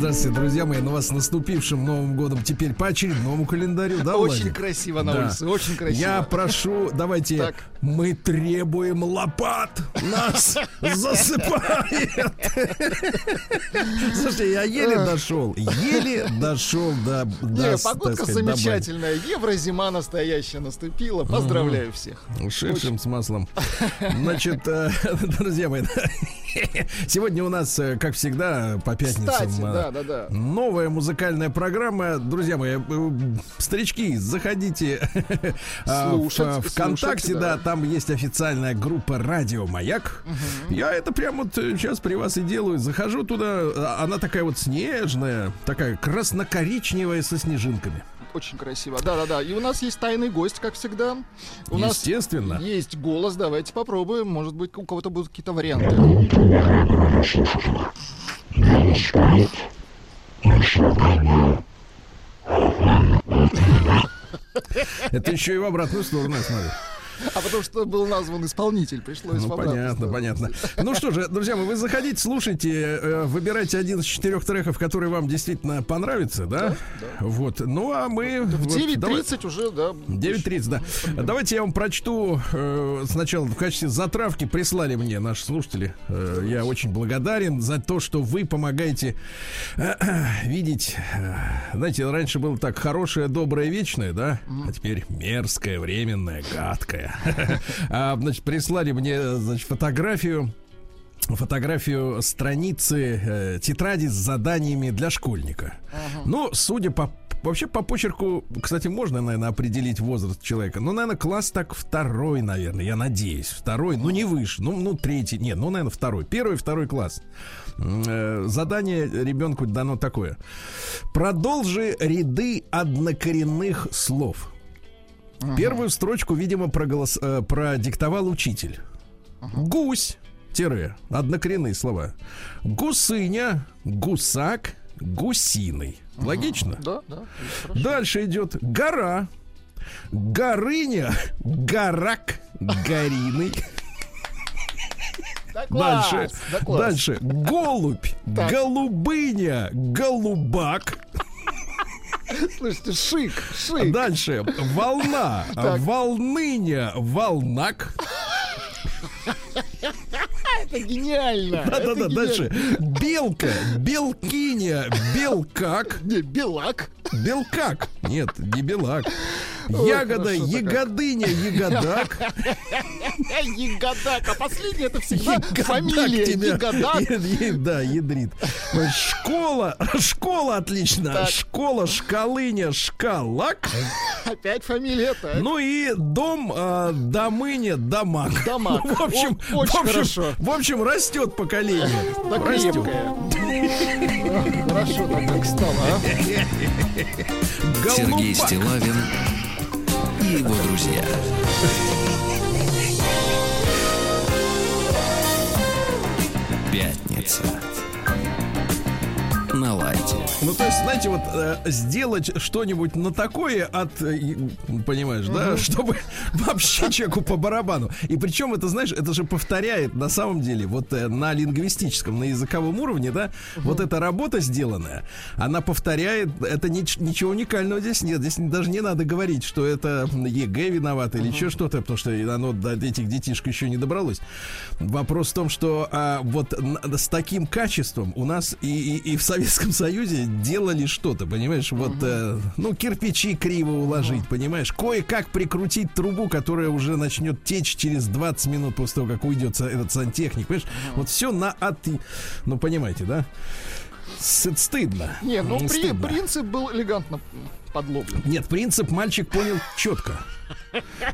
Здравствуйте, друзья мои. На вас с наступившим Новым годом теперь по очередному календарю, да, Очень Владик? красиво на Да. улице, очень красиво. Я прошу, давайте, Так. мы требуем лопат. Нас засыпает. Слушайте, я еле дошел, еле дошел до, до погодка замечательная. Еврозима настоящая наступила. Поздравляю всех. Ушедшим с маслом. Значит, э, друзья мои, сегодня у нас, э, как всегда, по пятницам Кстати, э, да, да, да. Новая музыкальная программа. Друзья мои, э, старички, заходите в, Слушать, э, ВКонтакте, слушать, да, да. там есть официальная группа Радио Маяк. Я это прямо вот сейчас при вас и делаю. Захожу туда, она такая вот снежная, такая красно-коричневая со снежинками. Очень красиво. Да, да, да. И у нас есть тайный гость, как всегда. У нас Естественно. есть голос. Давайте попробуем. Может быть, у кого-то будут какие-то варианты. Это еще и в обратную сторону, я смотрю. А потому что был назван исполнитель, пришлось Ну, понятно, понятно. Ну что же, друзья мои, вы заходите, слушайте, э, выбирайте один из четырех треков, который вам действительно понравится, да? Вот. Ну, а мы... В вот, 9.30 давай- уже, да. 9.30, да. Давайте я вам прочту э, сначала в качестве затравки прислали мне наши слушатели. Э, я очень благодарен за то, что вы помогаете видеть. знаете, раньше было так хорошее, доброе, вечное, да? А теперь мерзкое, временное, гадкое. А, Значит, прислали мне, значит, фотографию фотографию страницы э, тетради с заданиями для школьника. Ну, судя по Вообще по почерку, кстати, можно, наверное, определить возраст человека. Ну, наверное, класс так второй, наверное, я надеюсь. Второй, ну не выше, ну, ну третий, нет, ну, наверное, второй. Первый, второй класс. Э, Задание ребенку дано такое. Продолжи ряды однокоренных слов. Первую строчку, видимо, проголос, э, продиктовал учитель. Гусь, тире, однокоренные слова. Гусыня, гусак, гусиный. Логично? Да, да. Дальше идет гора, горыня, горак, гориный. Да класс, Дальше, да класс. дальше голубь, Так. голубыня, голубак. Слушайте, шик, шик. Дальше волна, Так. волныня, волнак. Это гениально. это Да-да-да, дальше белка, белкиня, белкак. Не, белак. Белкак. Нет, не белак. Ягода, ягодыня, ягодак. Ягодак. А последний это всегда фамилия. Ягодак. Да, ядрит. Школа, школа отлично. Школа, шкалыня, шкалак. Опять фамилия. Так. Ну и дом, а, домыня, домак. Домак. В общем, в общем, общем, растет поколение. Так Растет. крепкая. Хорошо так как стало, а? Сергей. Стилавин и его друзья. Пятница. На лайте. Ну, то есть, знаете, вот э, сделать что-нибудь на такое от, э, понимаешь, да, чтобы вообще человеку по барабану. И причем это, знаешь, это же повторяет на самом деле вот э, на лингвистическом, на языковом уровне, да, вот эта работа сделанная, она повторяет, это нич- ничего уникального здесь нет. Здесь даже не надо говорить, что это ЕГЭ виноват или еще что-то, потому что оно до этих детишек еще не добралось. Вопрос в том, что а, вот н- с таким качеством у нас и, и, и в Советском Союзе делали что-то, понимаешь, вот, э, ну, кирпичи криво уложить, понимаешь, кое-как прикрутить трубу, которая уже начнет течь через 20 минут после того, как уйдет этот сантехник, понимаешь, вот все на от, ну, понимаете, да? Стыдно. Не, ну М, при- стыдно. принцип был элегантно подловлен. Нет, принцип мальчик понял четко.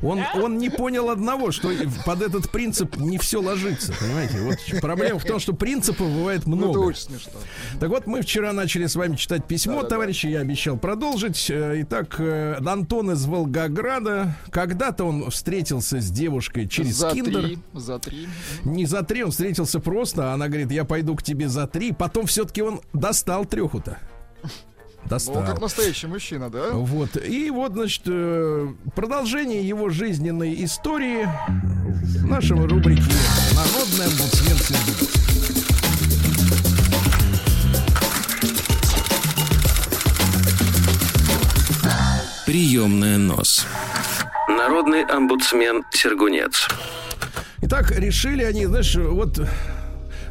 Он, он не понял одного, что под этот принцип не все ложится, понимаете? Вот проблема в том, что принципов бывает много. Ну, очень смешно. Так вот, мы вчера начали с вами читать письмо, да, товарищи, да. я обещал продолжить. Э, итак, э, Антон из Волгограда. Когда-то он встретился с девушкой через за Киндер. Три, за три. Не за три, он встретился просто. Она говорит, я пойду к тебе за три. Потом все-таки он достал треху-то достал. Ну, как настоящий мужчина, да? Вот. И вот, значит, э, продолжение его жизненной истории в нашем рубрике «Народный омбудсмен Приемная нос. Народный омбудсмен Сергунец. Итак, решили они, знаешь, вот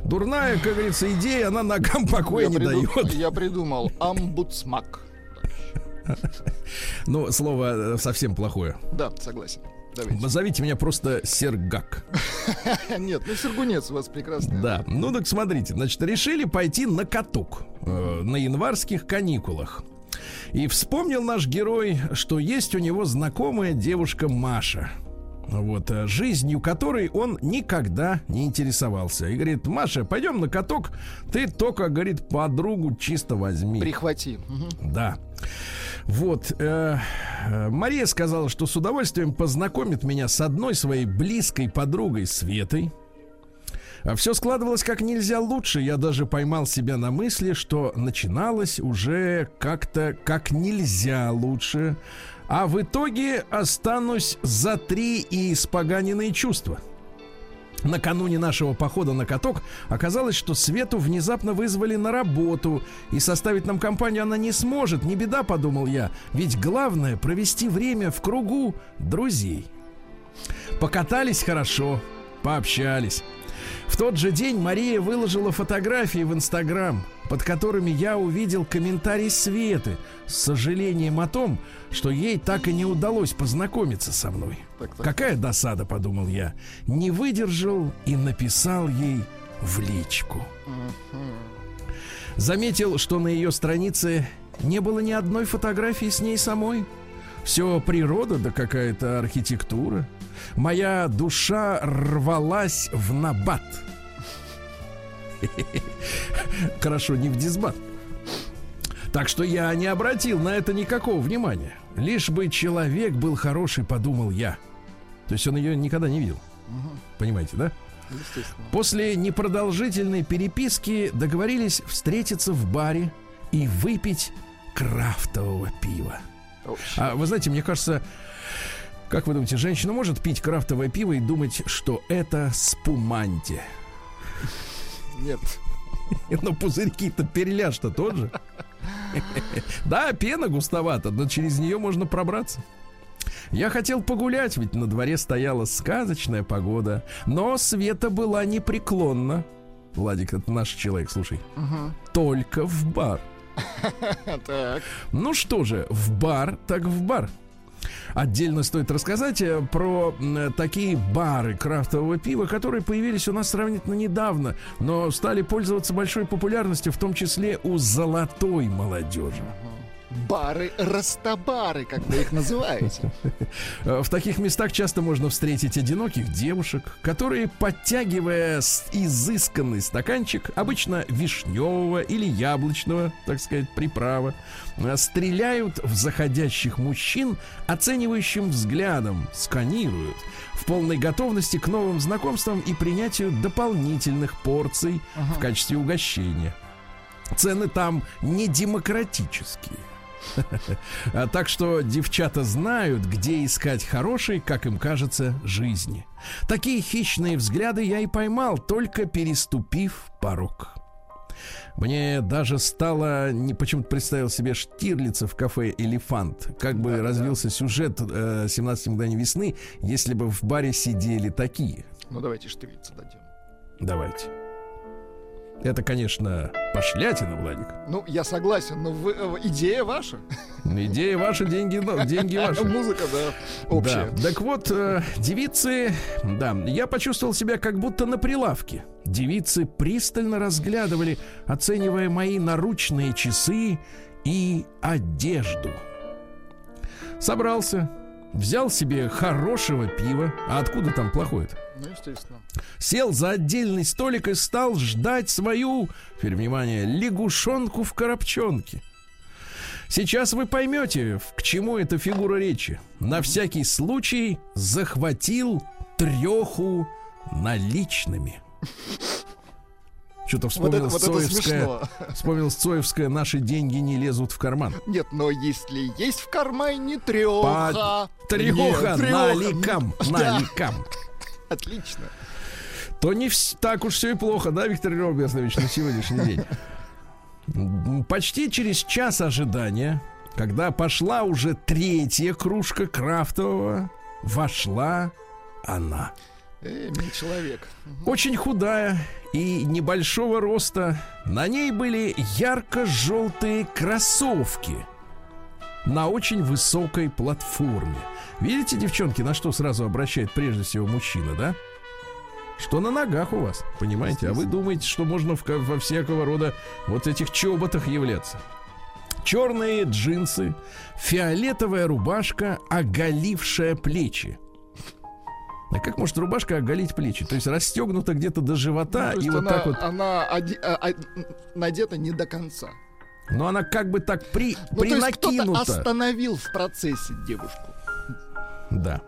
Дурная, как говорится, идея, она ногам покоя я не приду... дает. Я придумал амбудсмак. Ну, слово совсем плохое. Да, согласен. Давайте. Назовите меня просто Сергак. Нет, ну Сергунец у вас прекрасный. Да, ну так смотрите, значит, решили пойти на каток э, на январских каникулах. И вспомнил наш герой, что есть у него знакомая девушка Маша вот, э, жизнью которой он никогда не интересовался. И говорит, Маша, пойдем на каток, ты только, говорит, подругу чисто возьми. Прихвати. Да. Вот. Э, э, Мария сказала, что с удовольствием познакомит меня с одной своей близкой подругой Светой. А все складывалось как нельзя лучше. Я даже поймал себя на мысли, что начиналось уже как-то как нельзя лучше. А в итоге останусь за три и испоганенные чувства. Накануне нашего похода на каток оказалось, что Свету внезапно вызвали на работу, и составить нам компанию она не сможет. Не беда, подумал я, ведь главное провести время в кругу друзей. Покатались хорошо, пообщались. В тот же день Мария выложила фотографии в Инстаграм, под которыми я увидел комментарий Светы с сожалением о том, что ей так и не удалось познакомиться со мной. Так, так, Какая досада, подумал я. Не выдержал и написал ей в личку. Заметил, что на ее странице не было ни одной фотографии с ней самой. Все природа да какая-то архитектура. Моя душа рвалась в набат. Хорошо, не в дисбат. Так что я не обратил на это никакого внимания. Лишь бы человек был хороший, подумал я. То есть он ее никогда не видел. Понимаете, да? После непродолжительной переписки договорились встретиться в баре и выпить крафтового пива. А вы знаете, мне кажется, как вы думаете, женщина может пить крафтовое пиво и думать, что это спуманти? Нет. Но пузырьки-то переляж-то тот же. Да, пена густовата, но через нее можно пробраться. Я хотел погулять, ведь на дворе стояла сказочная погода, но Света была непреклонна. Владик, это наш человек, слушай. Угу. Только в бар. Так. Ну что же, в бар, так в бар. Отдельно стоит рассказать э, про такие бары крафтового пива, которые появились у нас сравнительно недавно, но стали пользоваться большой популярностью, в том числе у золотой молодежи бары, растабары, как вы их называете. В таких местах часто можно встретить одиноких девушек, которые, подтягивая изысканный стаканчик, обычно вишневого или яблочного, так сказать, приправа, стреляют в заходящих мужчин оценивающим взглядом, сканируют в полной готовности к новым знакомствам и принятию дополнительных порций ага. в качестве угощения. Цены там не демократические. А так что девчата знают, где искать хорошей, как им кажется, жизни. Такие хищные взгляды я и поймал, только переступив порог. Мне даже стало, не почему-то представил себе Штирлица в кафе «Элефант». Как бы да, развился да. сюжет э, «17 мгновений весны», если бы в баре сидели такие. Ну, давайте Штирлица дадим. Давайте. Это, конечно, пошлятина, Владик. Ну, я согласен, но вы, э, идея ваша. Идея ваша, деньги, деньги ваши. Музыка, да, общая. Да. Так вот, э, девицы, да, я почувствовал себя как будто на прилавке. Девицы пристально разглядывали, оценивая мои наручные часы и одежду. Собрался, взял себе хорошего пива. А откуда там плохое-то? Ну, естественно. Сел за отдельный столик и стал ждать свою, теперь внимание, лягушонку в коробчонке. Сейчас вы поймете, к чему эта фигура речи. На всякий случай захватил треху наличными. Что-то вспомнил Вот это- вот это Цоевская. смешно. Вспомнил Цоевская, наши деньги не лезут в карман. Нет, но если есть в кармане треха... Треха Нет, трёха. наликам, Да, наликам. Отлично. то не так уж все и плохо, да, Виктор Робертович, на сегодняшний день. Почти через час ожидания, когда пошла уже третья кружка крафтового, вошла она. Эй, мил человек. Очень худая и небольшого роста. На ней были ярко-желтые кроссовки на очень высокой платформе. Видите, девчонки, на что сразу обращает прежде всего мужчина, да? Что на ногах у вас, понимаете? А вы думаете, что можно в, во всякого рода вот этих чоботах являться. Черные джинсы, фиолетовая рубашка, оголившая плечи. А как может рубашка оголить плечи? То есть расстегнута где-то до живота Ну, и вот она, так вот. Она оди- а- а- надета не до конца. Но она как бы так при, Ну, принакинута. остановил в процессе девушку. Да.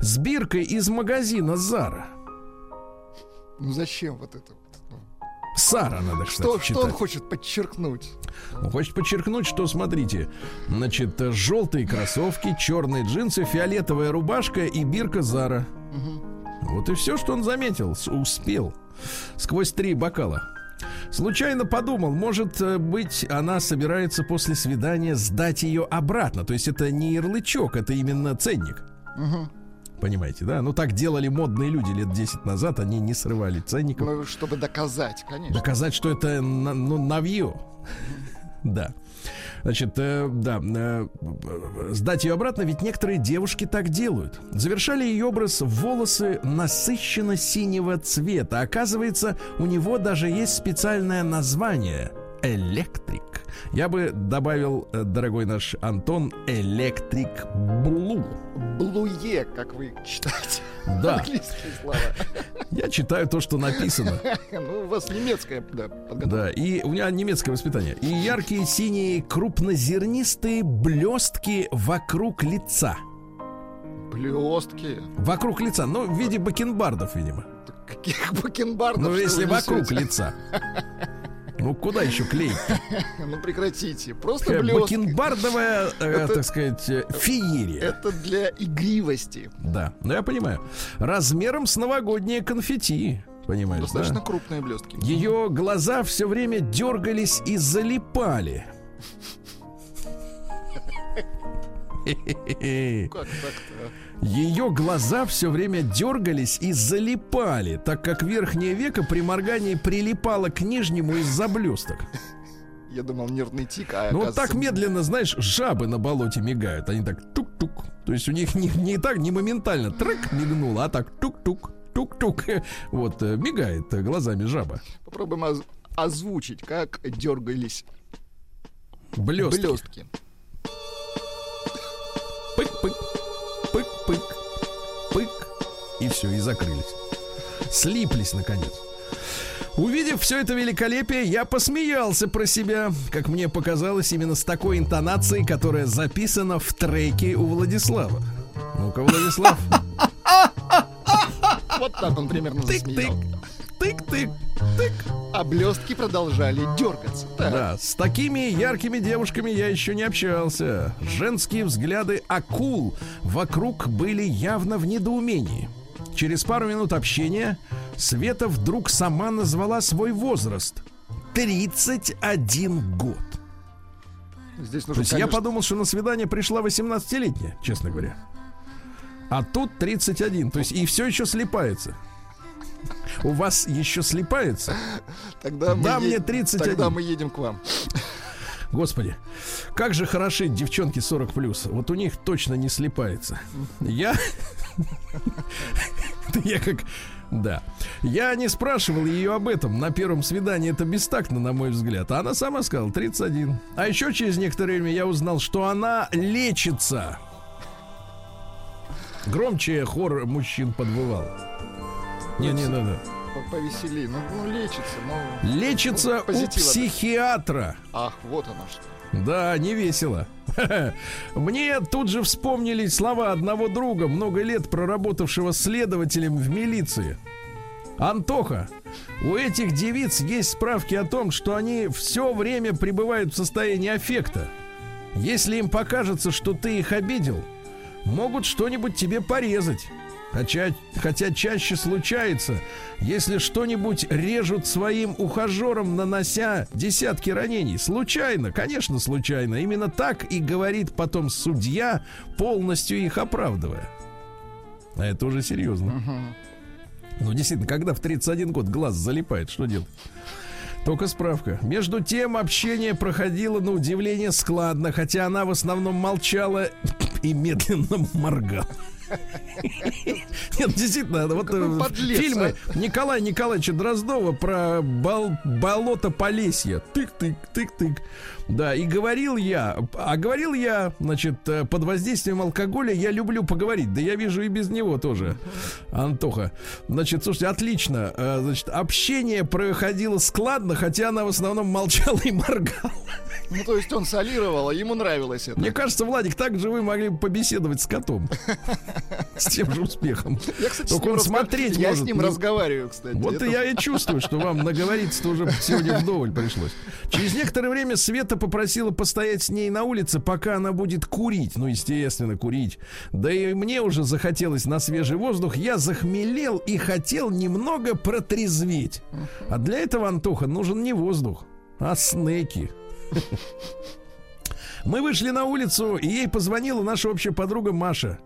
С биркой из магазина Зара. Ну зачем вот это? Ну, Сара надо, кстати, Что, что он читать. хочет подчеркнуть? Он хочет подчеркнуть, что, смотрите, значит, желтые кроссовки, черные джинсы, фиолетовая рубашка и бирка Зара. Вот и все, что он заметил, успел. Сквозь три бокала. Случайно подумал, может э, быть, она собирается после свидания сдать ее обратно. То есть это не ярлычок, это именно ценник. Понимаете, да? Ну так делали модные люди лет 10 назад, они не срывали ценников. Ну, чтобы доказать, конечно. Доказать, что это ну, навью. Да. Значит, э, да, э, сдать ее обратно, ведь некоторые девушки так делают. Завершали ее образ волосы насыщенно синего цвета. Оказывается, у него даже есть специальное название электрик. Я бы добавил, э, дорогой наш Антон, электрик блу. Блуе, как вы читаете. Да, Английские слова. я читаю то, что написано. Ну, у вас немецкая, да, подготовка. Да, и у меня немецкое воспитание. И яркие синие крупнозернистые блестки вокруг лица. Блестки. Вокруг лица, ну, в виде бакенбардов, видимо. Каких бакенбардов? Ну, если вокруг лица. Ну, куда еще клеить? Ну, прекратите. Просто Такая блестки. Бакенбардовая, э, так сказать, э, феерия. Это для игривости. Да, ну я понимаю. Размером с новогодние конфетти. Понимаешь, Достаточно да? крупные блестки. Ее глаза все время дергались и залипали. Как так-то? Ее глаза все время дергались и залипали, так как верхнее веко при моргании прилипало к нижнему из-за блесток. Я думал, нервный тик, а Ну вот так оказывается, медленно, знаешь, жабы на болоте мигают. Они так тук-тук. То есть у них не, не так, не моментально трек мигнуло, а так тук-тук, тук-тук. Вот, э, мигает глазами жаба. Попробуем оз- озвучить, как дергались Блестки. блестки. И все, и закрылись. Слиплись, наконец. Увидев все это великолепие, я посмеялся про себя, как мне показалось, именно с такой интонацией, которая записана в треке у Владислава. Ну-ка, Владислав, Вот так он примерно засмеял. тык-тык, тык. А блестки продолжали дергаться. Так. Да, с такими яркими девушками я еще не общался. Женские взгляды акул вокруг были явно в недоумении. Через пару минут общения Света вдруг сама назвала свой возраст. 31 год. Здесь То нужно, есть я конечно, подумал, что на свидание пришла 18-летняя, честно говоря. А тут 31. То есть и все еще слипается. У вас еще слипается? тогда мы да, е- мне 31. Тогда мы едем к вам. Господи, как же хороши девчонки 40 плюс. Вот у них точно не слипается. Я. Я как. Да. Я не спрашивал ее об этом. На первом свидании это бестактно, на мой взгляд. А она сама сказала 31. А еще через некоторое время я узнал, что она лечится. Громче хор мужчин подвывал. Не, не надо. По- Повеселей. Ну, ну, лечится, но... Лечится Ну, у психиатра. Ах, вот оно что. Да, не весело. Мне тут же вспомнились слова одного друга, много лет проработавшего следователем в милиции. Антоха, у этих девиц есть справки о том, что они все время пребывают в состоянии аффекта. Если им покажется, что ты их обидел, могут что-нибудь тебе порезать. Хотя, хотя чаще случается, если что-нибудь режут своим ухажерам, нанося десятки ранений. Случайно, конечно, случайно. Именно так и говорит потом судья, полностью их оправдывая. А это уже серьезно. Ну, действительно, когда в 31 год глаз залипает, что делать? Только справка. Между тем, общение проходило на удивление складно, хотя она в основном молчала и медленно моргала. Нет, действительно, вот э, подлец, фильмы Николая Николаевича Дроздова про бол- болото Полесья. Тык-тык, тык-тык. Да, и говорил я, а говорил я, значит, э, под воздействием алкоголя я люблю поговорить. Да я вижу и без него тоже, Антоха. Значит, слушайте, отлично. Э, Значит, общение проходило складно, хотя она в основном молчала и моргала. Ну, то есть он солировал, а ему нравилось это. Мне кажется, Владик, так же вы могли бы побеседовать с котом. С тем же успехом. Я, кстати, Только он смотреть Я может с ним разговариваю, кстати. Вот я и чувствую, что вам наговориться-то уже сегодня вдоволь пришлось. Через некоторое время Света попросила постоять с ней на улице, пока она будет курить. Ну, естественно, курить. Да и мне уже захотелось на свежий воздух. Я захмелел и хотел немного протрезветь. А для этого, Антоха, нужен не воздух, а снеки. Мы вышли на улицу, и ей позвонила наша общая подруга Маша.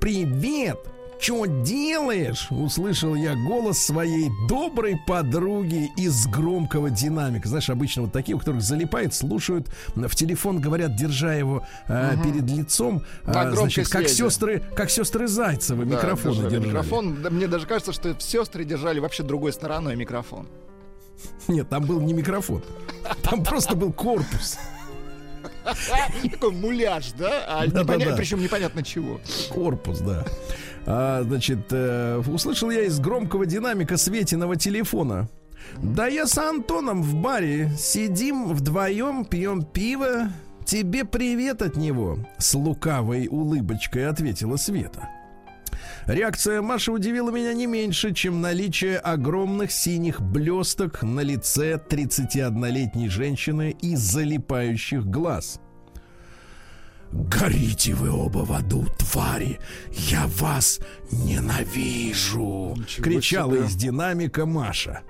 «Привет! Чё делаешь?» Услышал я голос своей доброй подруги из громкого динамика. Знаешь, обычно вот такие, у которых залипает, слушают в телефон, говорят, держа его э, перед лицом, громкой значит, как сестры, как сестры Зайцевы Да, микрофоны держали держали. Микрофон. Да, мне даже кажется, что сестры держали вообще другой стороной микрофон. Нет, там был не микрофон, там просто был корпус. Такой муляж, да? А Да-да-да. непоня- Причем непонятно чего. Корпус, да. А, значит, э, услышал я из громкого динамика Светиного телефона. Да я с Антоном в баре. Сидим вдвоем, пьем пиво. Тебе привет от него. С лукавой улыбочкой ответила Света. Реакция Маши удивила меня не меньше, чем наличие огромных синих блесток на лице 31-летней женщины и залипающих глаз. «Горите вы оба в аду, твари! Я вас ненавижу!» Ничего Кричала себе. из динамика Маша.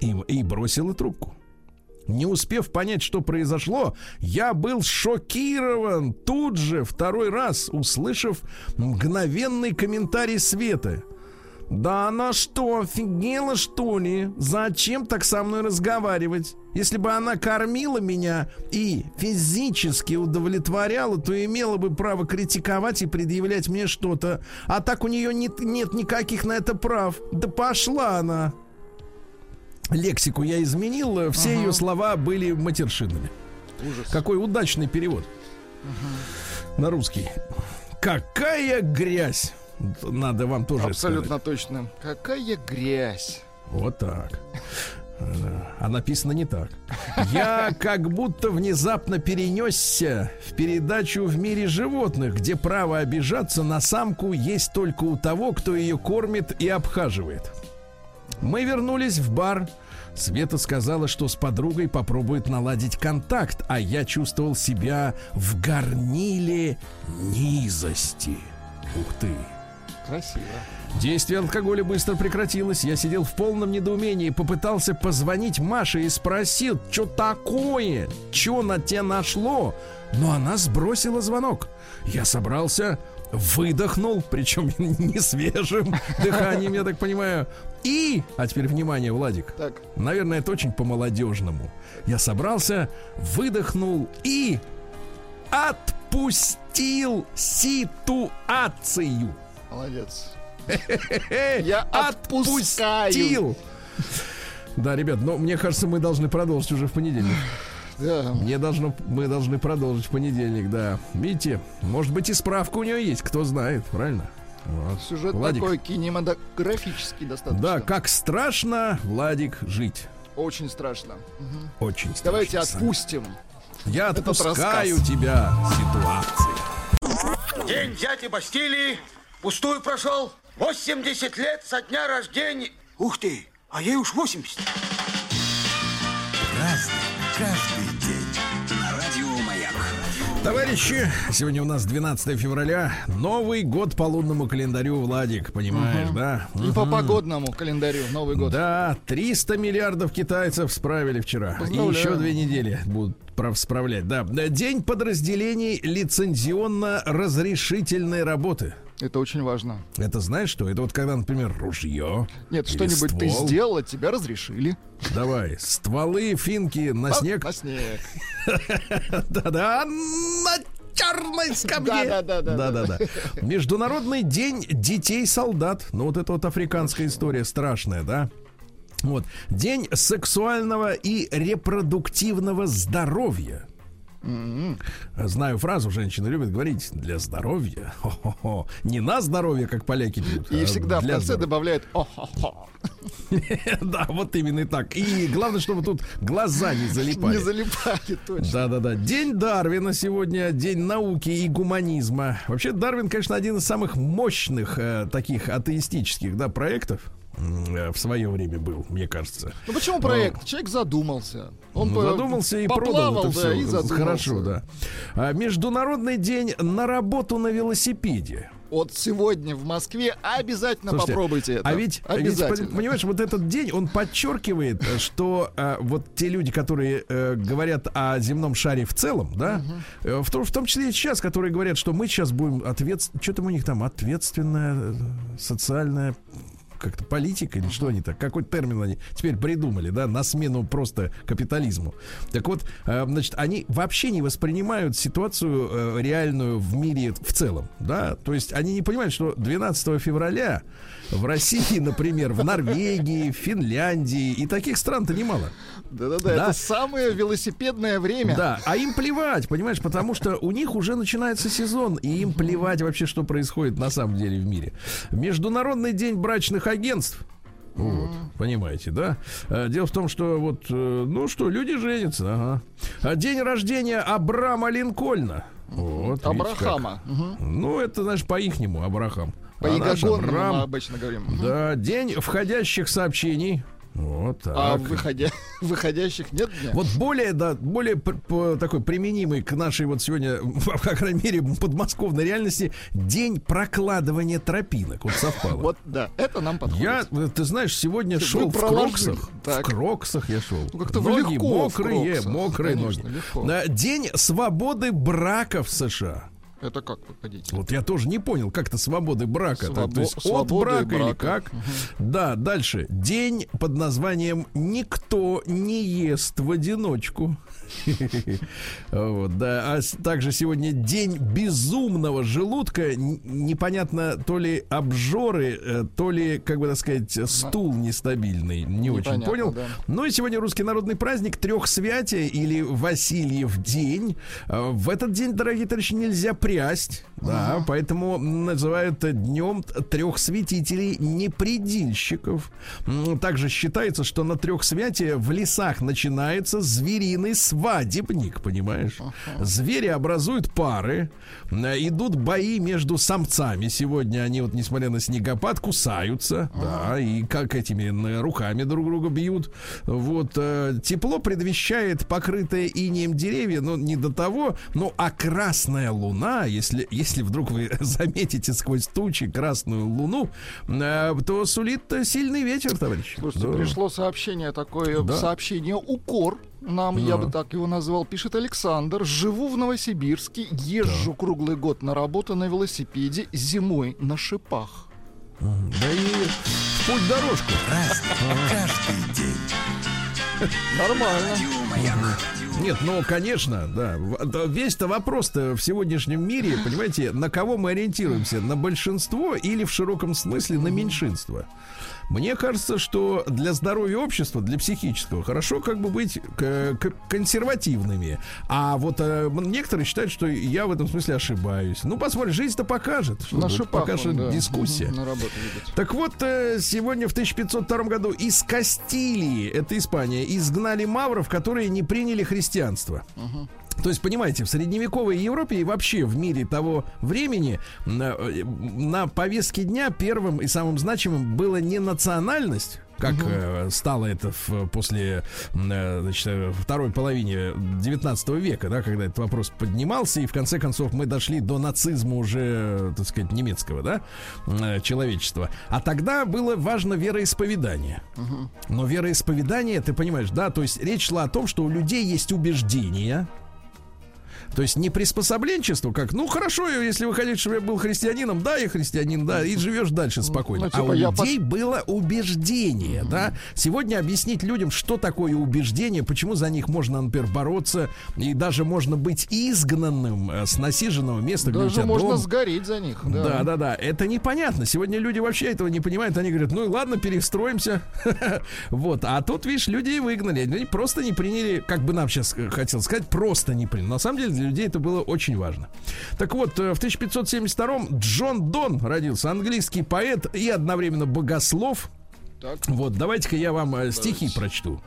И, и бросила трубку. Не успев понять, что произошло, я был шокирован тут же, второй раз, услышав мгновенный комментарий Светы. Да она что, офигела что ли? Зачем так со мной разговаривать? Если бы она кормила меня и физически удовлетворяла, то имела бы право критиковать и предъявлять мне что-то. А так у нее нет, нет никаких на это прав. Да пошла она. Лексику я изменил, все Ага. ее слова были матершинными. Ужас. Какой удачный перевод на русский. Какая грязь! Надо вам тоже Абсолютно точно. Какая грязь. вот так. А написано не так. Я как будто внезапно перенесся в передачу в мире животных, где право обижаться на самку есть только у того, кто ее кормит и обхаживает. Мы вернулись в бар. Света сказала, что с подругой попробует наладить контакт, а я чувствовал себя в горниле низости. Ух ты! Красиво. Действие алкоголя быстро прекратилось. Я сидел в полном недоумении, попытался позвонить Маше и спросил, что такое, что на тебя нашло. Но она сбросила звонок. Я собрался, выдохнул, причем не свежим дыханием, я так понимаю. И, а теперь внимание, Владик, Так, Наверное, это очень по-молодежному. Я собрался, выдохнул и отпустил ситуацию. Молодец. Я отпускаю. Да, ребят, но мне кажется, мы должны продолжить уже в понедельник. Да. Мне должно, мы должны продолжить в понедельник, да. Видите, может быть и справка у нее есть, кто знает, правильно? Вот. Сюжет Владик. такой кинематографический достаточно. Да, как страшно, Владик, жить. Очень страшно. Очень страшно. Давайте отпустим. Я отпускаю тебя ситуации. День дяди Бастилии пустую прошел. 80 лет со дня рождения. Ух ты, а ей уж 80. Товарищи, сегодня у нас 12 февраля. Новый год по лунному календарю, Владик, понимаешь, да? И по погодному календарю Новый год. Да, 300 миллиардов китайцев справили вчера. И еще две недели будут прав справлять. Да, день подразделений лицензионно-разрешительной работы. Это очень важно. Это знаешь что? Это вот когда, например, ружье. Нет, что-нибудь ты ствол. сделал, от тебя разрешили. Давай, стволы, финки на А, снег. На снег. Да-да, на черной скамье. Да-да-да-да. Да-да-да. Международный день детей-солдат. Ну, вот это вот африканская история страшная, да? Вот. День сексуального и репродуктивного здоровья. Знаю фразу, женщины любят говорить для здоровья. Хо-хо-хо. Не на здоровье, как поляки пьют. И а всегда в конце здоровья. добавляет «О-хо-хо». Да, вот именно и так. И главное, чтобы тут глаза не залипали. Не залипали, точно. Да-да-да. День Дарвина сегодня, день науки и гуманизма. Вообще, Дарвин, конечно, один из самых мощных э, таких атеистических да, проектов в свое время был, мне кажется. Ну почему проект? Человек задумался. Он Ну, по- задумался и продал поплавал, это да, все. и задумался. Хорошо, да. А, Международный день на работу на велосипеде. Вот сегодня в Москве обязательно Слушайте, попробуйте это. А ведь, ведь, обязательно. понимаешь, вот этот день, он подчеркивает, э, что э, вот те люди, которые э, говорят о земном шаре в целом, да, э, в, том, в том числе и сейчас, которые говорят, что мы сейчас будем ответственны, что там у них там, ответственная э, социальная как-то политика или что они так, какой термин они теперь придумали, да, на смену просто капитализму. Так вот, э, значит, они вообще не воспринимают ситуацию э, реальную в мире в целом, да, то есть они не понимают, что 12 февраля в России, например, в Норвегии, в Финляндии и таких стран-то немало. Да-да-да, Да. это самое велосипедное время. Да, а им плевать, понимаешь, потому что у них уже начинается сезон, и им плевать вообще, что происходит на самом деле в мире. Международный день брачных агентств. Вот, понимаете, да? Э, Дело в том, что вот, э, ну что, люди женятся, ага. А День рождения Абрама Линкольна. Вот, Абрахама. Как. Ну, это, знаешь, по-ихнему, Абрахам. По А Абрам, мы обычно говорим. Да, день входящих сообщений. Вот так. А выходя... выходящих нет дня? Вот более, да, более такой применимый к нашей вот сегодня, по крайней мере, подмосковной реальности, день прокладывания тропинок. Вот совпало. Вот, да, это нам подходит. Я, ты знаешь, сегодня Вы шел в кроксах. Так. В кроксах я шел. Ну, как-то ноги легко мокрые, мокрые Конечно, ноги. легко. День свободы брака в США. Это как вы хотите? Вот я тоже не понял, как то свободы брака. Свобо- То есть от свободы брака, или брака. как? Да, дальше. День под названием «Никто не ест в одиночку». Вот, да. А также сегодня день безумного желудка. Непонятно, то ли обжоры, э, то ли, как бы так сказать, стул нестабильный. Не очень понял. Ну и сегодня русский народный праздник Трехсвятия или Васильев день. Э, В этот день, дорогие товарищи, нельзя прясть. Да, поэтому называют днем трех святителей непредильщиков. Также считается, что на трехсвятие в лесах начинается звериный свадебник, понимаешь? Звери образуют пары, э, идут бои между самцами. Сегодня они вот, несмотря на снегопад, кусаются, да, и как этими руками друг друга бьют. Вот э, тепло предвещает покрытые инеем деревья, но не до того. Ну а красная луна, если если вдруг вы заметите сквозь тучи красную луну, э, то сулит сильный ветер, товарищ. Слушайте, Да. пришло сообщение такое, Да. сообщение укор. Нам, я бы так его назвал, пишет Александр. Живу в Новосибирске, езжу круглый год на работу на велосипеде, зимой на шипах. Да и путь дорожку. Нормально. Нет, ну, конечно, да. Весь-то вопрос-то в сегодняшнем мире, понимаете, на кого мы ориентируемся? На большинство или в широком смысле на меньшинство? Мне кажется, что для здоровья общества, для психического, хорошо как бы быть консервативными. А вот э, некоторые считают, что я в этом смысле ошибаюсь. Ну, посмотрим, жизнь-то покажет. Что Наша покажет да. дискуссия. На работу так вот, э, сегодня в 1502 году из Кастилии, это Испания, изгнали мавров, которые не приняли христианство. Угу. То есть, понимаете, в средневековой Европе и вообще в мире того времени на, э, на повестке дня первым и самым значимым было не национальность, как угу. э, стало это в, после э, значит, э, второй половине 19 века, да, когда этот вопрос поднимался, и в конце концов мы дошли до нацизма уже, так сказать, немецкого, да, э, человечества. А тогда было важно вероисповедание. Угу. Но вероисповедание, ты понимаешь, да, то есть речь шла о том, что у людей есть убеждения, то есть не приспособленчество, как, ну хорошо, если вы хотите, чтобы я был христианином, да, я христианин, да, и живешь дальше ну, спокойно. Ну, типа, а у людей под... было убеждение, mm-hmm. да. Сегодня объяснить людям, что такое убеждение, почему за них можно, например, бороться, и даже можно быть изгнанным э, с насиженного места, даже где у тебя можно дом. сгореть за них. Да. да, да, да. Это непонятно. Сегодня люди вообще этого не понимают. Они говорят, ну ладно, перестроимся. вот. А тут, видишь, людей выгнали. Они просто не приняли, как бы нам сейчас э, хотел сказать, просто не приняли. На самом деле для людей это было очень важно. Так вот, э, в 1572-м Джон Дон родился, английский поэт и одновременно богослов. Так. Вот, давайте-ка я вам э, давайте. стихи прочту.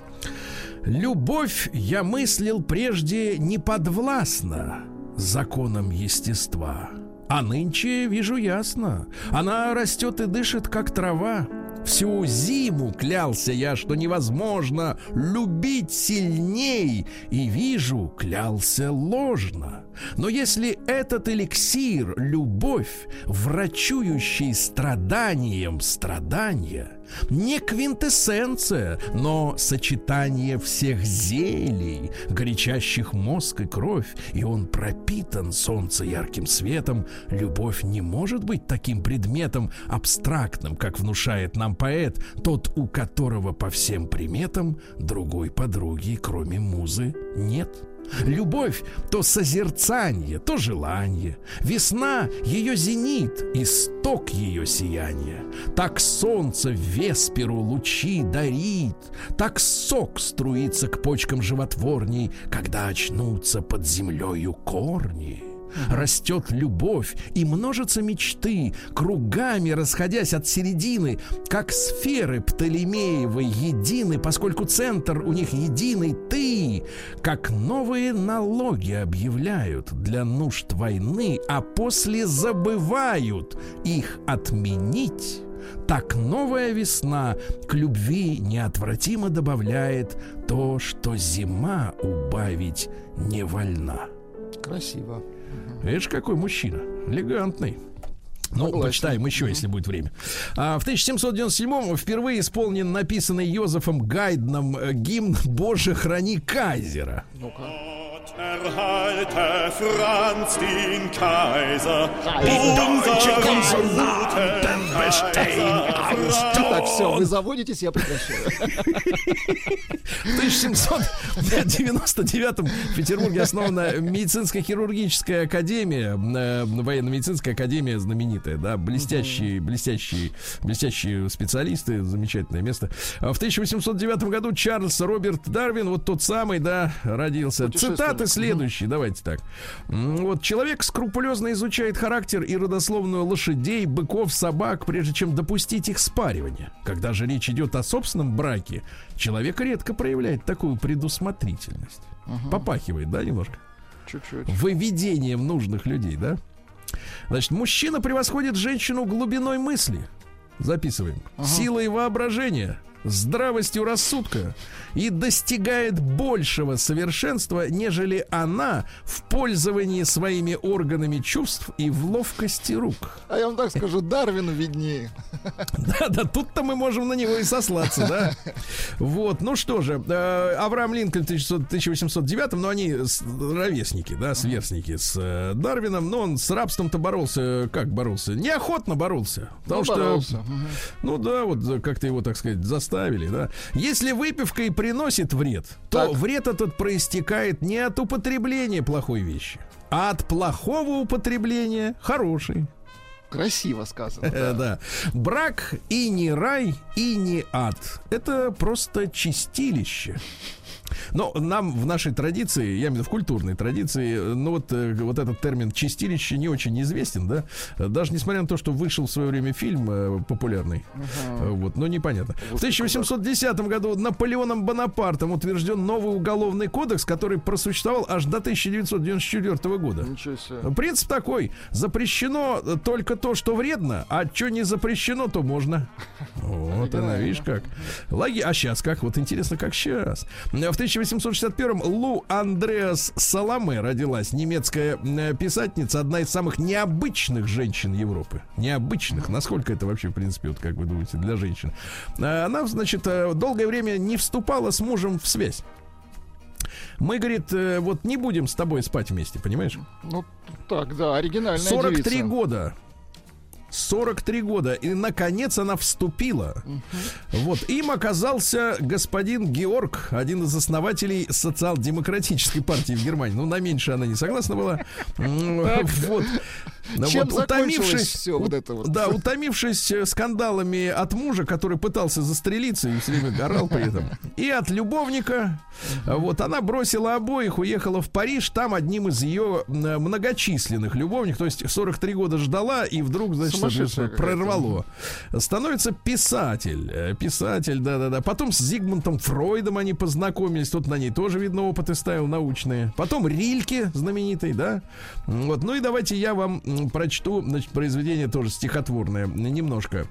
Любовь я мыслил прежде не подвластна законам естества. А нынче вижу ясно. Она растет и дышит, как трава. Всю зиму клялся я, что невозможно любить сильней, и вижу, клялся ложно. Но если этот эликсир — любовь, врачующий страданием страдания, не квинтэссенция, но сочетание всех зелий, горячащих мозг и кровь, и он пропитан солнце ярким светом, любовь не может быть таким предметом абстрактным, как внушает нам поэт, тот, у которого по всем приметам другой подруги, кроме музы, нет. Любовь — то созерцание, то желание. Весна — ее зенит, исток ее сияния. Так солнце в весперу лучи дарит, Так сок струится к почкам животворней, Когда очнутся под землею корни растет любовь и множатся мечты, кругами расходясь от середины, как сферы Птолемеевой едины, поскольку центр у них единый ты, как новые налоги объявляют для нужд войны, а после забывают их отменить. Так новая весна к любви неотвратимо добавляет то, что зима убавить не вольна. Красиво. Видишь, какой мужчина. Элегантный. Ну, Согласен. почитаем еще, если будет время. А, в 1797-м впервые исполнен написанный Йозефом Гайдном э, гимн «Боже, храни Кайзера». Ну-ка. Erhalte Franz den Kaiser. Deutsche Konsulaten bestehen Так, все, вы заводитесь, я прекращаю. В 1799 в Петербурге основана медицинско хирургическая академия, э, военно-медицинская академия знаменитая, да, блестящие, блестящие, блестящие специалисты, замечательное место. В 1809 году Чарльз Роберт Дарвин, вот тот самый, да, родился. Цитаты следующий, давайте так. Вот человек скрупулезно изучает характер и родословную лошадей, быков, собак, прежде чем допустить их спаривание. Когда же речь идет о собственном браке, человек редко проявляет такую предусмотрительность. Угу. Попахивает, да, немножко? Чуть-чуть. Выведением нужных людей, да? Значит, мужчина превосходит женщину глубиной мысли. Записываем. Ага. Силой воображения, здравостью рассудка и достигает большего совершенства, нежели она в пользовании своими органами чувств и в ловкости рук. А я вам так скажу, Дарвину виднее. Да, да, тут-то мы можем на него и сослаться, да. Вот, ну что же, э, Авраам Линкольн в 1809, но они ровесники, да, сверстники с э, Дарвином, но он с рабством-то боролся, как боролся? Неохотно боролся. Потому ну, что, боролся. ну да, вот как-то его, так сказать, заставили, да. Если выпивка и приносит вред, то так. вред этот проистекает не от употребления плохой вещи, а от плохого употребления хорошей. Красиво сказано. Э, Да. Брак и не рай, и не ад. Это просто чистилище. Но нам в нашей традиции, я имею в виду в культурной традиции, ну вот, э, вот этот термин чистилище не очень известен, да? Даже несмотря на то, что вышел в свое время фильм э, популярный. Э, Вот, но непонятно. В 1810 году Наполеоном Бонапартом утвержден новый уголовный кодекс, который просуществовал аж до 1994 года. Ничего себе. Принцип такой. Запрещено только то, что вредно, а что не запрещено, то можно. Вот она, видишь как. Логи... А сейчас как? Вот интересно, как сейчас. В 1861-м Лу Андреас Саламе родилась. Немецкая э, писательница, одна из самых необычных женщин Европы. Необычных. Насколько это вообще, в принципе, вот как вы думаете, для женщин. Э, Она, значит, э, долгое время не вступала с мужем в связь. Мы, говорит, вот не будем с тобой спать вместе, понимаешь? Ну, так, да, оригинальная 43 девица. года. 43 года. И, наконец, она вступила. Вот. Им оказался господин Георг, один из основателей социал-демократической партии в Германии. Ну, на меньше она не согласна была. Вот. Ну, Чем вот, закончилось все вот это вот? Да, утомившись э, скандалами от мужа, который пытался застрелиться и все время горал при этом, и от любовника, вот она бросила обоих, уехала в Париж, там одним из ее многочисленных любовников, то есть 43 года ждала, и вдруг, значит, прорвало. Становится писатель, э, писатель, да-да-да. Потом с Зигмунтом Фройдом они познакомились, тут на ней тоже, видно, опыты ставил научные. Потом Рильке знаменитый, да. Вот, ну и давайте я вам прочту, значит, произведение тоже стихотворное, немножко.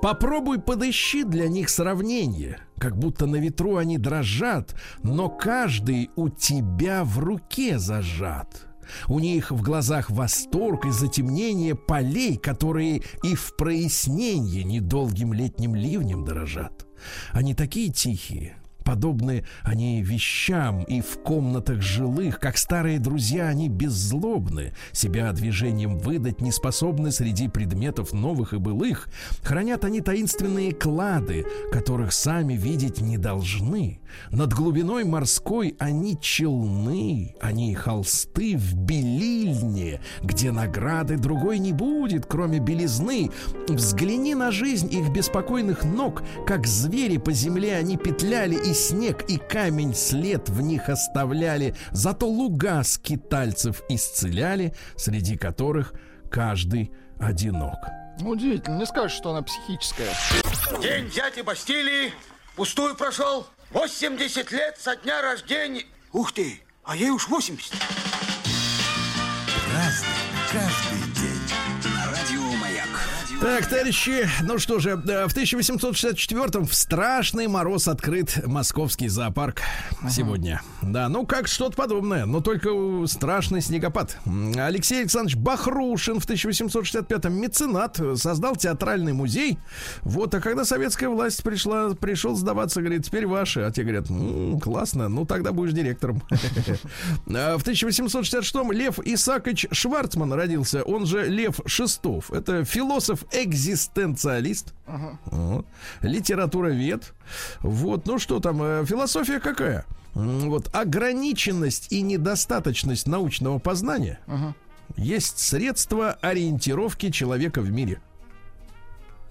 Попробуй подыщи для них сравнение, как будто на ветру они дрожат, но каждый у тебя в руке зажат. У них в глазах восторг и затемнение полей, которые и в прояснении недолгим летним ливнем дорожат. Они такие тихие, Подобны они вещам и в комнатах жилых, как старые друзья, они беззлобны, себя движением выдать не способны среди предметов новых и былых. Хранят они таинственные клады, которых сами видеть не должны. Над глубиной морской они челны, они холсты в белильне, где награды другой не будет, кроме белизны. Взгляни на жизнь их беспокойных ног, как звери по земле они петляли, и снег, и камень след в них оставляли. Зато луга скитальцев исцеляли, среди которых каждый одинок. Ну, Удивительно, не скажешь, что она психическая. День дяди Бастилии пустую прошел. 80 лет со дня рождения. Ух ты, а ей уж 80. Разный, Так, товарищи, ну что же, э, в 1864-м в страшный мороз открыт московский зоопарк сегодня. Да, ну как что-то подобное, но только страшный снегопад. Алексей Александрович Бахрушин в 1865-м меценат э, создал театральный музей. Вот, а когда советская власть пришла, пришел сдаваться, говорит, теперь ваши. А те говорят, «М, классно, ну тогда будешь директором. А В 1866-м Лев Исакович Шварцман родился, он же Лев Шестов. Это философ-экзистенциалист, Вот. литературовед. Вот, ну что там, э, философия какая? Вот, ограниченность и недостаточность научного познания есть средство ориентировки человека в мире.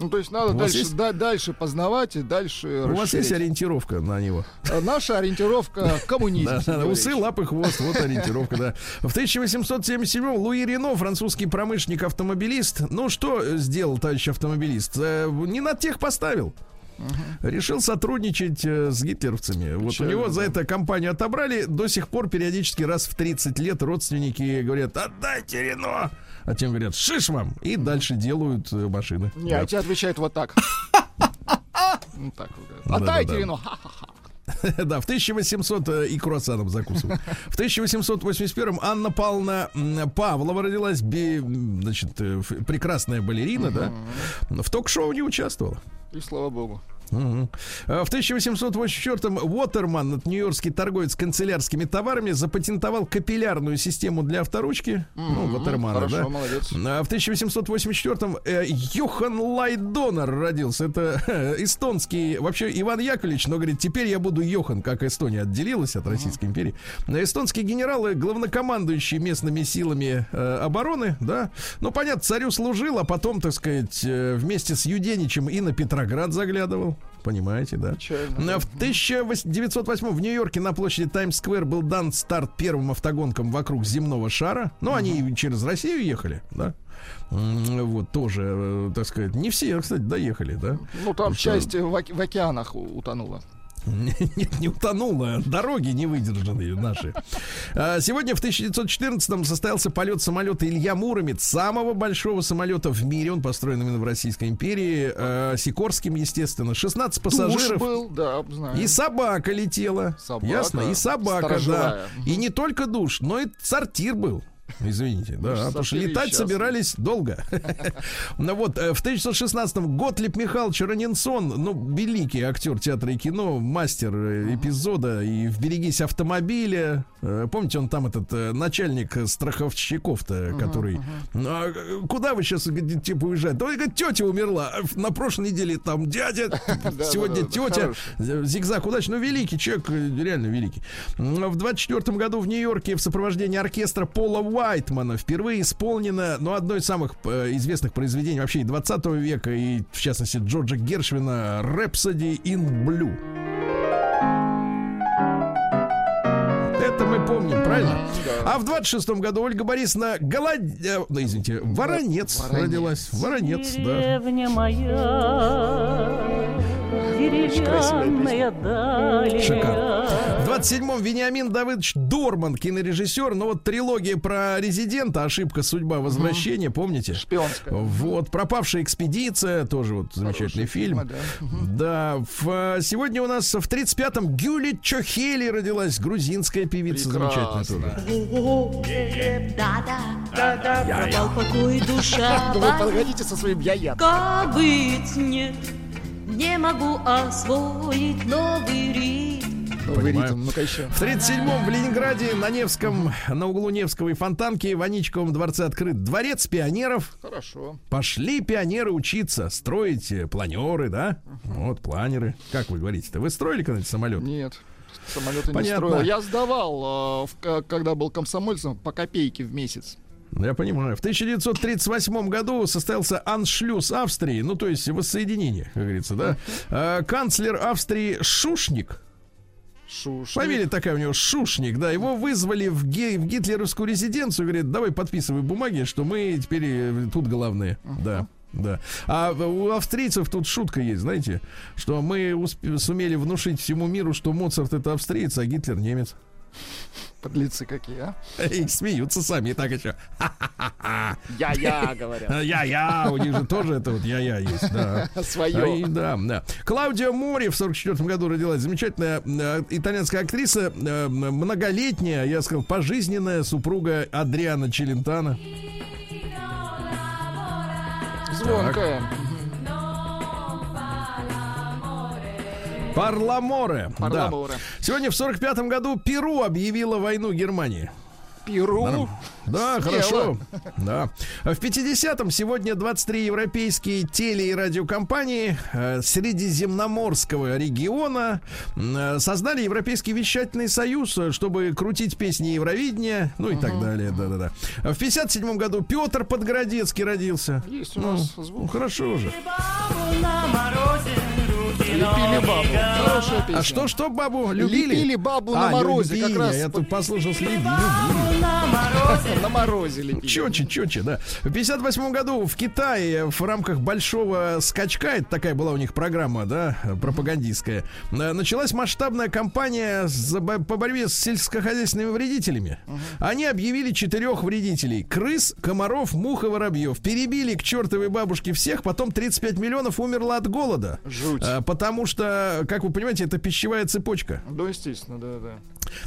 Ну, то есть надо дальше, есть- да- дальше познавать и дальше У вас есть ориентировка на него. А Наша ориентировка коммунизм. Усы, лапы, хвост, вот ориентировка, да. В 1877-м Луи Рено, французский промышленник-автомобилист. Ну, что сделал товарищ автомобилист? Э, Не на тех поставил. Решил сотрудничать э, с гитлеровцами. Вот у него за это компанию отобрали. До сих пор периодически раз в 30 лет родственники говорят, отдайте Рено. А тем говорят, шиш вам. И дальше делают э, машины. Не, Да. а тебе отвечает вот так. Ну, так вот. Да-да-да. Отдайте. Ха-ха-ха. Да, в 1800 э, и круассаном закусывал. В 1881 Анна Павловна Павлова родилась, значит, э, прекрасная балерина, да. В ток-шоу не участвовала. И слава богу. А В 1884-м Уотерман, это нью-йоркский торговец канцелярскими товарами, запатентовал капиллярную систему для авторучки. Ну, Уотермана, Хорошо, да. молодец. А В 1884-м э, Йохан Лайдонер родился. Это э, эстонский, вообще Иван Яковлевич, но говорит, теперь я буду Йохан, как Эстония отделилась от Российской империи. Э, Эстонские генералы, главнокомандующие местными силами э, обороны, да. Ну, понятно, царю служил, а потом, так сказать, э, вместе с Юденичем и на Петроград заглядывал. Понимаете, да? Печально. В 1908 в Нью-Йорке на площади Таймс-сквер был дан старт первым автогонкам вокруг земного шара. Ну, они через Россию ехали, да? Вот, тоже, э, так сказать, не все, кстати, доехали, да? Ну, там Что? часть в, оке- в океанах утонула. Нет, не утонула. Дороги не выдержанные наши. А, Сегодня в 1914-м состоялся полет самолета Илья Муромец, самого большого самолета в мире. Он построен именно в Российской империи. а, Сикорским, естественно. 16 Туш пассажиров. был, да, знаю. И собака летела. Собака. Ясно? И собака, да. Сторожевая. И не только душ, но и сортир был. Извините, да, ж потому что летать счастливы. собирались долго. Ну вот, э, в 1916-м Готлиб Михайлович Ранинсон, ну, великий актер театра и кино, мастер э, эпизода и в «Берегись автомобиля». Э, Помните, он там этот начальник страховщиков-то, который... «Ну, а, куда вы сейчас, типа, уезжаете? Да, говорит, тетя умерла. На прошлой неделе там дядя, сегодня да, да, тетя. Зигзаг удачи. Ну, великий человек, реально великий. В 24 году в Нью-Йорке в сопровождении оркестра Пола Уайтмана впервые исполнено, ну, одно из самых э, известных произведений вообще и 20 века, и, в частности, Джорджа Гершвина «Rhapsody in Blue». Это мы помним, правильно? А в 26-м году Ольга Борисовна Голод... э, ну, извините, Воронец, Воронец. родилась. Воронец, да. Деревня моя, деревянная дальняя. Шикарно. В 27-м Вениамин Давыдович Дорман, кинорежиссер. Но вот трилогия про резидента, ошибка, судьба, возвращение, помните? Шпионская. Вот, пропавшая экспедиция, тоже вот замечательный Хорошие фильм. фильмы, да. Да, в, э, сегодня у нас в 35-м Гюли Чохели родилась, грузинская певица, замечательная Прекрасно. тоже. Да-да, пропал покой душа. Вы подходите со своим я-я. Как быть нет, не могу освоить новый ритм. Ритм, ну-ка еще. В 37-м в Ленинграде на Невском, на углу Невского и Фонтанки в Аничковом дворце открыт дворец пионеров. Хорошо. Пошли пионеры учиться, строить планеры, да? Вот, планеры. Как вы говорите-то? Вы строили когда-нибудь самолет? Нет. Самолеты не Понятно. строил. Я сдавал, э, ка- когда был комсомольцем, по копейке в месяц. Ну, Я понимаю. В 1938 году состоялся аншлюз Австрии, ну, то есть воссоединение, как говорится, да? А, Канцлер Австрии Шушник, Шуш. фамилия такая у него Шушник, да, его вызвали в, ге- в гитлеровскую резиденцию, говорит, давай подписывай бумаги, что мы теперь э, тут главные, да. Да. А у австрийцев тут шутка есть, знаете, что мы усп- сумели внушить всему миру, что Моцарт это австриец, а Гитлер немец. Подлецы какие, а? И смеются сами, и так еще. Я-я, говорят. Я-я, у них же тоже это вот я-я есть, да. Свое. и да, да. Клаудио Мори в 44 году родилась. Замечательная э, итальянская актриса, э, многолетняя, я сказал, пожизненная супруга Адриана Челентана. Звонкая. Парламоре. Да. Парламоре. Сегодня в 45 году Перу объявила войну Германии. Перу. Да, Смело. хорошо. Да. В 50-м сегодня 23 европейские теле- и радиокомпании э, Средиземноморского региона э, создали Европейский вещательный союз, э, чтобы крутить песни Евровидения, ну и так далее. Да-да-да. В 57 году Петр Подгородецкий родился. Есть у Ну, нас ну, звук. хорошо же. На морозе Лепили бабу. Хорошая песня. А что, что бабу любили? Лепили бабу на А, морозе, любили. как раз Я тут послушал, любили. любили. на морозе. На морозе лепили. Чече, чече, да. В 58 году в Китае в рамках большого скачка, это такая была у них программа, да, пропагандистская, э, началась масштабная кампания по борьбе с сельскохозяйственными вредителями. Они объявили четырех вредителей. Крыс, комаров, мух и воробьев. Перебили к чертовой бабушке всех, потом 35 миллионов умерло от голода. Жуть. Потому что, как вы понимаете, это пищевая цепочка. Да, естественно, да, да.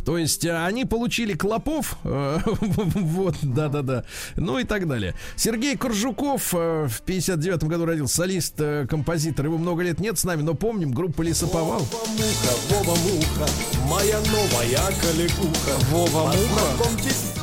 То есть э, они получили клопов, э, вот, да-да-да, ну и так далее. Сергей Коржуков э, в 59 году родился, солист, композитор, его много лет нет с нами, но помним, группа Лесоповал. Вова-муха, Вова-муха, моя новая коллегуха. Вова-муха?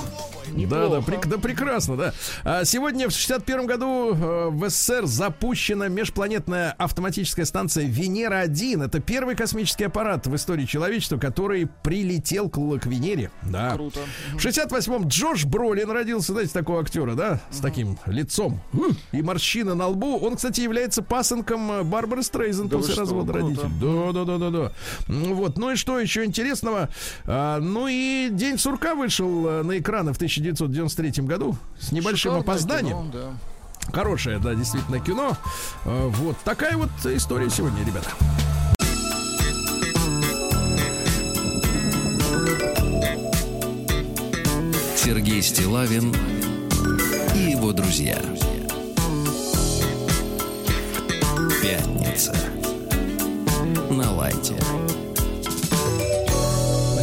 Да, да, прек- да, прекрасно, да. А сегодня в 61 году э, в СССР запущена межпланетная автоматическая станция Венера-1. Это первый космический аппарат в истории человечества, который прилетел к, к Венере. Да. Круто. В 68-м Джош Бролин родился, знаете, такого актера, да, с таким лицом Хм, и морщина на лбу. Он, кстати, является пасынком э, Барбары Стрейзен Да после развода родителей. Да, да, да, да, да. Вот. Ну и что еще интересного? А, ну и День сурка вышел э, на экраны в 1993 году с небольшим Шикарное опозданием. кино, да. Хорошее, да, действительно кино. Э, Вот такая вот история сегодня, ребята. Сергей Стилавин и его друзья. Пятница. На лайте.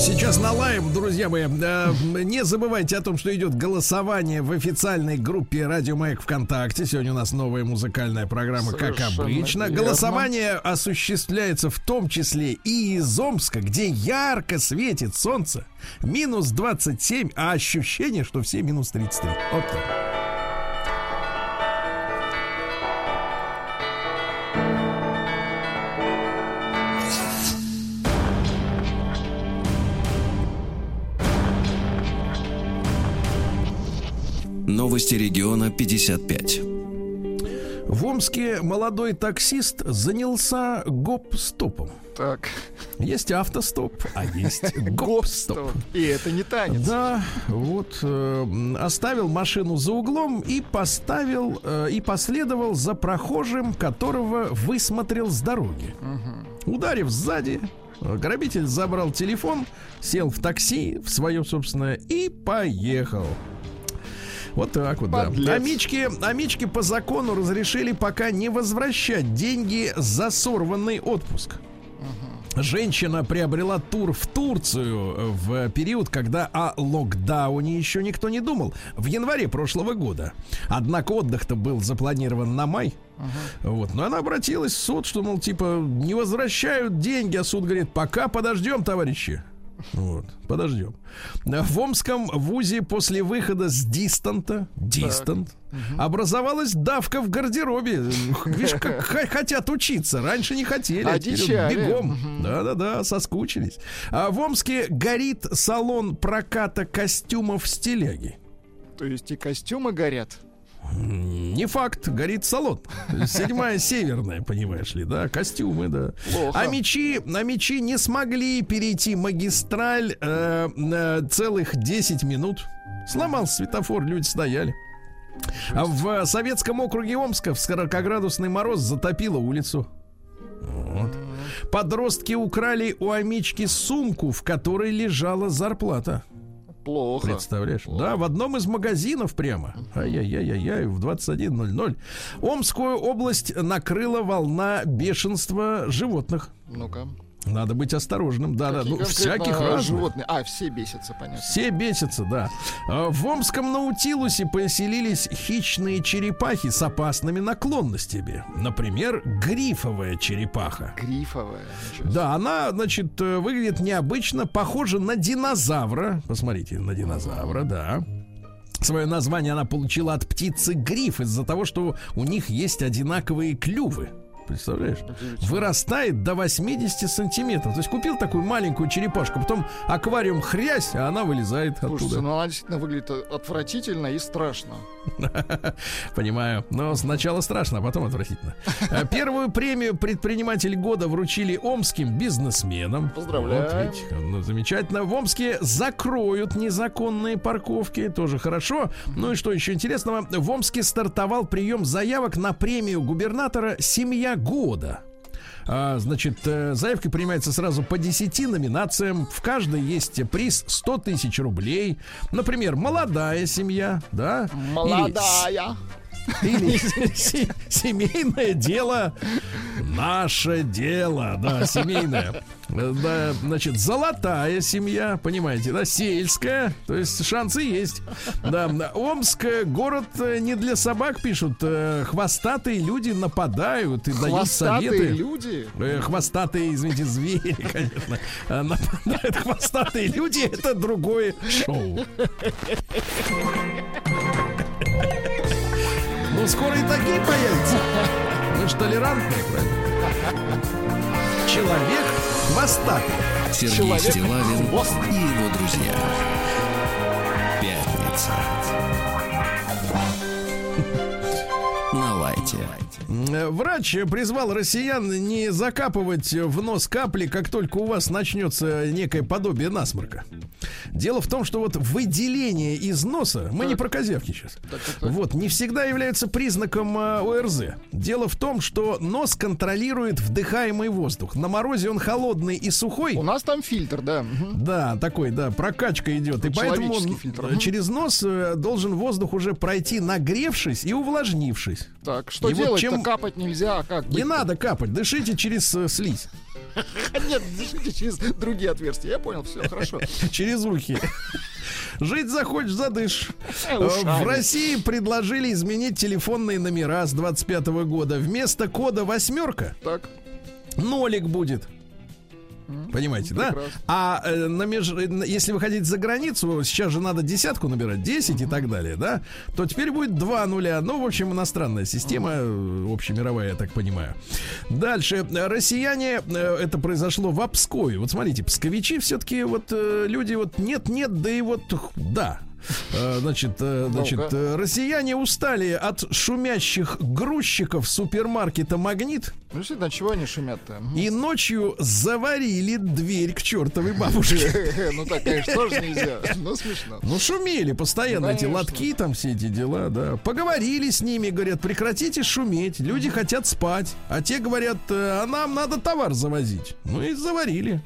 Сейчас налаем, друзья мои. Не забывайте о том, что идет голосование в официальной группе Радио Маяк ВКонтакте. Сегодня у нас новая музыкальная программа, как Совершенно обычно. верно. Голосование осуществляется в том числе и из Омска, где ярко светит солнце. Минус 27, а ощущение, что все минус 33. Вот так. Новости региона 55. В Омске молодой таксист занялся гоп-стопом. Так, Есть автостоп, а есть гоп-стоп. И это не танец. Да, вот э, оставил машину за углом и поставил э, и последовал за прохожим, которого высмотрел с дороги. Ударив сзади, грабитель забрал телефон, сел в такси в свое собственное и поехал. Вот так вот, Подлец. да. Амички, амички по закону разрешили пока не возвращать деньги за сорванный отпуск. Женщина приобрела тур в Турцию э, в период, когда о локдауне еще никто не думал. В январе прошлого года. Однако отдых-то был запланирован на май. Вот. Но она обратилась в суд, что, мол, типа, не возвращают деньги, а суд говорит, пока подождем, товарищи. Вот, подождем. В Омском вузе после выхода с дистанта, дистант, образовалась давка в гардеробе. Видишь, как хотят учиться. Раньше не хотели. а бегом. Да-да-да, соскучились. А в Омске горит салон проката костюмов стиляги. То есть и костюмы горят. Не факт, горит салон. Седьмая северная, понимаешь ли, да, костюмы, да. Плохо. А мечи, а мечи не смогли перейти магистраль э, на целых 10 минут. Сломался светофор, люди стояли. А в советском округе Омска в 40-градусный мороз затопило улицу. Вот. Подростки украли у амички сумку, в которой лежала зарплата. Плохо. Представляешь? Да, в одном из магазинов прямо. Ай-яй-яй-яй, в 21.00. Омскую область накрыла волна бешенства животных. Ну-ка. Надо быть осторожным. Да-да, Какие ну, конкретно всяких разных. животные. А, все бесятся, понятно. Все бесятся, да. А В Омском Наутилусе поселились хищные черепахи с опасными наклонностями. Например, грифовая черепаха. Грифовая. Да, она, значит, э, выглядит необычно, похожа на динозавра. Посмотрите, на динозавра, да. Свое название она получила от птицы гриф из-за того, что у них есть одинаковые клювы. Представляешь? Вырастает до 80 сантиметров. То есть купил такую маленькую черепашку, потом аквариум хрясь, а она вылезает Слушайте, оттуда. ну она действительно выглядит отвратительно и страшно. Понимаю. Но сначала страшно, а потом отвратительно. Э, Первую премию предприниматель года вручили омским бизнесменам. Поздравляю. Вот, видите, ну, замечательно. В Омске закроют незаконные парковки. Тоже хорошо. Ну и что еще интересного? В Омске стартовал прием заявок на премию губернатора «Семья года». А, значит, э, заявки принимаются сразу по 10 номинациям. В каждой есть приз 100 тысяч рублей. Например, молодая семья, да? Молодая. или се- семейное дело. Наше дело, да, семейное. Да, значит, золотая семья, понимаете, да, сельская, то есть шансы есть. Да, Омск, город э, не для собак, пишут, э, хвостатые люди нападают и дают советы. люди. Э, Хвостатые, извините, звери, конечно. А, Нападают хвостатые люди, это другое шоу. Ну, скоро и такие появятся. Мы же толерантные, правильно? Человек хвостатый. Сергей Человек Стилавин и его друзья. Пятница. Врач призвал россиян не закапывать в нос капли, как только у вас начнется некое подобие насморка. Дело в том, что вот выделение из носа, мы не про козявки сейчас, вот, не всегда является признаком э, ОРЗ. Дело в том, что нос контролирует вдыхаемый воздух. На морозе он холодный и сухой. У нас там фильтр, да. Да, такой, да, прокачка идет. И поэтому он, фильтр. э, через нос э, должен воздух уже пройти, нагревшись и увлажнившись. Так, что И вот делать-то? Чем- Капать нельзя, а как Не надо капать, дышите через э, слизь, Нет, дышите через другие отверстия. Я понял, все, хорошо. через ухи. Жить захочешь, задышь. Э, Э. В России предложили изменить телефонные номера с 25 года. Вместо кода восьмерка Так, нолик будет. Понимаете, да? А э, на меж- если вы хотите за границу, сейчас же надо десятку набирать, 10 и так далее, да? То теперь будет два нуля. Ну, в общем, иностранная система, э, общемировая, я так понимаю. Дальше. Россияне, э, это произошло в Пскове. Вот смотрите, псковичи все-таки вот э, люди вот нет-нет, да и вот да. Э, Значит, э, значит, э, россияне устали от шумящих грузчиков супермаркета Магнит ну действительно, чего они шумят-то? И ночью заварили дверь к чертовой бабушке. Ну так, конечно, тоже нельзя. Ну смешно. Ну, шумели постоянно эти лотки, там все эти дела, да. Поговорили с ними, говорят, прекратите шуметь, люди хотят спать. А те говорят, «Э, а нам надо товар завозить. Ну и заварили.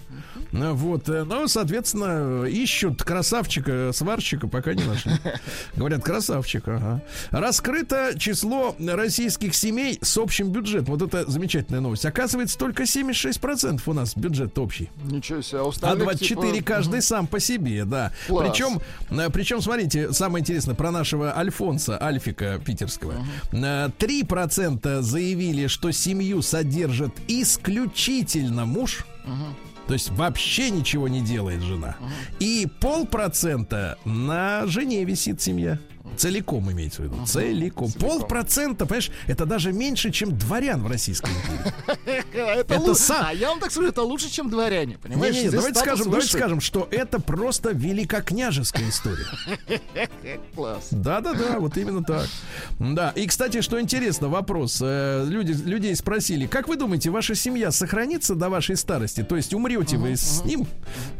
Ну, Вот, э, ну, соответственно, ищут красавчика, сварщика, пока не нашли. Говорят, красавчик, ага. Раскрыто число российских семей с общим бюджетом. Вот это замечательная новость. Оказывается, только 76% у нас бюджет общий. Ничего себе, а А остальных, 24 типа, каждый сам по себе, да. Класс. Причем, э, причем, смотрите, самое интересное про нашего Альфонса, Альфика питерского. Э, 3% заявили, что семью содержит исключительно муж. То есть вообще ничего не делает жена. И полпроцента на жене висит семья. Целиком имеется в виду. Целиком. Полпроцента, понимаешь, это даже меньше, чем дворян в Российской империи. Это, лучше. А я вам так скажу, это лучше, чем дворяне, понимаешь? Здесь давайте скажем, давайте скажем, что это просто великокняжеская история. Класс. Да-да-да, вот именно так. Да, и, кстати, что интересно, вопрос. Э, Люди, людей спросили, как вы думаете, ваша семья сохранится до вашей старости? То есть умрете вы с ним?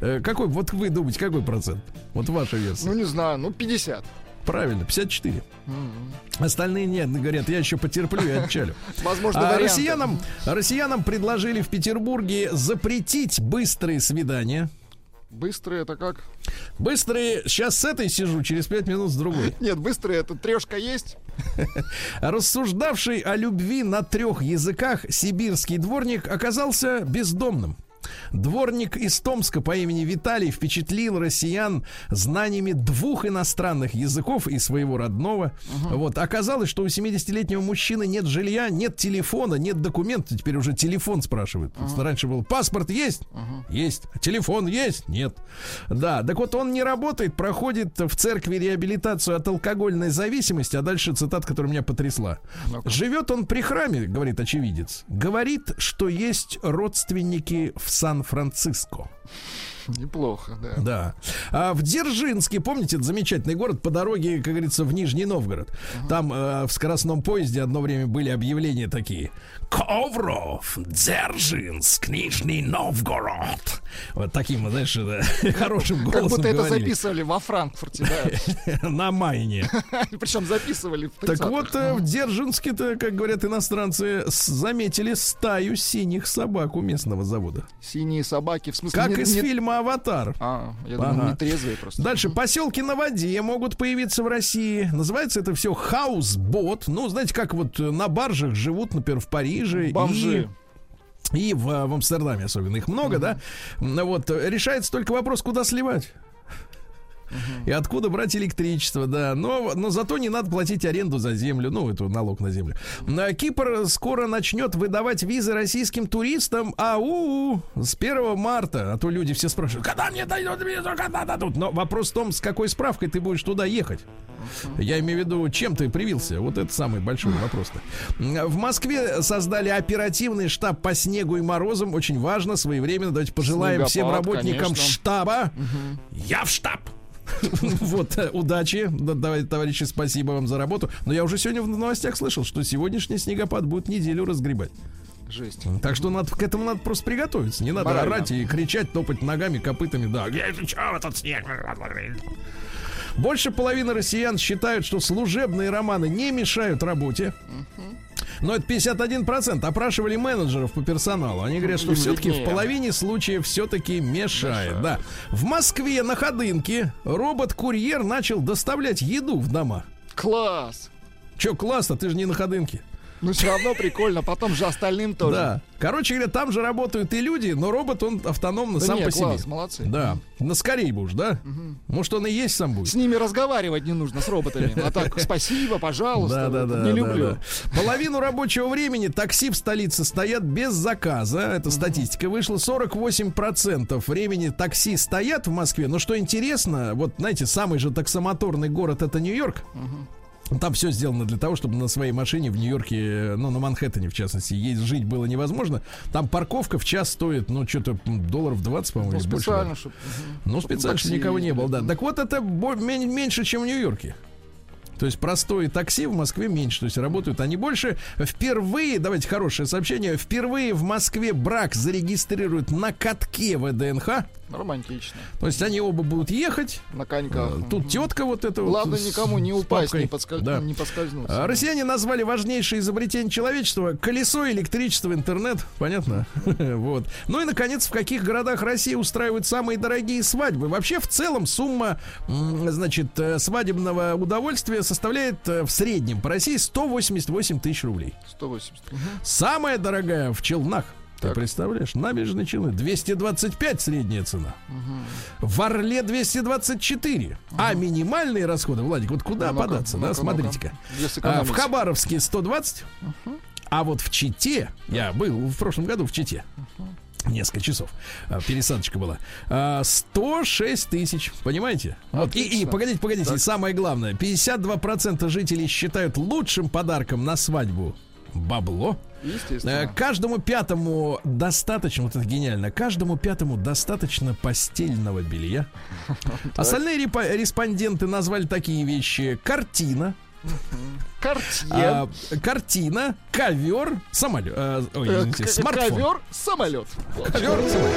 Э, Какой, вот вы думаете, какой процент? Вот ваша версия. Ну, не знаю, ну, 50. Правильно, 54. Остальные нет, говорят, я еще потерплю и отчалю. Возможно, А россиянам, россиянам предложили в Петербурге запретить быстрые свидания. Быстрый это как? Быстрые, сейчас с этой сижу, через пять минут с другой. Нет, быстрый это трешка есть. Рассуждавший о любви на трех языках сибирский дворник оказался бездомным. Дворник из Томска по имени Виталий впечатлил россиян знаниями двух иностранных языков и своего родного. Вот оказалось, что у 70-летнего мужчины нет жилья, нет телефона, нет документов. Теперь уже телефон спрашивают. Раньше был паспорт есть? Есть. А телефон есть? Нет. Да, так вот он не работает, проходит в церкви реабилитацию от алкогольной зависимости, а дальше цитат, которая меня потрясла. Живет он при храме, говорит очевидец. Говорит, что есть родственники в Сан-Франциско. Неплохо, да. Да. А в Дзержинске, помните, это замечательный город по дороге, как говорится, в Нижний Новгород. Там э, в скоростном поезде одно время были объявления такие. Ковров, Дзержинск, Нижний Новгород. Вот таким, знаешь, да, хорошим Как голосом будто это говорили. записывали во Франкфурте, да. На майне. Причем записывали в Так 30-х. вот, э, в Дзержинске-то, как говорят иностранцы, заметили стаю синих собак у местного завода. Синие собаки, в смысле... Как из не- фильма «Аватар». А, я Ага. думаю, нетрезвые просто. Дальше. Поселки на воде могут появиться в России. Называется это все хаусбот. Ну, знаете, как вот э, на баржах живут, например, в Париже. Бомжи. и в, в Амстердаме особенно их много, да, Ну вот, э, решается только вопрос, куда сливать. И откуда брать электричество, да. Но, но зато не надо платить аренду за землю, ну, эту налог на землю. Кипр скоро начнет выдавать визы российским туристам, а у с 1 марта. А то люди все спрашивают, когда мне дадут визу, когда дадут? Но вопрос в том, с какой справкой ты будешь туда ехать. Я имею в виду, чем ты привился? Вот это самый большой вопрос-то. В Москве создали оперативный штаб по снегу и морозам. Очень важно, своевременно. Давайте пожелаем всем Снегопад, работникам конечно. штаба. Я в штаб. Вот, э, удачи. Товарищи, спасибо вам за работу. Но я уже сегодня в новостях слышал, что сегодняшний снегопад будет неделю разгребать. Жесть. Так что надо, к этому надо просто приготовиться. Не надо Морально. орать и кричать, топать ногами, копытами. Да, чё, этот снег? Больше половины россиян считают, что служебные романы не мешают работе. Но это 51%. Опрашивали менеджеров по персоналу. Они говорят, что все-таки в половине случаев все-таки мешает. Да. В Москве на Ходынке робот-курьер начал доставлять еду в дома. Класс. Че, классно, ты же не на Ходынке. Но все равно прикольно, потом же остальным тоже. Да. Короче говоря, там же работают и люди, но робот, он автономно Да сам не, по класс, себе. молодцы. Да. На скорее бы уж, да? Может, он и есть сам будет. С ними разговаривать не нужно, с роботами. А так, спасибо, пожалуйста. Да, да, да. Не да, люблю. да. Половину рабочего времени такси в столице стоят без заказа. Это статистика вышла. 48% времени такси стоят в Москве. Но что интересно, вот, знаете, самый же таксомоторный город это Нью-Йорк. Там все сделано для того, чтобы на своей машине в Нью-Йорке, ну, на Манхэттене, в частности, есть, жить было невозможно. Там парковка в час стоит, ну, что-то долларов 20, по-моему, Ну, или больше. чтобы... Ну, специально, чтобы никого не было, да. Так вот, это меньше, чем в Нью-Йорке. То есть простое такси в Москве меньше, то есть работают они больше. Впервые, давайте хорошее сообщение, впервые в Москве брак зарегистрируют на катке ВДНХ. Романтично. То есть они оба будут ехать. На коньках. Э, Тут тетка вот эта вот Главное с- никому не упасть, не, подскольз- Да. не поскользнуться. А Россияне назвали важнейшее изобретение человечества колесо, электричество, интернет. Понятно? вот. Ну и, наконец, в каких городах России устраивают самые дорогие свадьбы? Вообще, в целом, сумма, значит, э, свадебного удовольствия составляет э, в среднем по России 188 тысяч рублей. 180. Мгм. Самая дорогая в Челнах. Ты Так. представляешь? Набережные Челны 225 средняя цена. В Орле 224. А минимальные расходы, Владик, вот куда Ну-ка, податься, да? ну-ка, Смотрите-ка. А, в Хабаровске 120. А вот в Чите, я был в прошлом году в Чите. Несколько часов. А, Пересадочка была. А, 106 тысяч. Понимаете? Вот. И, и, погодите, погодите. И самое главное. 52% жителей считают лучшим подарком на свадьбу бабло. Естественно. Каждому пятому достаточно, вот это гениально, каждому пятому достаточно постельного белья. Остальные респонденты назвали такие вещи. Картина, Картье. а, картина, ковер, самолет. ой, Э, извините, смартфон. Ковер, самолет. Ковер, самолет.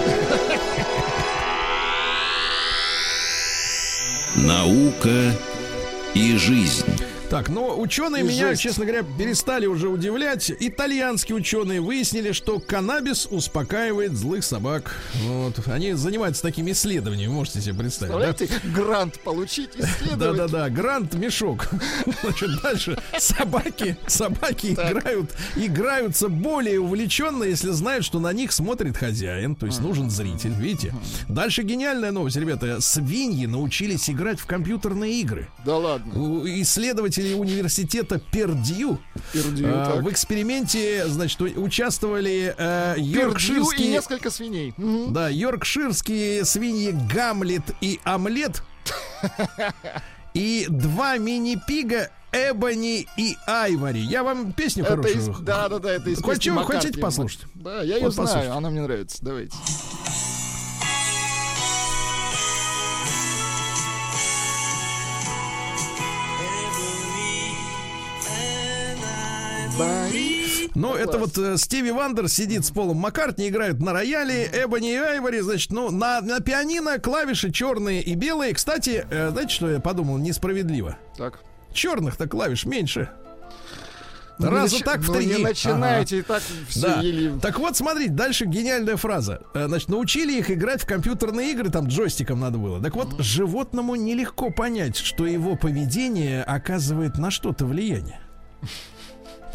Наука и жизнь. Так, но ученые И меня, жесть. честно говоря, перестали уже удивлять. Итальянские ученые выяснили, что каннабис успокаивает злых собак. Вот. Они занимаются такими исследованиями, можете себе представить. да? Грант получить, исследовать. Да-да-да, грант мешок. Значит, дальше собаки, собаки играют, играются более увлеченно, если знают, что на них смотрит хозяин, то есть нужен зритель, видите? Дальше гениальная новость, ребята. Свиньи научились играть в компьютерные игры. Да ладно. Исследователи университета Пердью Пердью, так. в эксперименте, значит, участвовали э, Пердью и йоркширские... несколько свиней. Да, йоркширские свиньи Гамлет и Омлет. И два мини-пига Эбони и Айвори. Я вам песню Это хорошую. из... Да, да, да, это из Маккартни. хотите послушать? Да, я ее Вот знаю, послушайте. она мне нравится. Давайте. Ну, это класс. вот э, Стиви Вандер сидит с Полом Маккартни, играют на рояле, Эбони и Айвори, значит, ну, на, на пианино клавиши черные и белые. Кстати, э, знаете, что я подумал? Несправедливо. Так. Черных-то клавиш меньше. Ну, Раза нач- так в ну, три. не начинайте, и так все Да. еле... Так вот, смотрите, дальше гениальная фраза. Э, Значит, научили их играть в компьютерные игры, там джойстиком надо было. Так вот, животному нелегко понять, что его поведение оказывает на что-то влияние.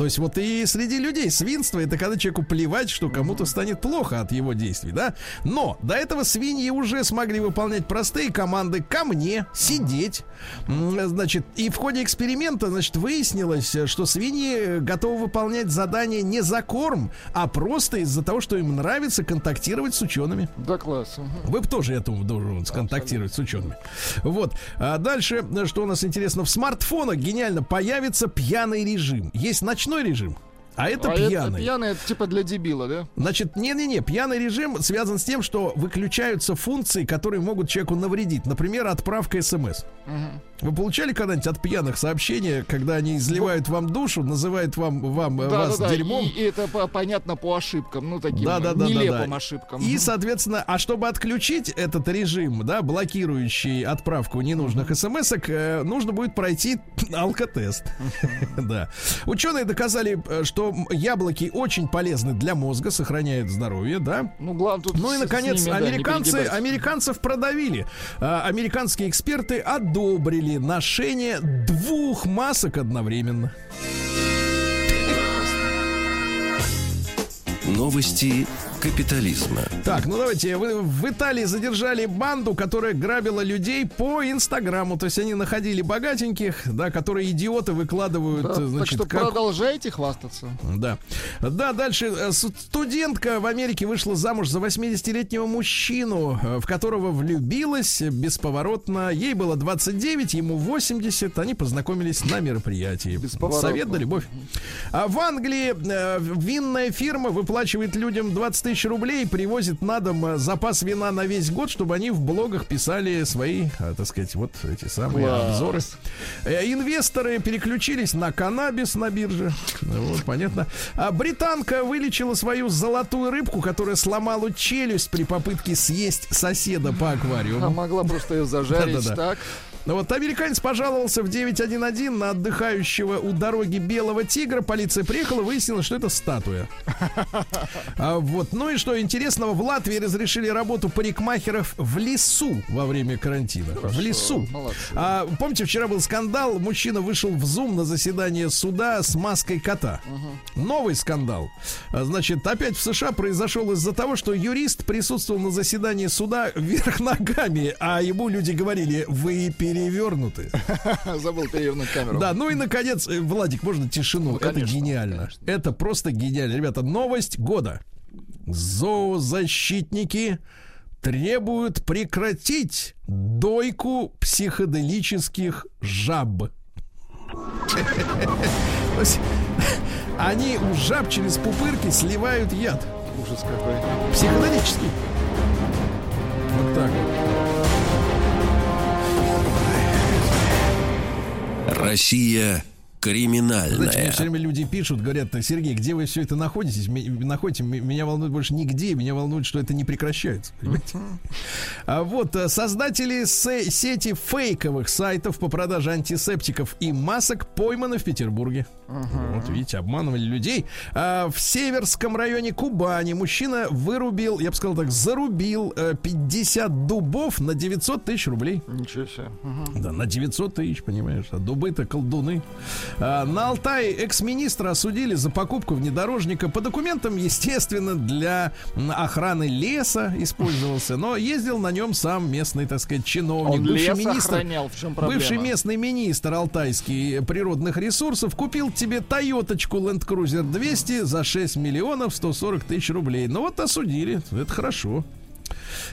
То есть вот и среди людей свинство это когда человеку плевать, что кому-то станет плохо от его действий, да? Но до этого свиньи уже смогли выполнять простые команды ко мне, сидеть. Значит, и в ходе эксперимента, значит, выяснилось, что свиньи готовы выполнять задания не за корм, а просто из-за того, что им нравится контактировать с учеными. Да, класс. Вы бы тоже, думаю, должен сконтактировать с учеными. Вот. А дальше, что у нас интересно, в смартфонах гениально появится пьяный режим. Есть ночной режим, а это а пьяный. это пьяный, это типа для дебила, да? Значит, не-не-не, пьяный режим связан с тем, что выключаются функции, которые могут человеку навредить. Например, отправка смс. Вы получали когда-нибудь от пьяных сообщения, когда они изливают вам душу, называют вам, вам э, Да, вас да, да. дерьмом? И, и это по- понятно по ошибкам, ну таким Да, да, да, да, нелепым да. ошибкам. И, соответственно, а чтобы отключить этот режим, да, блокирующий отправку ненужных смс нужно будет пройти алкотест. Да. Ученые доказали, э, что яблоки очень полезны для мозга, сохраняют здоровье, да. Ну, главное тут Ну и наконец, да, американцы, американцев продавили. А, американские эксперты одобрили ношение двух масок одновременно. Новости капитализма. Так, ну давайте, вы в Италии задержали банду, которая грабила людей по Инстаграму. То есть они находили богатеньких, да, которые идиоты выкладывают, Да, э, так значит, что как... продолжайте хвастаться. Да. Да, дальше. э, Студентка в Америке вышла замуж за 80-летнего мужчину, э, в которого влюбилась бесповоротно. Ей было 29, ему 80. Они познакомились на мероприятии. Совет да любовь. А в Англии э, винная фирма выплачивает людям 20 тысяч рублей, привозит на дом э, запас вина на весь год, чтобы они в блогах писали свои, э, так сказать, вот эти самые Класс. обзоры. Э, Инвесторы переключились на каннабис на бирже. Ну, Вот, понятно. А британка вылечила свою золотую рыбку, которая сломала челюсть при попытке съесть соседа по аквариуму. могла просто ее зажарить так. Ну вот американец пожаловался в 911 на отдыхающего у дороги белого тигра. Полиция приехала, выяснила, что это статуя. А, вот. Ну и что интересного, в Латвии разрешили работу парикмахеров в лесу во время карантина. В лесу. молодцы. А, помните, вчера был скандал. Мужчина вышел в зум на заседание суда с маской кота. Новый скандал. А, Значит, опять в США произошел из-за того, что юрист присутствовал на заседании суда вверх ногами, а ему люди говорили, вы перевернуты. Забыл перевернуть камеру. Да, ну и наконец, э, Владик, можно тишину? Это конечно, гениально. Это просто гениально. Ребята, новость года. Зоозащитники требуют прекратить дойку психоделических жаб. Они у жаб через пупырки сливают яд. Ужас какой. Психоделический. Вот так вот. Россия Знаете, мне все время люди пишут, говорят, Сергей, где вы все это находитесь? Находите, меня волнует больше нигде, меня волнует, что это не прекращается. понимаете? А вот э, создатели се- сети фейковых сайтов по продаже антисептиков и масок пойманы в Петербурге. Вот видите, обманывали людей. А в Северском районе Кубани мужчина вырубил, я бы сказал так, зарубил э, 50 дубов на 900 тысяч рублей. Ничего себе. Мгм. Да, на 900 тысяч, понимаешь. А дубы-то колдуны. А, на Алтай экс-министра осудили за покупку внедорожника. По документам, естественно, для охраны леса использовался. Но ездил на нем сам местный, так сказать, чиновник. Он бывший лес министр. охранял, в чем проблема? Бывший местный министр алтайский природных ресурсов купил тебе Тойоточку Land Cruiser 200 за 6 миллионов 140 тысяч рублей. Ну вот осудили. Это хорошо.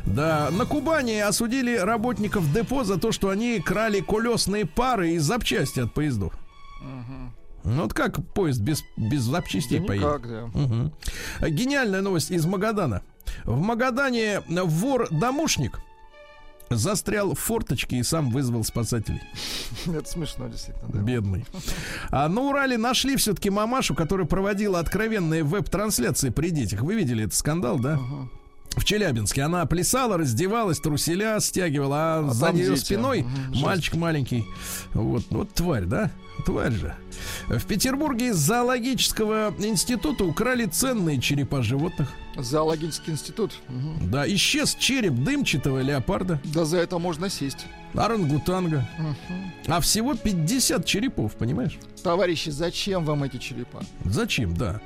Да, на Кубани осудили работников депо за то, что они крали колесные пары и запчасти от поездов. Ну вот как поезд без, без запчастей Да поедет? никак, да. Мгм. Гениальная новость из Магадана. В Магадане вор-домушник застрял в форточке и сам вызвал спасателей. Это смешно, действительно. да. Бедный. А на Урале нашли все-таки мамашу, которая проводила откровенные веб-трансляции при детях. Вы видели этот скандал, да? В Челябинске она плясала, раздевалась, труселя стягивала, а, А за нее дети. спиной Мгм, мальчик маленький. Вот, вот тварь, да? Тварь же. В Петербурге из зоологического института украли ценные черепа животных. Зоологический институт. Мгм. Да, исчез череп дымчатого леопарда, Да за это можно сесть. орангутанга. А всего 50 черепов, понимаешь? Товарищи, зачем вам эти черепа? Зачем, да.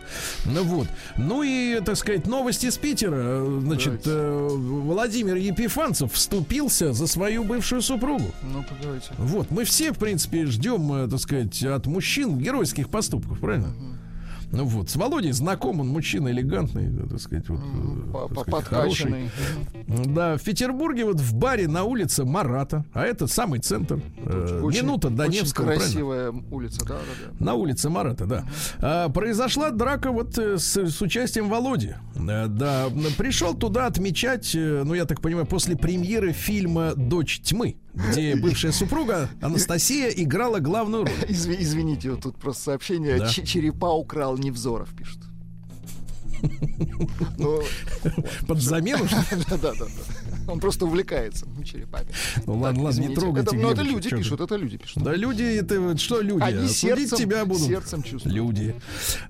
Ну вот. Ну и, так сказать, новости из Питера. Значит, э, Владимир Епифанцев вступился за свою бывшую супругу. Ну, поговорите. Вот, мы все, в принципе, ждем, э, так сказать, от мужчин геройских поступков, правильно? Ну вот, с Володей знаком, он мужчина элегантный, да, так сказать, вот, э, так сказать, хороший. Подкачанный. Да, в Петербурге вот в баре на улице Марата, а это самый центр, э, Очень- минута до очень Невского, правильно? красивая улица, да, да, да. На улице Марата, да. А, произошла драка вот э, с, с участием Володи. Да, пришел туда отмечать, ну я так понимаю, после премьеры фильма «Дочь тьмы», где бывшая супруга Анастасия играла главную роль. Изви- извините, вот тут просто сообщение. Да. Черепа украл Невзоров, пишет. Ну, Под замену, да, да, да. Он просто увлекается черепами. Ну ладно, ладно, не трогайте. Это, ну, это люди пишут, это люди пишут. Да люди, это что люди? Они сердцем- тебя будут. сердцем чувствуют. Люди.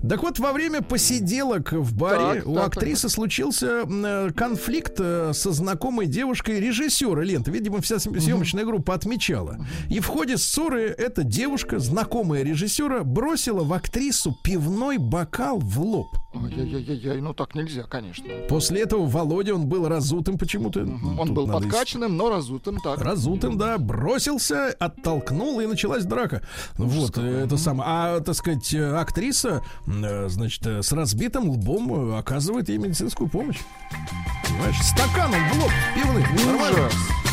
Так вот, во время посиделок в баре у актрисы случился э, конфликт э, со знакомой девушкой режиссера ленты. Видимо, вся съем- съемочная группа отмечала. И в ходе ссоры эта девушка, знакомая режиссера, бросила в актрису пивной бокал в лоб. Ой-яй-яй-яй, ну так нельзя, конечно. После этого Володя, он был разутым почему-то. Он Тут был подкачанным, но разутым так. Разутым, да, бросился, оттолкнул, и началась драка. Вот, э, это самое. А, так сказать, э, актриса, э, значит, э, с разбитым лбом оказывает ей медицинскую помощь. Понимаешь, стаканом в лоб пивным. Нормально?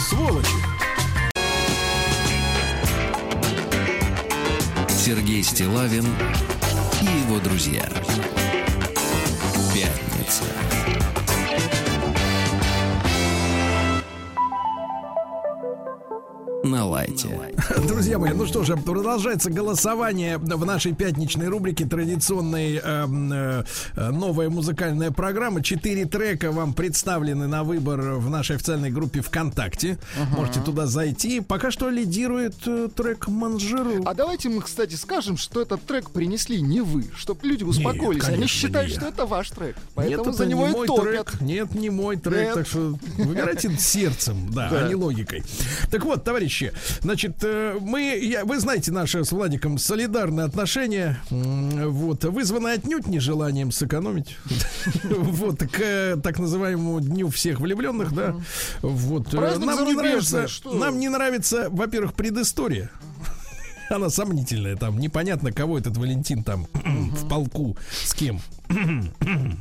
Сволочи. Сергей Стилавин и его друзья. На лайте. Друзья мои, ну что же, продолжается голосование в нашей пятничной рубрике традиционной эм, э, э, новая музыкальная программа. Четыре трека вам представлены на выбор в нашей официальной группе ВКонтакте. Можете туда зайти. Пока что лидирует э, трек Манжеру. А давайте мы, кстати, скажем, что этот трек принесли не вы, чтобы люди успокоились. Они конечно, считают, не я. что это ваш трек. Поэтому Нет, за это него не и мой топят. трек. Нет, не мой трек. Нет. Так что выбирайте сердцем, да, Да. а не логикой. Так вот, товарищи, значит, э, мы, я, вы знаете наше с Владиком солидарное отношение, вот, вызванное отнюдь нежеланием сэкономить, вот, к так называемому дню всех влюбленных, да, вот. э, Нам не нравится, нам не нравится, во-первых, предыстория. Она сомнительная, там непонятно, кого этот Валентин там в полку с кем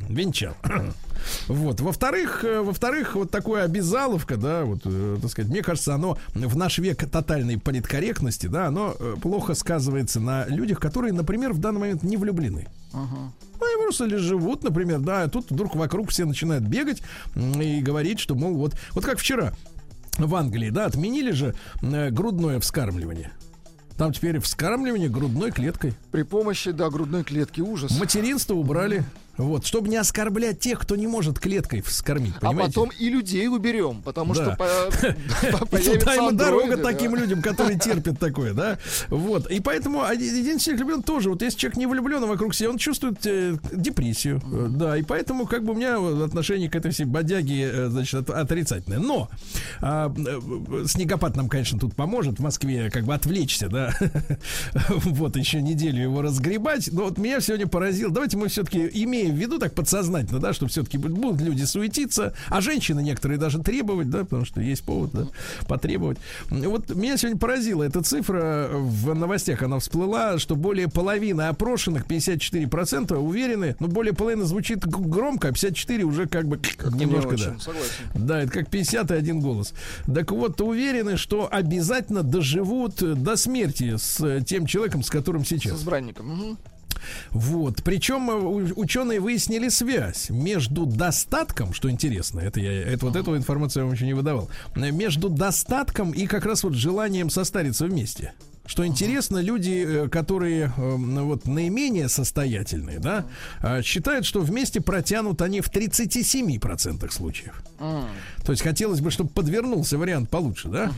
венчал. Вот. Во-вторых, э, во-вторых, вот такое обязаловка, да, вот, э, так сказать, мне кажется, оно в наш век тотальной политкорректности, да, оно э, плохо сказывается на людях, которые, например, в данный момент не влюблены. Ну, и просто ли живут, например, да, а тут вдруг вокруг все начинают бегать и говорить, что, мол, вот, вот как вчера в Англии, да, отменили же грудное вскармливание. Там теперь вскармливание грудной клеткой. При помощи, да, грудной клетки ужас. Материнство убрали. Вот, чтобы не оскорблять тех, кто не может клеткой вскормить, А понимаете? потом и людей уберем, потому Да. что по- по- И туда появятся ему дорога таким людям, которые терпят такое, да? Вот. И поэтому один человек влюблен тоже. Вот если человек не влюблен а вокруг себя, он чувствует э, депрессию. Э, Да, и поэтому как бы у меня отношение к этой всей бодяге, э, значит, от- отрицательное. Но а, снегопад нам, конечно, тут поможет в Москве как бы отвлечься, да? Вот еще неделю его разгребать. Но вот меня сегодня поразило. Давайте мы все-таки, имея в виду так подсознательно, да, что все-таки будут люди суетиться, а женщины некоторые даже требовать, да, потому что есть повод, да, потребовать. Вот меня сегодня поразила эта цифра. В новостях она всплыла, что более половины опрошенных, 54%, уверены, ну, более половины звучит громко, а 54 уже как бы Не немножко, очень, да. согласен. Да, это как 50 и один голос. Так вот, уверены, что обязательно доживут до смерти с э, тем человеком, с которым С сейчас. избранником. Мгм. Вот. Причем э, ученые выяснили связь между достатком, что интересно, это я, это вот эту информацию я вам еще не выдавал, между достатком и как раз вот желанием состариться вместе. что интересно, люди, э, которые э, вот наименее состоятельные, да, э, считают, что вместе протянут они в 37% случаев. То есть хотелось бы, чтобы подвернулся вариант получше, да?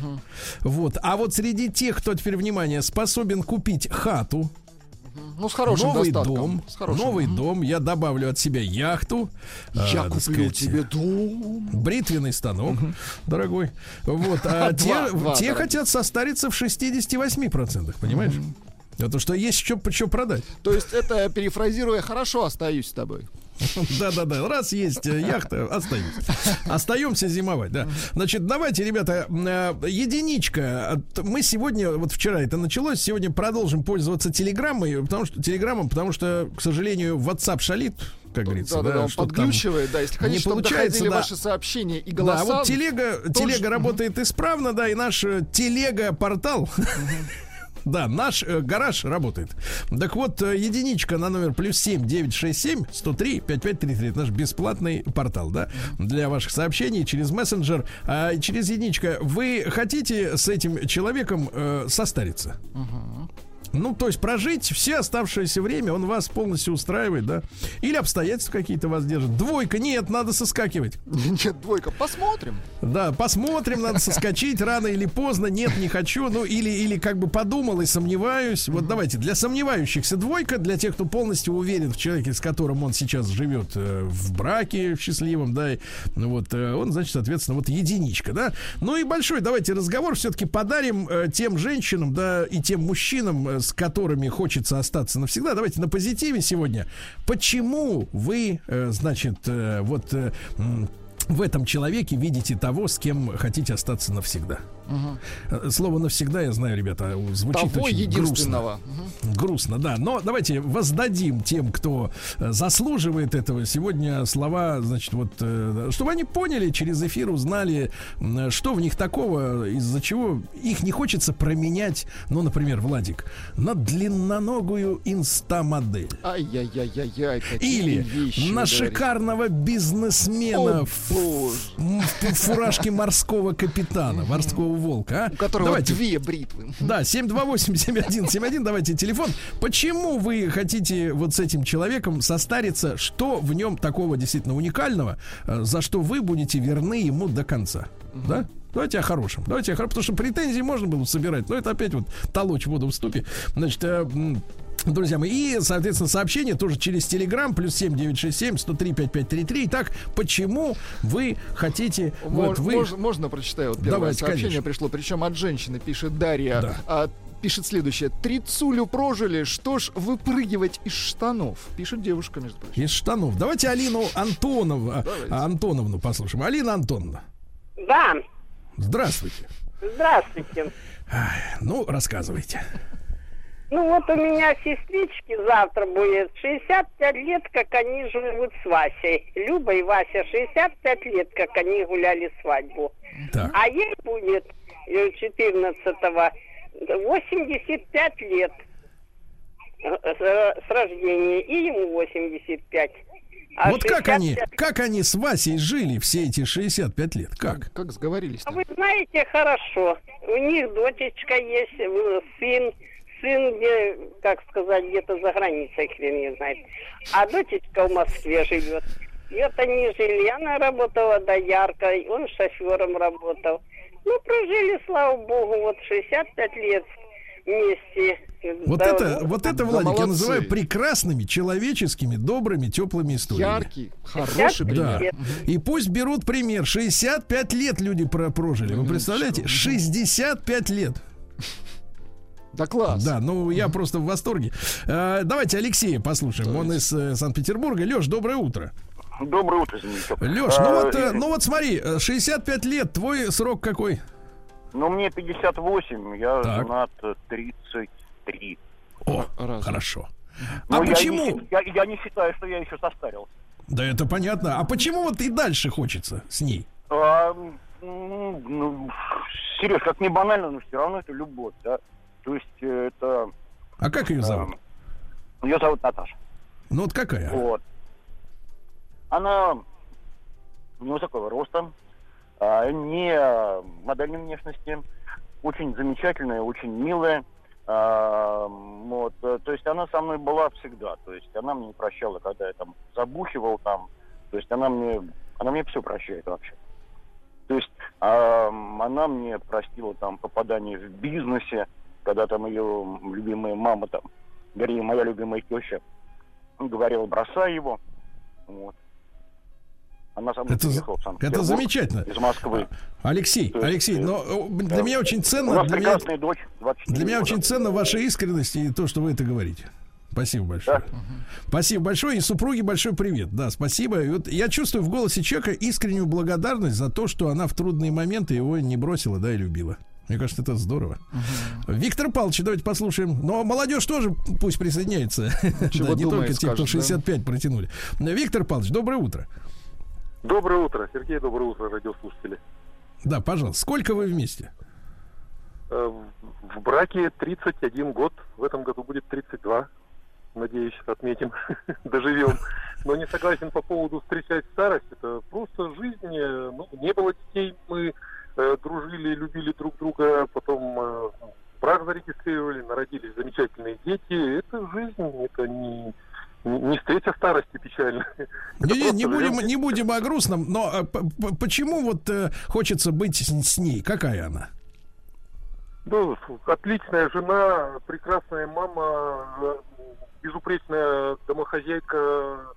Вот. А вот среди тех, кто теперь, внимание, способен купить хату, Ну, с хорошим новый достатком. дом, С хорошим. новый дом, я добавлю от себя яхту, Я так куплю сказать, тебе дом. бритвенный станок, дорогой. Вот, а те, те хотят состариться в 68%, понимаешь? Потому что есть что, что продать. То есть это, перефразируя, хорошо остаюсь с тобой. Да-да-да, раз есть э, яхта, остаемся. Остаемся зимовать, да. Значит, давайте, ребята, э, единичка. Мы сегодня, вот вчера это началось, сегодня продолжим пользоваться телеграммой, потому что телеграммом, потому что, к сожалению, WhatsApp шалит, как говорится. Да-да-да, он что-то там подглючивает, да. Если хотите, не получается, да. ваши сообщения и Да, голоса. вот телега, тоже- телега работает исправно, да, и наш э, телега-портал. Да, наш э, гараж работает. Так вот, э, единичка на номер плюс 7 967 103 5533. Это наш бесплатный портал, да, для ваших сообщений через мессенджер. А через единичка вы хотите с этим человеком э, состариться? Ну, то есть прожить все оставшееся время, он вас полностью устраивает, да? Или обстоятельства какие-то вас держат. Двойка, нет, надо соскакивать. Нет, двойка. Посмотрим. Да, посмотрим, надо соскочить рано или поздно. Нет, не хочу. Ну, или, или как бы подумал и сомневаюсь. Вот давайте, для сомневающихся двойка, для тех, кто полностью уверен в человеке, с которым он сейчас живет э, в браке в счастливом, да, и, ну вот, э, он, значит, соответственно, вот единичка, да. Ну и большой, давайте разговор все-таки подарим э, тем женщинам, да, и тем мужчинам, с которыми хочется остаться навсегда. Давайте на позитиве сегодня. Почему вы, э, значит, э, вот э, в этом человеке видите того, с кем хотите остаться навсегда. Э, Слово навсегда, я знаю, ребята, звучит Того очень грустно. Грустно, да. Но давайте воздадим тем, кто э, заслуживает этого. Сегодня слова, значит, вот, э, чтобы они поняли, через эфир узнали, что в них такого, из-за чего их не хочется променять, ну, например, Владик, на длинноногую инстамодель. Ай-яй-яй-яй-яй. Или вещи на вы говорите. шикарного бизнесмена О, в, в фуражке морского капитана, морского волка. а? У которого Давайте. две бритвы. Да, 728-7171, давайте телефон. Почему вы хотите вот с этим человеком состариться? Что в нем такого действительно уникального, э, за что вы будете верны ему до конца? Да? Давайте о хорошем. Давайте о хорошем, потому что претензии можно было собирать, но это опять вот толочь воду в ступе. Значит, э, Друзья мои, и, соответственно, сообщение тоже через Телеграм, плюс 7967 103 5533. Итак, почему вы хотите... вот Мож- вы... можно, можно прочитаю? Вот первое Давайте, сообщение конечно. пришло, причем от женщины, пишет Дарья. Да. А, пишет следующее. Трицулю прожили, что ж выпрыгивать из штанов? Пишет девушка, между прочим. Из штанов. Давайте Алину Антонову, а, Давайте. Антоновну послушаем. Алина Антоновна, Да, здравствуйте. здравствуйте. Ну, рассказывайте. Ну вот у меня сестрички завтра будет 65 лет, как они живут с Васей. Люба и Вася 65 лет, как они гуляли свадьбу. Так. А ей будет э, 14-го 85 лет э, с с рождения, и ему 85. А вот как они, 65 как они с Васей жили все эти 65 лет? Как? Как сговорились А вы знаете хорошо, у них дочечка есть, э, сын, сын где, как сказать, где-то за границей, хрен не знает. А дочечка в Москве живет. И вот они жили, она работала дояркой, он шофером работал. Ну, прожили, слава богу, вот 65 лет вместе. Вот Да, это, ну, вот это, да Владик, я молодцы. называю прекрасными, человеческими, добрыми, теплыми историями. Яркий, хороший Да. пример. И пусть берут пример. 65 лет люди про- прожили. Вы представляете? 65 лет. Да класс. Да, ну я просто в восторге. Э, Давайте Алексея послушаем. Он из э, Санкт-Петербурга. Леш, доброе утро. Доброе утро, Змейтов. Леш, ну вот, э, ну вот смотри, э, 65 лет, твой срок какой? Ну, мне 58, я Так. женат э, 33. О, Разом. хорошо. Но А я почему? Не, я, я не считаю, что я еще состарился. Да это понятно. А почему вот и дальше хочется с ней? А, ну, Сереж, как не банально, но все равно это любовь, да. То есть э, это... А как ее зовут? Ее зовут Наташа. Ну вот какая? Вот. Она невысокого роста, а, не модельной внешности, очень замечательная, очень милая. А, вот, э, то есть она со мной была всегда. То есть она мне не прощала, когда я там забухивал там. То есть она мне, она мне все прощает вообще. То есть она мне простила там попадание в бизнесе, когда там ее любимая мама там, вернее, моя любимая теща говорила, бросай его. Вот. Она со мной Это, приехала в это замечательно. из Москвы. Алексей, То есть, Алексей, э, но э, для да. меня очень У ценно, нас для меня, дочь, 24 для меня года. очень ценно ваша искренность и то, что вы это говорите. Спасибо большое. Спасибо большое. И супруге большой привет. Да, спасибо. И вот я чувствую в голосе человека искреннюю благодарность за то, что она в трудные моменты его не бросила, да, и любила. Мне кажется, это здорово. Виктор Павлович, давайте послушаем. Но молодежь тоже пусть присоединяется. Да, не только те, кто скажет, да? 65 протянули. Виктор Павлович, доброе утро. Доброе утро, Сергей, доброе утро, радиослушатели. Да, пожалуйста. Сколько вы вместе? Э, В браке 31 год, в этом году будет 32. Надеюсь, отметим, доживем. Но не согласен по поводу встречать старость. Это просто жизнь. э, Ну, не было детей, мы дружили, любили друг друга, потом э, брак зарегистрировали, народились замечательные дети. Это жизнь, это не, не, встреча старости печально. Не, не, не будем, не будем о грустном, но э, почему вот э, хочется быть с, с ней? Какая она? Ну, отличная жена, прекрасная мама, э, безупречная домохозяйка.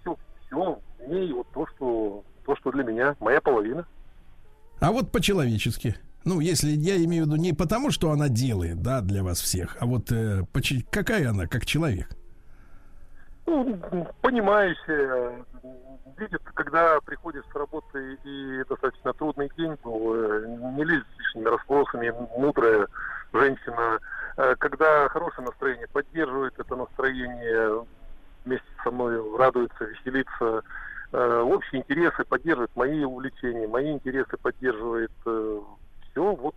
Все, все в ней вот то, что то, что для меня, моя половина. А вот по-человечески. Ну, если я имею в виду не потому, что она делает, да, для вас всех, а вот э, какая она как человек? Ну, понимающая, видит, когда приходишь с работы и достаточно трудный день был, э, не лезет с лишними расспросами, мудрая женщина. Э, Когда хорошее настроение, поддерживает это настроение, вместе со мной радуется, веселится. Э, Общие интересы поддерживает мои увлечения, мои интересы поддерживает. Все вот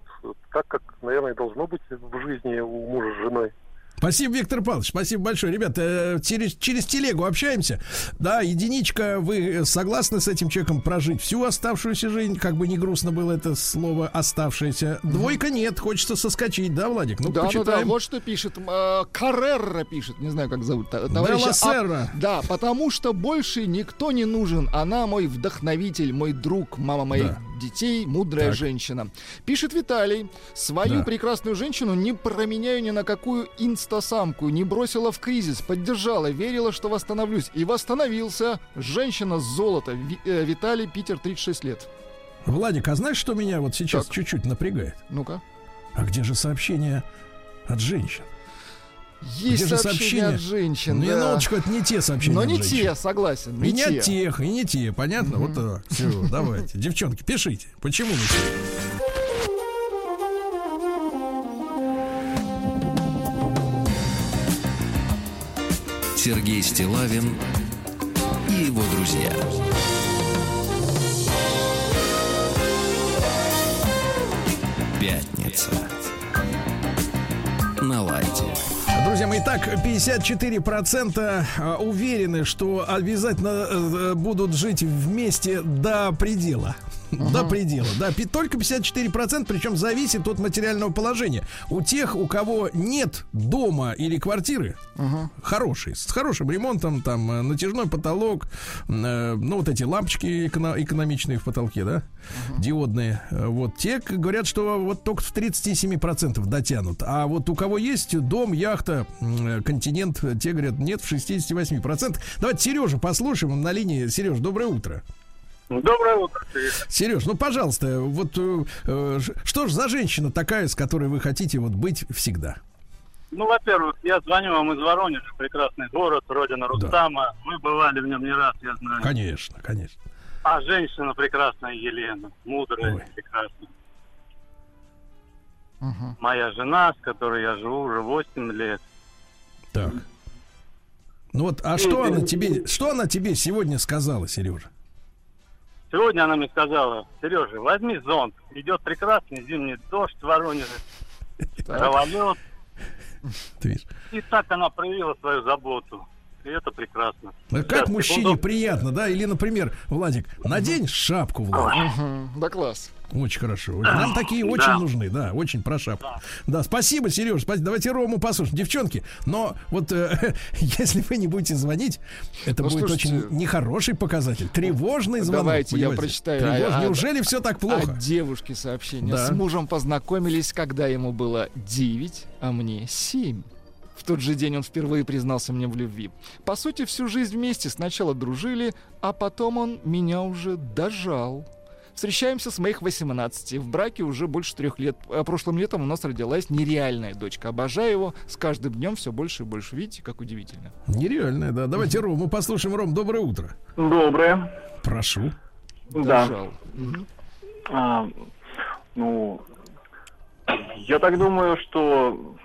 так, как, наверное, должно быть в жизни у мужа с женой. Спасибо, Виктор Павлович, спасибо большое. Ребята, э, через, через телегу общаемся. Да, единичка, вы согласны с этим человеком прожить всю оставшуюся жизнь, как бы не грустно было это слово оставшееся. Двойка нет, хочется соскочить, да, Владик? Ну, да, ну да, почитаем. вот что пишет. э, Каррера пишет, не знаю, как зовут. товарища. А- да, потому что больше никто не нужен. Она мой вдохновитель, мой друг, мама моих Да. Детей, мудрая Так. женщина. Пишет Виталий. Свою Да. прекрасную женщину не променяю ни на какую инстасамку. Не бросила в кризис, поддержала, верила, что восстановлюсь. И восстановился. Женщина с золота. Ви- э, Виталий, Питер, 36 лет. Владик, а знаешь, что меня вот сейчас Так. чуть-чуть напрягает? Ну-ка. А где же сообщения от женщин? Есть Где сообщения сообщения? от женщин. Не, да. минуточку, это не те сообщения Но от не женщин. те, согласен. И не те. от тех, и не те, понятно? Вот так. Все, давайте. Девчонки, пишите. Почему не те? Сергей Стилавин и его друзья. Пятница. На лайте. Друзья мои, так, 54% э, уверены, что обязательно э, будут жить вместе до предела. До предела, да. Только 54%, причем зависит от материального положения. У тех, у кого нет дома или квартиры, хороший, с хорошим ремонтом, там, э, натяжной потолок, э, ну, вот эти лампочки эконо- экономичные в потолке, да, диодные. Э, Вот те говорят, что вот только в 37% дотянут. А вот у кого есть дом, яхта, э, континент, те говорят, нет, в 68%. Давайте Сережа послушаем, он на линии. Сереж, доброе утро. Доброе утро. Сереж, ну, пожалуйста, вот э, э, что ж за женщина такая, с которой вы хотите вот быть всегда? Ну, во-первых, я звоню вам из Воронежа, прекрасный город, родина Рустама. Вы бывали в нем не раз, я знаю. Конечно, конечно. А женщина прекрасная Елена, мудрая, прекрасная. Моя жена, с которой я живу уже 8 лет. Так. Ну вот, а что она тебе, что она тебе сегодня сказала, Сережа? Сегодня она мне сказала, Сережа, возьми зонт. Идет прекрасный зимний дождь в Воронеже. Гололед. И так она проявила свою заботу. И это прекрасно. А Как Сейчас, мужчине секунду. приятно, да? Или, например, Владик, надень шапку, Владик. Мгм, Да класс. Очень хорошо. очень. Нам такие очень Да. нужны, да, очень про шапку. Да, спасибо, Сереж, спасибо. Давайте Рому послушаем. Девчонки, но вот э, если вы не будете звонить, это Ну, будет слушайте, очень нехороший показатель. Тревожный звонок. Давайте я понимаете? прочитаю. Тревож- А- а- Неужели все так плохо? От девушки сообщение. Да. С мужем познакомились, когда ему было 9, а мне 7. В тот же день он впервые признался мне в любви. По сути, всю жизнь вместе сначала дружили, а потом он меня уже дожал. Встречаемся с моих 18. В браке уже больше трех лет. А прошлым летом у нас родилась нереальная дочка. Обожаю его. С каждым днем все больше и больше. Видите, как удивительно. Нереальное, да. Давайте Рому послушаем. Ром, доброе утро. Доброе. Прошу. Да. А, ну, я так думаю, что...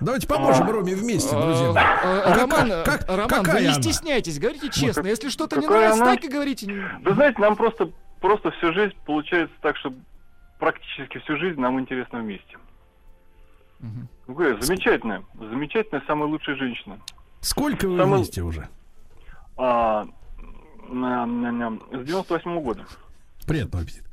Давайте поможем Роме вместе, друзья. мои. А, Роман, как- Роман, какая вы не стесняйтесь, говорите честно. как- Если что-то не нравится, так и говорите. Вы знаете, нам просто, просто всю жизнь получается так, что практически всю жизнь нам интересно вместе. Ну, какая замечательная, замечательная, самая лучшая женщина. Сколько вы вместе уже? А, на- на- на- с 98 года. Приятного аппетита.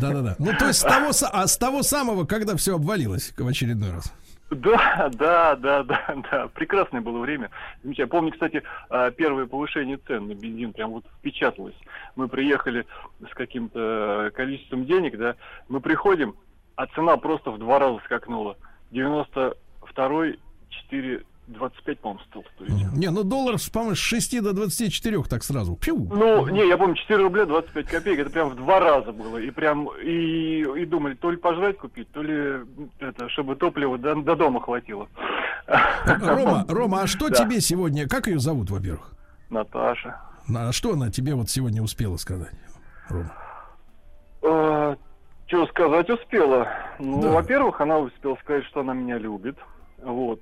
Да-да-да. Ну, то есть с того, а с того самого, когда все обвалилось в очередной раз. Да, да, да, да, да. Прекрасное было время. Замечательно. Помню, кстати, а, первое повышение цен на бензин прям вот впечаталось. Мы приехали с каким-то количеством денег, да, мы приходим, а цена просто в два раза скакнула. 92 4 25, по-моему, стал стоить. Не, ну доллар, по-моему, с 6 до 24 так сразу. Пью. Ну, не, я помню, 4 рубля 25 копеек, это прям в два раза было. И прям, и, и думали, то ли пожрать купить, то ли это, чтобы топлива до, до дома хватило. Рома, Рома, а что Да. тебе сегодня, как ее зовут, во-первых? Наташа. А что она тебе вот сегодня успела сказать? Рома? что сказать успела? Ну, Да. во-первых, она успела сказать, что она меня любит. Вот.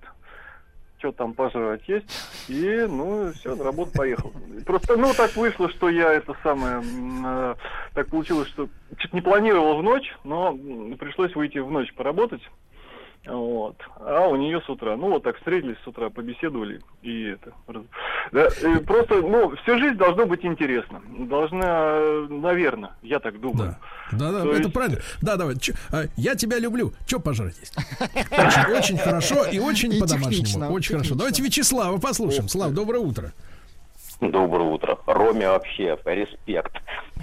Что там пожрать есть. И, ну, все, на работу поехал. Просто, ну, так вышло, что я это самое... э, так получилось, что чуть не планировал в ночь, но пришлось выйти в ночь поработать. Вот. А у нее с утра. Ну, вот так встретились с утра, побеседовали. И это... Да, и просто, ну, всю жизнь должно быть интересно. Должна, наверное, я так думаю. Да, да, То это есть- правильно. Да, давай. чё- а, я тебя люблю. Че пожрать есть? Очень, очень хорошо и очень по-домашнему. технично, Очень хорошо. Давайте Вячеслава послушаем. Слав, доброе утро. Доброе утро. Роме вообще респект.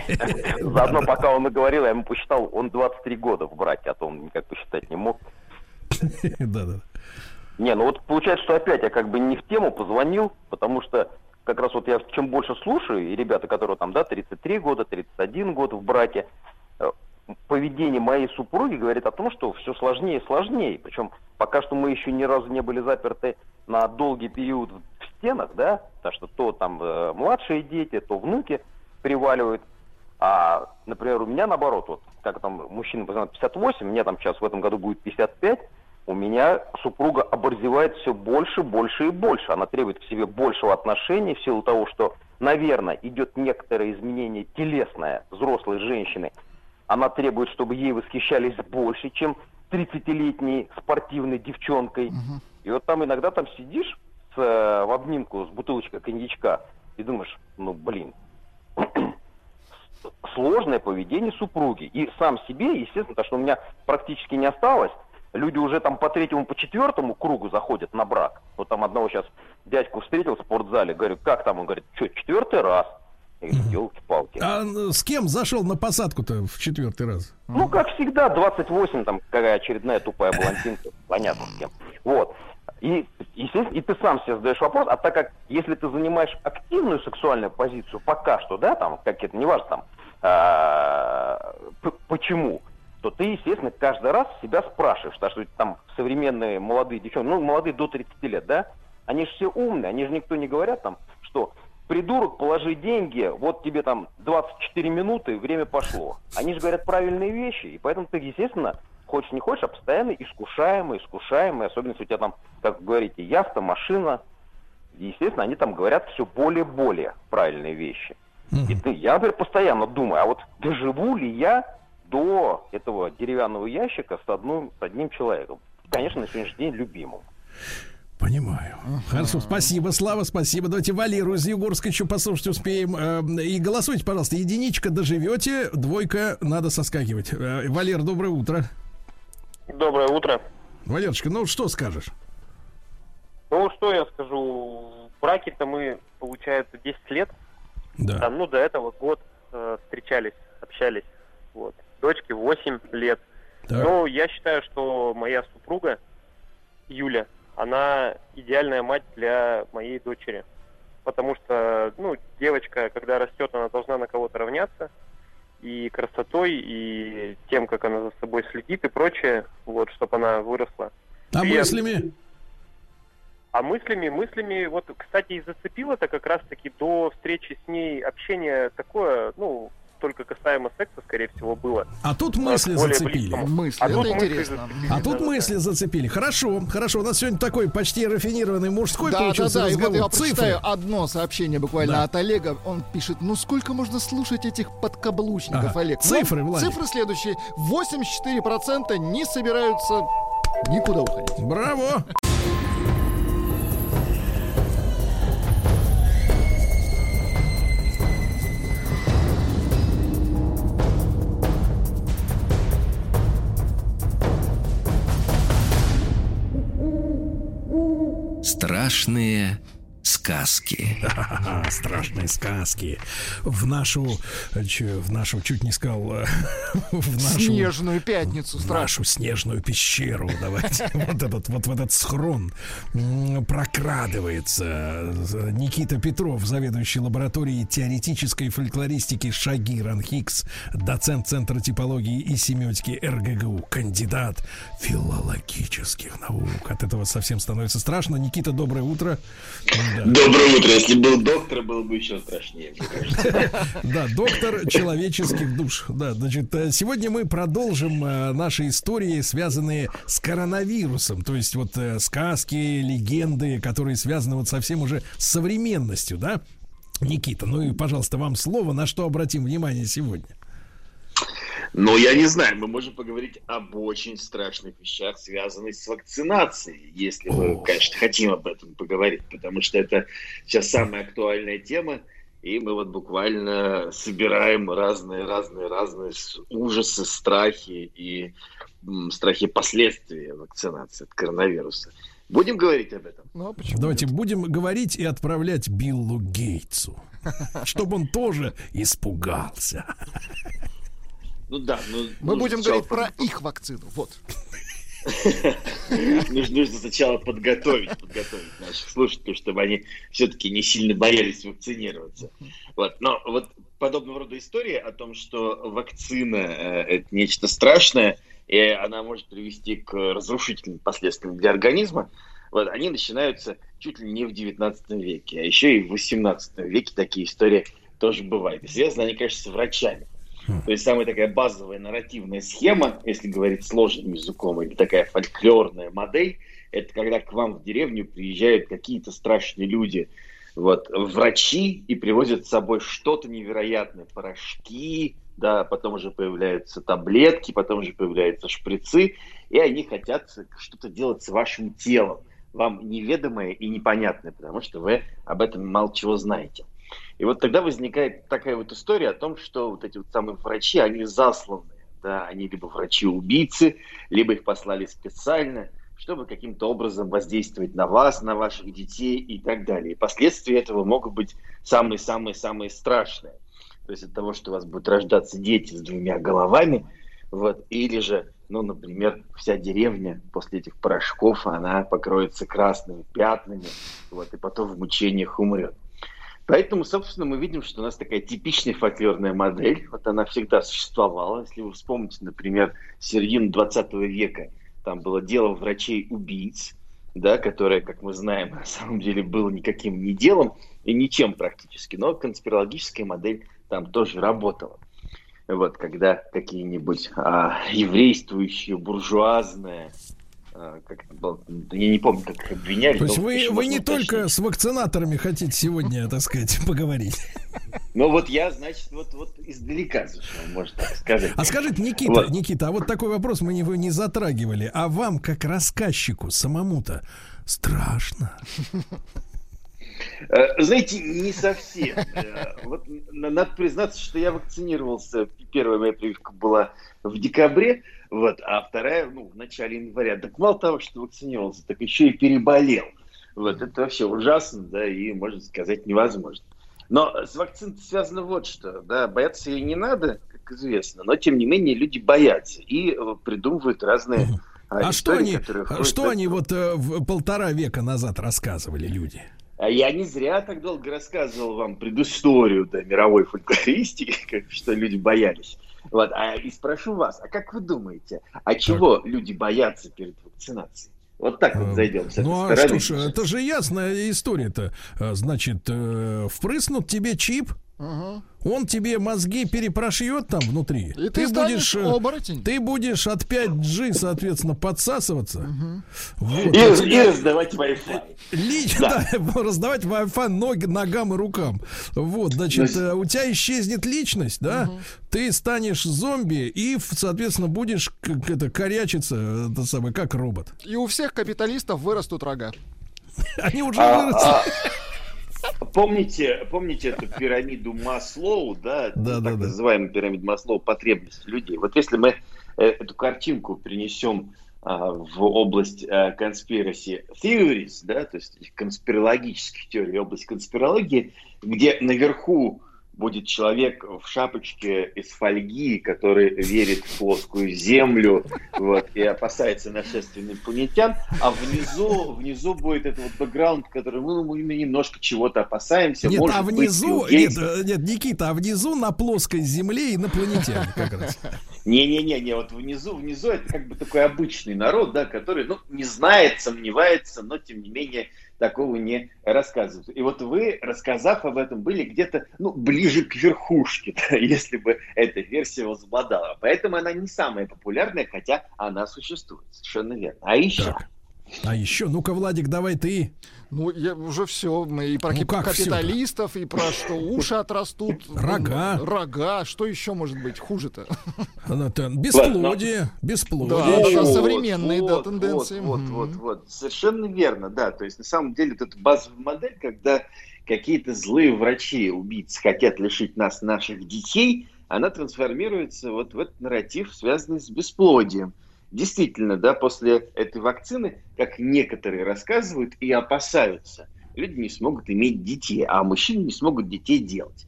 Заодно, пока он наговорил, я ему посчитал, он 23 года в браке, а то он никак посчитать не мог. Да, да. Не, ну вот получается, что опять я как бы не в тему позвонил, потому что как раз вот я чем больше слушаю, и ребята, которые там, да, 33 года, 31 год в браке, э, поведение моей супруги говорит о том, что все сложнее и сложнее. Причем пока что мы еще ни разу не были заперты на долгий период в стенах, да, потому что то там э, младшие дети, то внуки приваливают. А, например, у меня наоборот, вот, как там мужчина 58, мне там сейчас в этом году будет 55, у меня супруга оборзевает все больше, больше и больше. Она требует к себе большего отношения в силу того, что, наверное, идет некоторое изменение телесное взрослой женщины. Она требует, чтобы ей восхищались больше, чем 30-летней спортивной девчонкой. И вот там иногда там сидишь с, э, в обнимку с бутылочкой коньячка и думаешь, ну блин, сложное поведение супруги. И сам себе, естественно, потому что у меня практически не осталось. Люди уже там по третьему, по четвертому кругу заходят на брак. Вот там одного сейчас дядьку встретил в спортзале, говорю, как там? Он говорит, что, четвертый раз? Елки-палки. А э, с кем зашел на посадку-то в четвертый раз? Ну, как всегда, 28, там, какая очередная тупая блондинка, понятно с кем. Вот. И, естественно, и ты сам себе задаешь вопрос, а так как, если ты занимаешь активную сексуальную позицию, пока что, да, там, как это, неважно, там, п- почему, то ты, естественно, каждый раз себя спрашиваешь, потому что там современные молодые девчонки, ну, молодые до 30 лет, да, они же все умные, они же никто не говорят там, что придурок, положи деньги, вот тебе там 24 минуты, время пошло. Они же говорят правильные вещи, и поэтому ты, естественно, хочешь не хочешь, а постоянно искушаемый, искушаемый, особенно если у тебя там, как вы говорите, яхта, машина, естественно, они там говорят все более-более правильные вещи. И ты, я, например, постоянно думаю, а вот доживу ли я до этого деревянного ящика с одним, с одним человеком? Конечно, на сегодняшний день любимым. Понимаю. Хорошо, спасибо, Слава, спасибо. Давайте Валеру из Егорска еще послушать успеем. Э, И голосуйте, пожалуйста. Единичка доживете, двойка надо соскакивать. Э, Валер, доброе утро. Доброе утро. Валерочка, ну что скажешь? Ну, что я скажу, в браке-то мы, получается, 10 лет. Да. Там, ну, до этого год э, встречались, общались. Вот. Дочке 8 лет. Так. Ну, я считаю, что моя супруга, Юля, она идеальная мать для моей дочери. Потому что, ну, девочка, когда растет, она должна на кого-то равняться. И красотой, и тем, как она за собой следит и прочее, вот, чтобы она выросла. А И мыслями? А мыслями, мыслями, вот, кстати, и зацепило это как раз-таки до встречи с ней общение такое, ну, только касаемо секса, скорее всего, было. А тут А, мысли более зацепили. близкому. Мысли, А это тут мысли интересно. зацепили, А тут да-да-да. мысли зацепили. Хорошо, хорошо. У нас сегодня такой почти рафинированный мужской Да, да, получился да, и вот разговор. я Цифры. прочитаю одно сообщение буквально Да. от Олега. Он пишет, ну сколько можно слушать этих подкаблучников, Ага. Олег? Цифры, Ну, Владик. Цифры следующие. 84% не собираются никуда уходить. Браво! Страшные сказки. Страшные сказки. В нашу, в нашу, чуть не сказал, в нашу... Снежную пятницу в страшно. нашу снежную пещеру. Давайте вот этот вот в этот схрон прокрадывается Никита Петров, заведующий лабораторией теоретической фольклористики Шагиран Хикс, доцент Центра типологии и семиотики РГГУ, кандидат филологических наук. От этого совсем становится страшно. Никита, доброе утро. Да. Доброе утро. Если был доктор, было бы еще страшнее, мне кажется. Да, доктор человеческих душ. Да, значит, э, сегодня мы продолжим э, наши истории, связанные с коронавирусом. То есть вот э, сказки, легенды, которые связаны вот совсем уже с современностью, да? Никита, ну и, пожалуйста, вам слово, на что обратим внимание сегодня. Но я не знаю, мы можем поговорить об очень страшных вещах, связанных с вакцинацией, если мы, конечно, хотим об этом поговорить, потому что это сейчас самая актуальная тема, и мы вот буквально собираем разные, разные, разные с- ужасы, страхи и страхи последствий вакцинации от коронавируса. Будем говорить об этом? Ну, а почему Давайте нет? будем говорить и отправлять Биллу Гейтсу, чтобы он тоже испугался. Ну да, ну, Мы нужно будем сначала говорить про их вакцину. Вот. Нужно, сначала подготовить, подготовить наших слушателей, чтобы они все-таки не сильно боялись вакцинироваться. Вот. Но вот подобного рода история о том, что вакцина э, это нечто страшное, и она может привести к разрушительным последствиям для организма, вот, они начинаются чуть ли не в 19 веке, а еще и в 18 веке такие истории тоже бывают. Связаны они, конечно, с врачами. То есть самая такая базовая нарративная схема, если говорить сложным языком, или такая фольклорная модель, это когда к вам в деревню приезжают какие-то страшные люди, вот, врачи, и привозят с собой что-то невероятное, порошки, да, потом уже появляются таблетки, потом уже появляются шприцы, и они хотят что-то делать с вашим телом, вам неведомое и непонятное, потому что вы об этом мало чего знаете. И вот тогда возникает такая вот история о том, что вот эти вот самые врачи, они засланы, да, они либо врачи-убийцы, либо их послали специально, чтобы каким-то образом воздействовать на вас, на ваших детей и так далее. И последствия этого могут быть самые-самые-самые страшные. То есть от того, что у вас будут рождаться дети с двумя головами, вот, или же, ну, например, вся деревня после этих порошков, она покроется красными пятнами, вот, и потом в мучениях умрет. Поэтому, собственно, мы видим, что у нас такая типичная фольклорная модель. Вот она всегда существовала. Если вы вспомните, например, середину 20 века, там было дело врачей-убийц, да, которое, как мы знаем, на самом деле было никаким не делом и ничем практически. Но конспирологическая модель там тоже работала. Вот, когда какие-нибудь а, еврействующие, буржуазные, как это было, я не помню, как их обвиняли. То есть вы, вы не уточнить. только с вакцинаторами хотите сегодня, так сказать, поговорить. Ну вот я, значит, вот, вот издалека зашел, можно так сказать. А скажите, Никита, Вот. Никита, а вот такой вопрос мы вы не затрагивали. А вам, как рассказчику, самому-то страшно. Э, Знаете, не совсем. Э, Вот надо признаться, что я вакцинировался. Первая моя прививка была в декабре, вот, а вторая, ну, в начале января. Так мало того, что вакцинировался, так еще и переболел. Вот, это вообще ужасно, да, и, можно сказать, невозможно. Но с вакциной связано вот что, да, бояться ее не надо, как известно, но, тем не менее, люди боятся и э, придумывают разные А что истории, они, а ходят что они вот э, полтора века назад рассказывали люди? А я не зря так долго рассказывал вам предысторию да, мировой фольклористики, что люди боялись. Вот, а, и спрошу вас, а как вы думаете, а чего люди боятся перед вакцинацией? Вот так вот зайдем с Ну а что ж, это же ясная история-то. А, Значит, э, впрыснут тебе чип, он тебе мозги перепрошьет там внутри. И ты станешь э, оборотень. ты будешь от 5G, соответственно, подсасываться. Вот, И, и раздавать Wi-Fi. Лично, да. раздавать Wi-Fi ноги, ногам и рукам. Вот, значит, Ну, э, у тебя исчезнет личность, да? Ты станешь зомби и, соответственно, будешь как это корячиться, э, это самое, как робот. И у всех капиталистов вырастут рога. Они уже А, выросли. Помните, помните эту пирамиду Маслоу, да, Да, да, так да. называемую пирамиду Маслоу потребностей людей. Вот если мы э, эту картинку принесем а, в область а, conspiracy theories, да, то есть конспирологических теорий, область конспирологии, где наверху будет человек в шапочке из фольги, который верит в плоскую землю вот, и опасается нашествия инопланетян, а внизу, внизу будет этот вот бэкграунд, который ну, мы немножко чего-то опасаемся. Нет, может а внизу, нет, нет, Никита, а внизу на плоской земле инопланетяне как раз. Не-не-не, не, вот внизу, внизу это как бы такой обычный народ, да, который, ну, не знает, сомневается, но тем не менее такого не рассказывают. И вот вы, рассказав об этом, были где-то, ну, ближе к верхушке, да, если бы эта версия возобладала. Поэтому она не самая популярная, хотя она существует, совершенно верно. А еще... А еще, ну-ка, Владик, давай ты. Ну, я уже все. Мы и про Ну, кип- капиталистов, и про что уши отрастут. Рога. Ну, Рога. Что еще может быть хуже-то? Это Бесплодие, бесплодие. Да, да, современные, да, вот, тенденции. Вот, вот, вот, вот. Совершенно верно, да. То есть, на самом деле, эта базовая модель, когда какие-то злые врачи, убийцы хотят лишить нас наших детей, она трансформируется вот в этот нарратив, связанный с бесплодием. Действительно, да, после этой вакцины, как некоторые рассказывают и опасаются, люди не смогут иметь детей, а мужчины не смогут детей делать.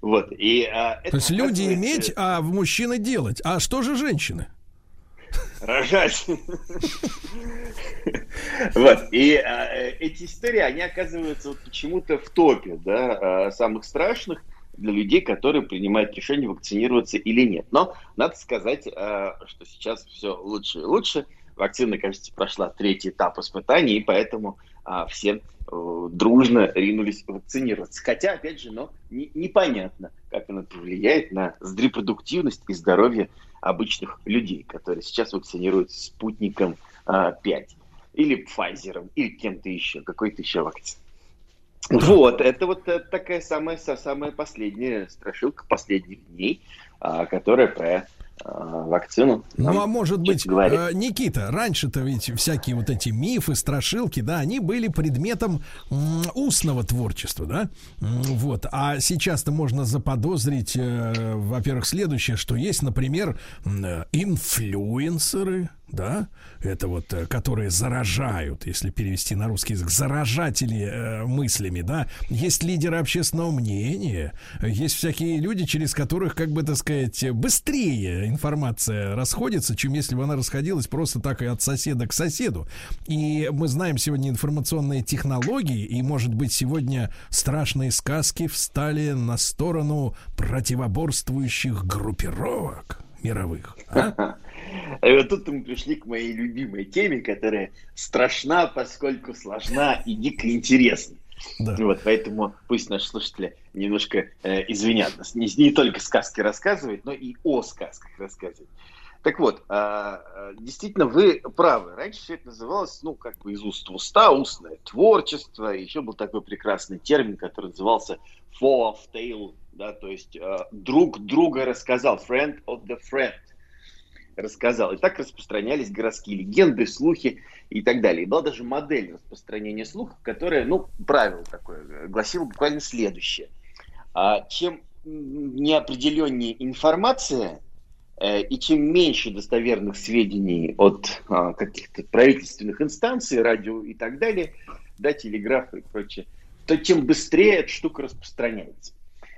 Вот, и, а, это То есть люди иметь, а в мужчины делать. А что же женщины? рожать. Вот, и а, э, эти истории, они оказываются почему-то в топе, да, а, самых страшных для людей, которые принимают решение, вакцинироваться или нет. Но надо сказать, а, что сейчас все лучше и лучше. Вакцина, кажется, прошла третий этап испытаний, и поэтому а, все э, дружно ринулись вакцинироваться. Хотя, опять же, но не- непонятно, как она повлияет на репродуктивность и здоровье обычных людей, которые сейчас вакцинируются спутником а, 5 или Pfizer, или кем-то еще, какой-то еще вакциной. Вот, это вот э, такая самая, са- самая последняя страшилка последних дней, а, которая про а, вакцину. Ну, а может быть, говорит. э, Никита, раньше-то ведь всякие вот эти мифы, страшилки, да, они были предметом устного творчества, да? Вот. А сейчас-то можно заподозрить, э, во-первых, следующее, что есть, например, инфлюенсеры, да, это вот, э, которые заражают, если перевести на русский язык, заражатели э, мыслями, да, есть лидеры общественного мнения, есть всякие люди, через которых, как бы так сказать, быстрее информация расходится, чем если бы она расходилась просто так и от соседа к соседу. И мы знаем сегодня информационные технологии, и, может быть, сегодня страшные сказки встали на сторону противоборствующих группировок мировых. а? И вот тут мы пришли к моей любимой теме, которая страшна, поскольку сложна и дико интересна. Вот, поэтому пусть наши слушатели немножко э, извинят нас. Не, не только сказки рассказывают, но и о сказках рассказывают. Так вот, а, а, действительно, вы правы. Раньше все это называлось, ну, как бы из уст в уста, устное творчество. Еще был такой прекрасный термин, который назывался fall of tale, да, то есть а, друг друга рассказал, friend of the friend. Рассказал. И так распространялись городские легенды, слухи и так далее. И была даже модель распространения слухов, которая, ну, правило такое, гласило буквально следующее. А чем неопределеннее информация, э, и чем меньше достоверных сведений от а, каких-то правительственных инстанций, радио и так далее, да, телеграфа и прочее, то тем быстрее эта штука распространяется.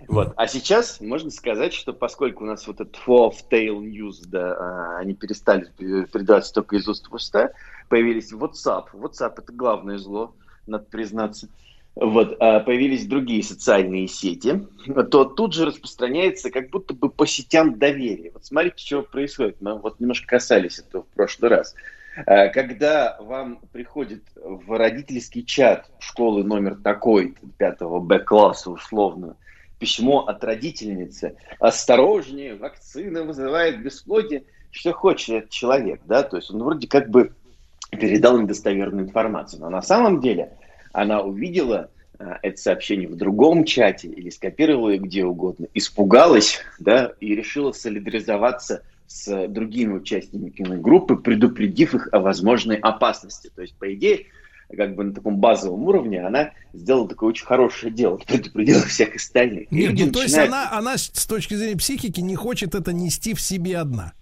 Вот. А сейчас можно сказать, что поскольку у нас вот этот tail news, да, а, они перестали передаваться только из уст в уста, появились WhatsApp. WhatsApp это главное зло, надо признаться. Вот, а появились другие социальные сети, то тут же распространяется как будто бы по сетям доверия. Вот смотрите, что происходит. Мы вот немножко касались этого в прошлый раз. А, когда вам приходит в родительский чат школы номер такой, пятого Б-класса условно, письмо от родительницы. Осторожнее, вакцина вызывает бесплодие. Что хочет этот человек, да? То есть он вроде как бы передал недостоверную информацию. Но на самом деле она увидела а, это сообщение в другом чате или скопировала ее где угодно, испугалась, да, и решила солидаризоваться с другими участниками группы, предупредив их о возможной опасности. То есть, по идее, как бы на таком базовом уровне, она сделала такое очень хорошее дело, предупредила всех остальных. Нет, ну, то есть она, она с точки зрения психики не хочет это нести в себе одна.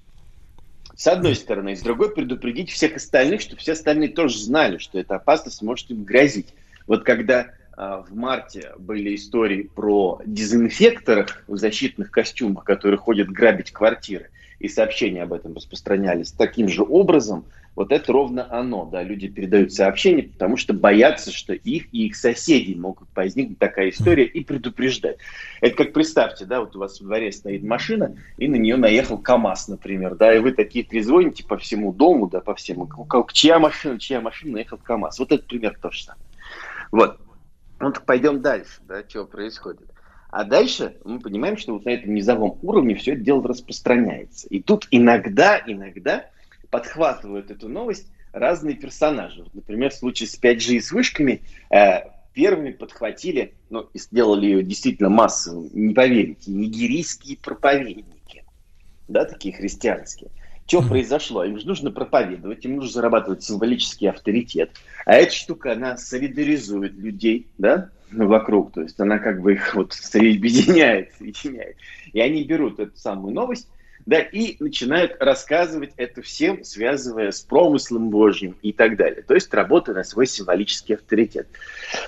С одной стороны, с другой предупредить всех остальных, чтобы все остальные тоже знали, что эта опасность может им грозить. Вот когда а, в марте были истории про дезинфекторах в защитных костюмах, которые ходят грабить квартиры, и сообщения об этом распространялись таким же образом, вот это ровно оно, да, люди передают сообщения, потому что боятся, что их и их соседей могут возникнуть такая история и предупреждать. Это как представьте, да, вот у вас в дворе стоит машина, и на нее наехал КАМАЗ, например, да, и вы такие трезвоните по всему дому, да, по всему, чья машина, чья машина наехал КАМАЗ. Вот этот пример то же самое. Вот. Ну так пойдем дальше, да, что происходит. А дальше мы понимаем, что вот на этом низовом уровне все это дело распространяется. И тут иногда, иногда подхватывают эту новость разные персонажи. Например, в случае с 5G и с вышками э, первыми подхватили, ну, и сделали ее действительно массовым, не поверите, нигерийские проповедники, да, такие христианские. Что произошло? Им же нужно проповедовать, им нужно зарабатывать символический авторитет. А эта штука, она солидаризует людей, да, вокруг. То есть она как бы их вот объединяет, соединяет. И они берут эту самую новость да, и начинают рассказывать это всем, связывая с промыслом Божьим и так далее. То есть работа на свой символический авторитет.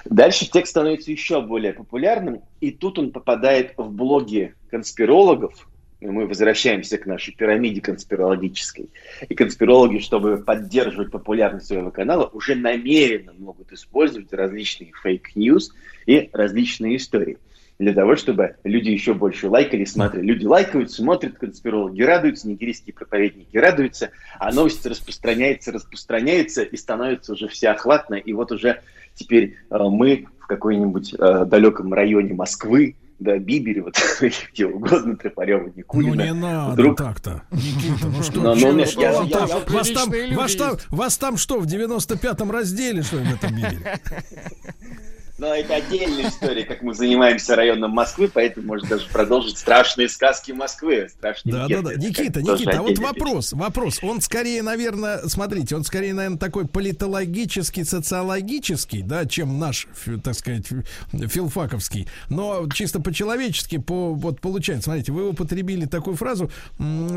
Дальше текст становится еще более популярным, и тут он попадает в блоги конспирологов, мы возвращаемся к нашей пирамиде конспирологической. И конспирологи, чтобы поддерживать популярность своего канала, уже намеренно могут использовать различные fake news и различные истории для того, чтобы люди еще больше лайкали, смотрели. Люди лайкают, смотрят, конспирологи радуются, нигерийские проповедники радуются, а новость распространяется, распространяется и становится уже всеохватной. И вот уже теперь э, мы в какой-нибудь э, далеком районе Москвы, да, Бибере, вот где угодно, Тропарева, Никулина. Ну не надо вдруг... так-то, Никита, ну что, но, но, я, я, я, вас, там, вас, там, вас там что, в 95-м разделе, что ли, в этом Бибере? Но это отдельная история, как мы занимаемся районом Москвы, поэтому можно даже продолжить страшные сказки Москвы. Страшные да, да, да. Никита, Никита, а вот вопрос, вопрос. Он скорее, наверное, смотрите, он скорее, наверное, такой политологический, социологический, да, чем наш, так сказать, филфаковский. Но чисто по-человечески, по, вот получается, смотрите, вы употребили такую фразу,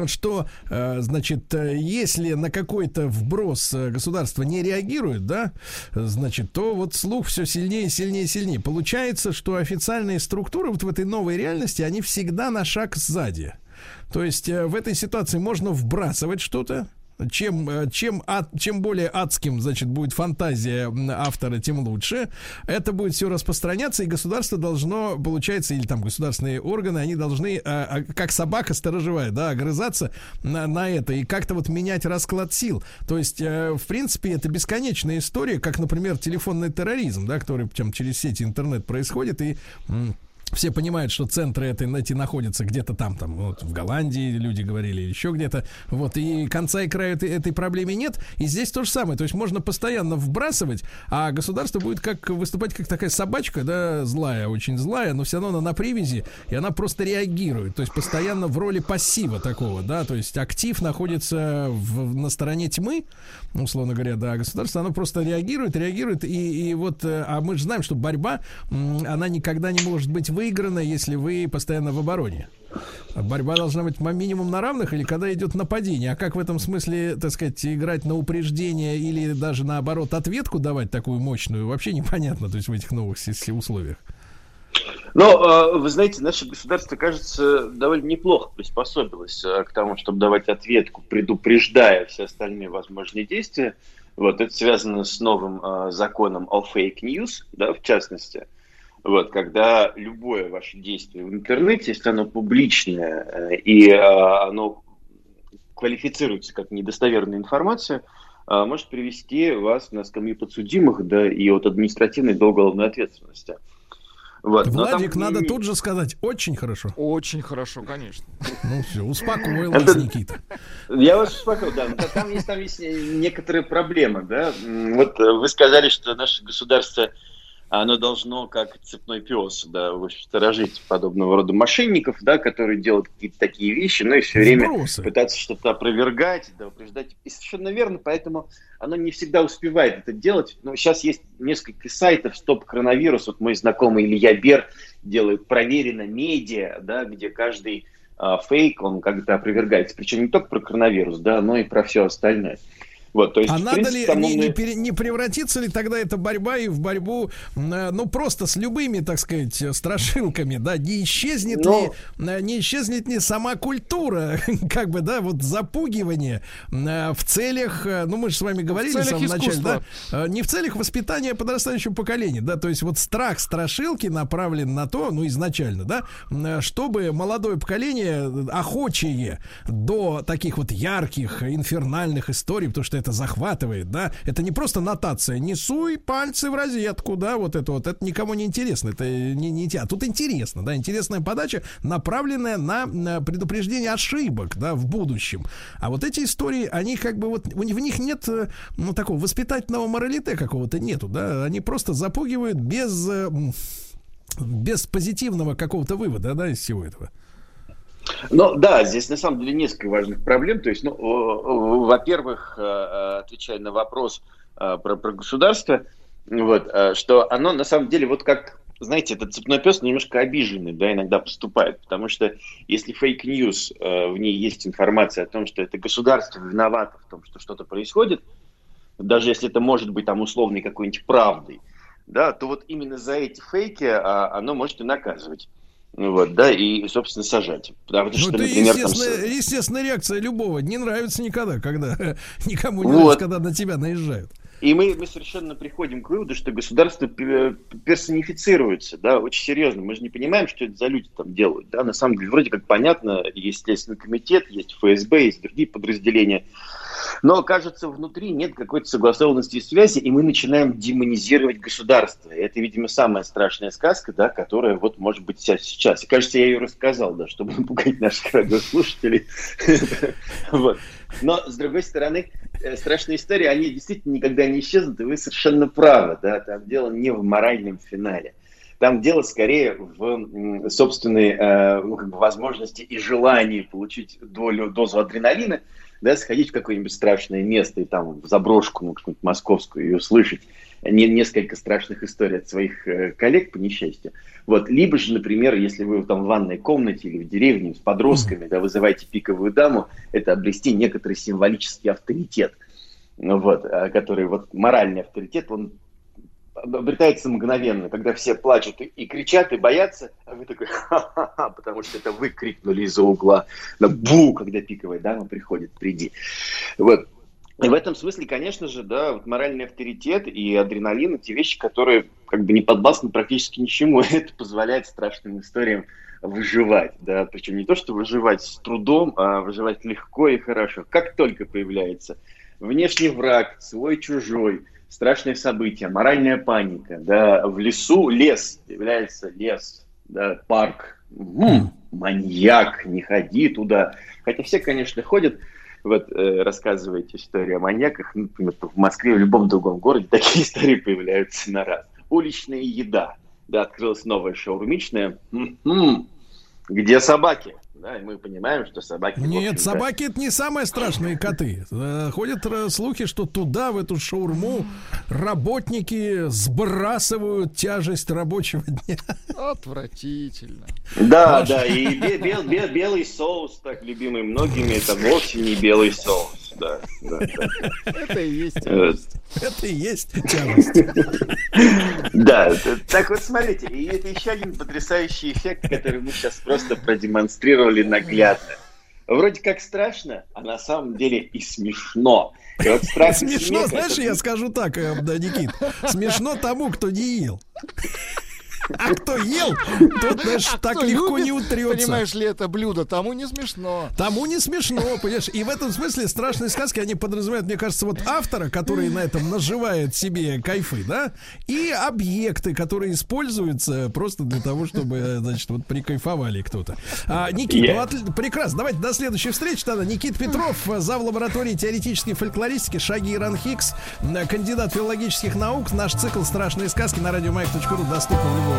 что, э, значит, если на какой-то вброс э, государство не реагирует, да, значит, то вот слух все сильнее и сильнее сильнее и сильнее. Получается, что официальные структуры вот в этой новой реальности, они всегда на шаг сзади. То есть э, в этой ситуации можно вбрасывать что-то, чем, э, чем, ад, чем более адским, значит, будет фантазия автора, тем лучше. Это будет все распространяться, и государство должно, получается, или там государственные органы, они должны, а, как собака сторожевая, да, огрызаться на, на это и как-то вот менять расклад сил. То есть, в принципе, это бесконечная история, как, например, телефонный терроризм, да, который там через сети интернет происходит, и все понимают, что центры этой, эти находятся где-то там, там, вот в Голландии люди говорили, или еще где-то. Вот, и конца и края этой, этой проблеме нет. И здесь то же самое. То есть можно постоянно вбрасывать, а государство будет как выступать как такая собачка, да, злая, очень злая, но все равно она на привязи, и она просто реагирует. То есть постоянно в роли пассива такого, да, то есть актив находится в, на стороне тьмы, условно говоря, да, а государство, оно просто реагирует, реагирует, и, и вот, э, а мы же знаем, что борьба, она никогда не может быть выиграна, если вы постоянно в обороне. Борьба должна быть минимум на равных или когда идет нападение. А как в этом смысле, так сказать, играть на упреждение или даже наоборот ответку давать такую мощную, вообще непонятно, то есть в этих новых условиях. Но, вы знаете, наше государство, кажется, довольно неплохо приспособилось э, к тому, чтобы давать ответку, предупреждая все остальные возможные действия. Вот, это связано с новым э, законом о фейк news, да, в частности. Вот, когда любое ваше действие в интернете, если оно публичное э, и э, оно квалифицируется как недостоверная информация, э, может привести вас на скамью подсудимых да, и от административной до уголовной ответственности. Вот. Владик, там... надо тут же сказать, очень хорошо. Очень хорошо, конечно. Ну все, успокоил вас, Никита. Я вас успокоил, да. Там есть, там есть некоторые проблемы, да. Вот вы сказали, что наше государство оно должно, как цепной пес, да, сторожить подобного рода мошенников, да, которые делают какие-то такие вещи, но и все время Сбросы. пытаться что-то опровергать, да, упреждать. И совершенно верно, поэтому оно не всегда успевает это делать. Но сейчас есть несколько сайтов «Стоп коронавирус». Вот мой знакомый Илья Бер делает проверено медиа, да, где каждый а, фейк, он как-то опровергается. Причем не только про коронавирус, да, но и про все остальное. Вот, то есть, а надо принципе, ли, не, не, пере, не превратится ли тогда эта борьба и в борьбу, э, ну, просто с любыми, так сказать, страшилками, да, не исчезнет Но... ли, э, не исчезнет ли сама культура, как бы, да, вот запугивание э, в целях, ну, мы же с вами говорили в, в самом начале, да, не в целях воспитания подрастающего поколения, да, то есть вот страх страшилки направлен на то, ну, изначально, да, чтобы молодое поколение охочее до таких вот ярких, инфернальных историй, потому что это захватывает, да, это не просто нотация, не суй пальцы в розетку, да, вот это вот, это никому не интересно, это не, не а тут интересно, да, интересная подача, направленная на, на предупреждение ошибок, да, в будущем. А вот эти истории, они как бы вот, в них нет, э, ну, такого воспитательного моралите какого-то нету, да, они просто запугивают без э, без позитивного какого-то вывода, да, из всего этого. Ну да, здесь на самом деле несколько важных проблем. То есть, ну, во-первых, э, э, отвечая на вопрос э, про, про государство, вот, что оно на самом деле вот как знаете, этот цепной пес немножко обиженный, да, иногда поступает, потому что если fake news, в ней есть информация о том, что это государство виновато в том, что что-то происходит, даже если это может быть там условной какой-нибудь правдой, да, то вот именно за эти фейки а, оно может и наказывать. Вот, да, и, собственно, сажать. Потому что, ну, это например, естественная, там... естественная реакция любого. Не нравится никогда, когда никому не вот. нравится, когда на тебя наезжают. И мы, мы совершенно приходим к выводу, что государство персонифицируется, да, очень серьезно. Мы же не понимаем, что это за люди там делают, да. На самом деле, вроде как понятно, есть Следственный комитет, есть ФСБ, есть другие подразделения. Но, кажется, внутри нет какой-то согласованности и связи, и мы начинаем демонизировать государство. И это, видимо, самая страшная сказка, да, которая вот может быть сейчас. И, кажется, я ее рассказал, да, чтобы напугать наших радиослушателей. Вот. Но, с другой стороны, э, страшные истории, они действительно никогда не исчезнут, и вы совершенно правы, да, там дело не в моральном финале. Там дело скорее в собственной э, ну, как бы возможности и желании получить долю, дозу адреналина, да, сходить в какое-нибудь страшное место и там в заброшку, ну, какую-нибудь московскую, и услышать не, несколько страшных историй от своих э, коллег, по несчастью. Вот. Либо же, например, если вы там в ванной комнате или в деревне с подростками, да, вызываете пиковую даму, это обрести некоторый символический авторитет. Ну, вот, а, который вот моральный авторитет, он обретается мгновенно, когда все плачут и, и кричат, и боятся, а вы такой, ха-ха-ха, потому что это вы крикнули из-за угла, на бу, когда пиковая дама приходит, приди. Вот. И в этом смысле, конечно же, да, вот моральный авторитет и адреналин – это вещи, которые как бы не подвластны практически ничему. Это позволяет страшным историям выживать, да, причем не то, что выживать с трудом, а выживать легко и хорошо. Как только появляется внешний враг, свой-чужой – страшные события, моральная паника, да, в лесу лес, является лес, да, парк. М, маньяк, не ходи туда. Хотя все, конечно, ходят. Вот э, рассказываете историю о маньяках. Ну, Например, в Москве, в любом другом городе такие истории появляются на раз. Уличная еда. Да, открылась новая шаурмичная. М-м. Где собаки? Да, и мы понимаем, что собаки... Нет, собаки это не самые страшные коты. Ходят э, слухи, что туда, в эту шаурму, работники сбрасывают тяжесть рабочего дня. Отвратительно. Да, да, и бе- бел- бе- белый соус, так любимый многими, это вовсе не белый соус. Да, да, да. Это и есть. Вот. Это и есть тяжесть. Да, так вот смотрите, и это еще один потрясающий эффект, который мы сейчас просто продемонстрировали наглядно. Вроде как страшно, а на самом деле и смешно. И вот страх Смешно, смех знаешь, это- я скажу так, э, да, Никит. Смешно тому, кто не ел. А кто ел, тот, знаешь, А так легко любит, не утрется. Понимаешь ли, это блюдо, тому не смешно. Тому не смешно, понимаешь? И в этом смысле страшные сказки, они подразумевают, мне кажется, вот автора, который на этом наживает себе кайфы, да, и объекты, которые используются просто для того, чтобы, значит, вот прикайфовали кто-то. А, Никит, Я- ну, отли- прекрасно. Давайте до следующей встречи тогда. Никит Петров, зав. лаборатории теоретической фольклористики Шаги Иран Хикс, м, кандидат филологических наук. Наш цикл «Страшные сказки» на радиомаяк.ру доступен в любое время.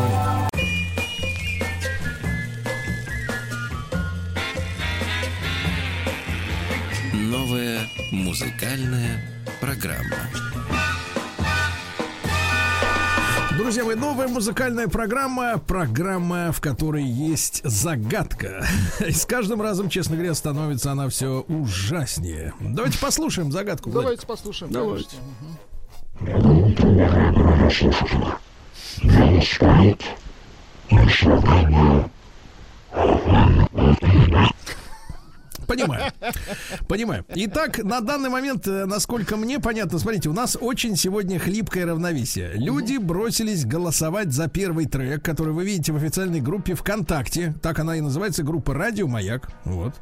Новая музыкальная программа. Друзья мои, новая музыкальная программа, программа, в которой есть загадка. И с каждым разом, честно говоря, становится она все ужаснее. Давайте послушаем загадку. Владик. Давайте послушаем. Давайте. Конечно. Мгм. Понимаю. Понимаю. Итак, на данный момент, э, насколько мне понятно, смотрите, у нас очень сегодня хлипкое равновесие. Люди бросились голосовать за первый трек, который вы видите в официальной группе ВКонтакте. Так она и называется, группа Радио Маяк. Вот.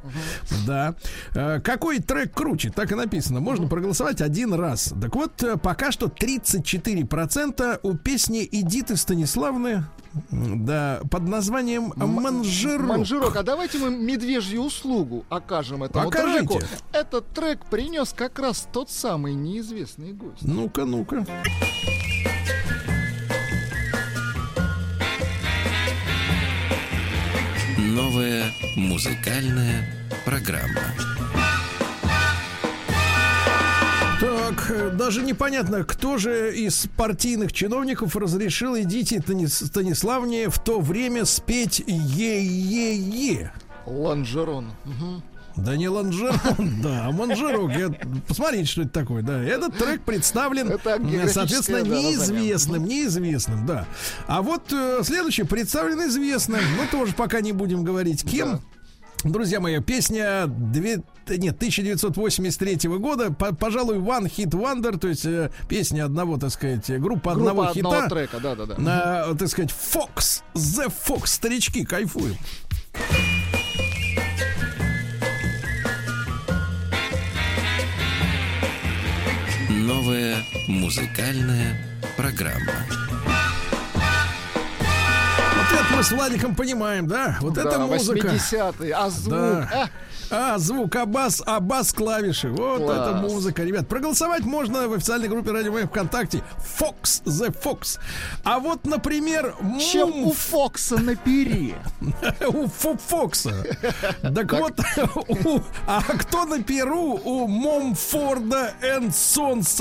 Да. Э, Какой трек круче? Так и написано. Можно проголосовать один раз. Так вот, э, пока что 34% у песни Эдиты Станиславны, да, под названием «Манжирок». Манжирок, а давайте мы медвежью услугу окажем этому Окажите. треку. Этот трек принес как раз тот самый неизвестный гость. Ну-ка, ну-ка. Новая музыкальная программа. Так, э, даже непонятно, кто же из партийных чиновников разрешил Эдите Танис- Станиславне в то время спеть «Е-е-е». Ланжерон. Мгм. Да не ланжерон, да, манжерок. Я- Посмотрите, что это такое, да. Этот трек представлен, Это соответственно, да, неизвестным, неизвестным, да. А вот э, следующий представлен известным. Мы тоже пока не будем говорить, кем. Друзья мои, песня две- нет, 1983 года, по- пожалуй, One Hit Wonder, то есть э, песня одного, так сказать, группа одного Группа одного хита. трека, да-да-да. На, так сказать, Fox, The Fox, старички, кайфуем. Новая музыкальная программа. Вот это мы с Владиком понимаем, да? Вот Да, это музыка. 80-е, а звук, Да. А, звук, а бас, а бас клавиши. Вот Класс. это музыка, ребят. Проголосовать можно в официальной группе Радио Маяк ВКонтакте. Fox the Fox. А вот, например, Чем Мум у Фокса на пере. у Фу Фокса. Так вот, а кто на Перу у Момфорда and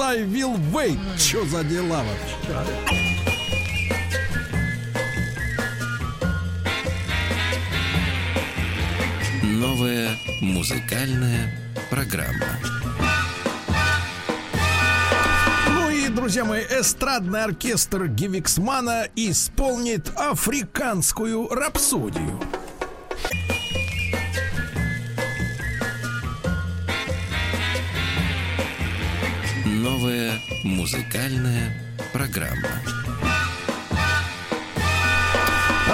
I Will Wait? Что за дела вообще? Новая музыкальная программа. Ну и, друзья мои, эстрадный оркестр Гивиксмана исполнит африканскую рапсодию. Новая музыкальная программа.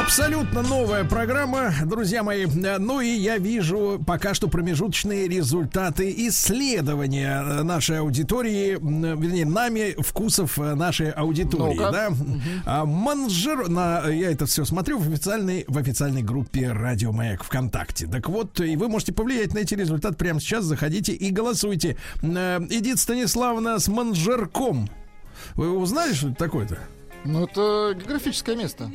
Абсолютно новая программа, друзья мои. Э, Ну и я вижу пока что промежуточные результаты исследования э, нашей аудитории, вернее, нами вкусов э, нашей аудитории. Ну-ка. Да? А, Манжер, на, я это все смотрю в официальной, в официальной группе Радио Маяк ВКонтакте. Так вот, и вы можете повлиять на эти результаты прямо сейчас. Заходите и голосуйте. Э, Эдит Станиславовна с Манжерком. Вы узнали, что это такое-то? Ну, это географическое место.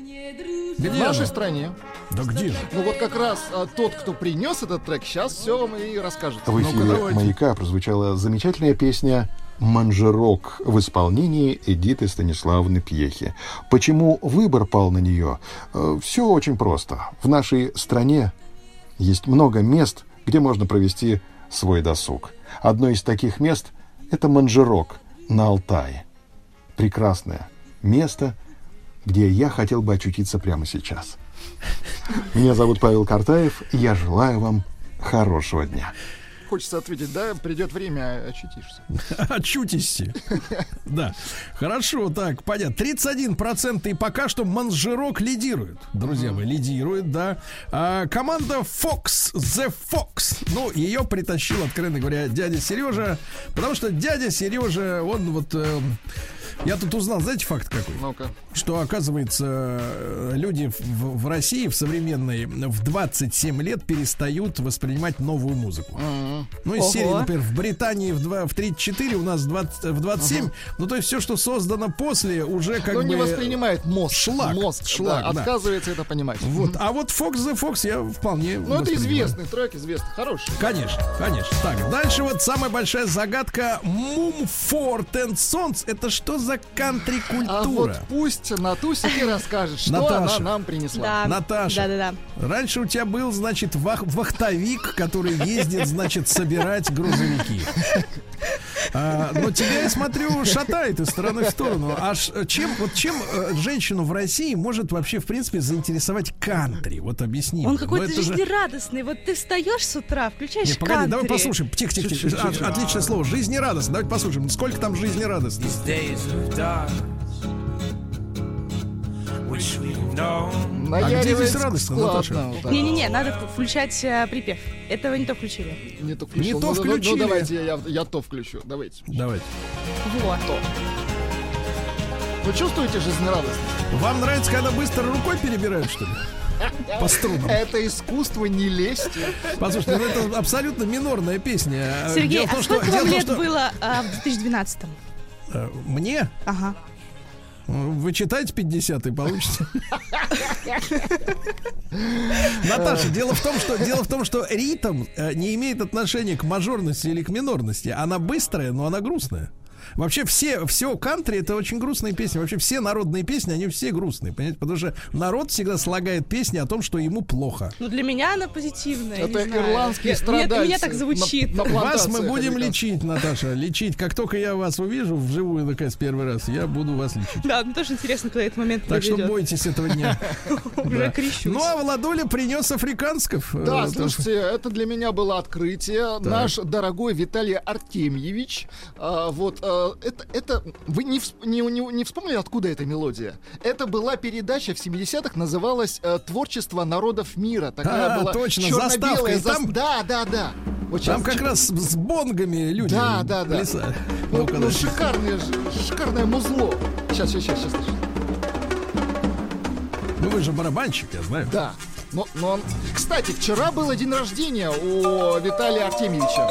Где в нашей оно? стране. Да где же? Ну вот как раз а, тот, кто принес этот трек, сейчас все вам и расскажет. В эфире «Маяка» прозвучала замечательная песня «Манжерок» в исполнении Эдиты Станиславовны Пьехи. Почему выбор пал на нее? Все очень просто. В нашей стране есть много мест, где можно провести свой досуг. Одно из таких мест – это Манжерок на Алтае. Прекрасное место, где я хотел бы очутиться прямо сейчас. Меня зовут Павел Картаев, и я желаю вам хорошего дня. Хочется ответить, да, придет время, очутишься. Очутись. Да. Хорошо, так, понятно. 31% и пока что Манжерок лидирует. Друзья мои, лидирует, да. А, команда Fox, The Fox. Ну, ее притащил, откровенно говоря, дядя Сережа. Потому что дядя Сережа, он вот... э, я тут узнал, знаете, факт какой? Ну-ка. Что, оказывается, э, люди в, в России, в современной, в 27 лет перестают воспринимать новую музыку. Ну, из Ого. серии, например, в Британии в, 2, в 34, у нас 20, в 27. Ну, то есть все, что создано после, уже как Ну, бы... не воспринимает мозг. Шлак. Мозг, шлак, да, да. отказывается это понимать. Вот. А вот Fox the Fox я вполне Ну, это известный трек, известный, хороший. Конечно, конечно. Так, дальше вот самая большая загадка. Mumford and Sons. Это что за А вот кантри-культура? пусть Натусики расскажет, что Наташа. она нам принесла. Да. Наташа. Да-да-да. Раньше у тебя был, значит, вах- вахтовик, который ездит, значит, собирать грузовики. А, но тебя, я смотрю, шатает из стороны в сторону. А ш- чем, вот чем э, женщину в России может вообще, в принципе, заинтересовать кантри? Вот объясни. Он какой-то это же- жизнерадостный. Вот ты встаешь с утра, включаешь Не, погоди, давай кантри. послушаем. Тихо, тихо, тихо. А. Отличное слово. Жизнерадостно. Давайте послушаем. Сколько там жизнерадостности? А где здесь радостно, складно Наташа? Не-не-не, надо включать э, припев. Этого не то включили. Не то. Не то Ну, ну, ну, включили. Ну, давайте, я, я, я то включу. Давайте. Давайте. Вот. Вы чувствуете жизнерадостность? Вам нравится, когда быстро рукой перебирают, что ли? По струнам. Это искусство не лезть. Послушайте, ну это абсолютно минорная песня. Сергей, дело том, а что- сколько дело вам том, лет что, было а, в 2012 э, Мне? Ага. Вы читаете 50 и получите. Наташа, дело в том, что дело в том, что ритм э, не имеет отношения к мажорности или к минорности. Она быстрая, но она грустная. Вообще все, все кантри это очень грустные песни. Вообще все народные песни, они все грустные, понимаете? Потому что народ всегда слагает песни о том, что ему плохо. Ну, для меня она позитивная. Это ирландские Я- мне- страдальцы Мне так звучит. на- на Вас мы будем лечить, Наташа, лечить. Как только я вас увижу вживую, наконец, первый раз, я буду вас лечить. Да, мне тоже интересно, когда этот момент Так что бойтесь этого дня. Уже Да. кричусь. Ну, а Владуля принес африкансков. Да, Э, слушайте, это для меня было открытие. Наш дорогой Виталий Артемьевич. а, вот а, это, это вы не, всп- не, не, не вспомнили, откуда эта мелодия? Это была передача в 70-х, называлась э, «Творчество народов мира». Такая А, была точно, черно-белая заставка, и там- Да, да, да. Вот Там как раз с бонгами люди Да, да, да. плясали. Ну, ну, дальше. шикарное, шикарное музло. Сейчас, сейчас, сейчас, сейчас. Ну вы же барабанщик, я знаю. Да. Но, но он... Кстати, вчера было день рождения у Виталия Артемьевича.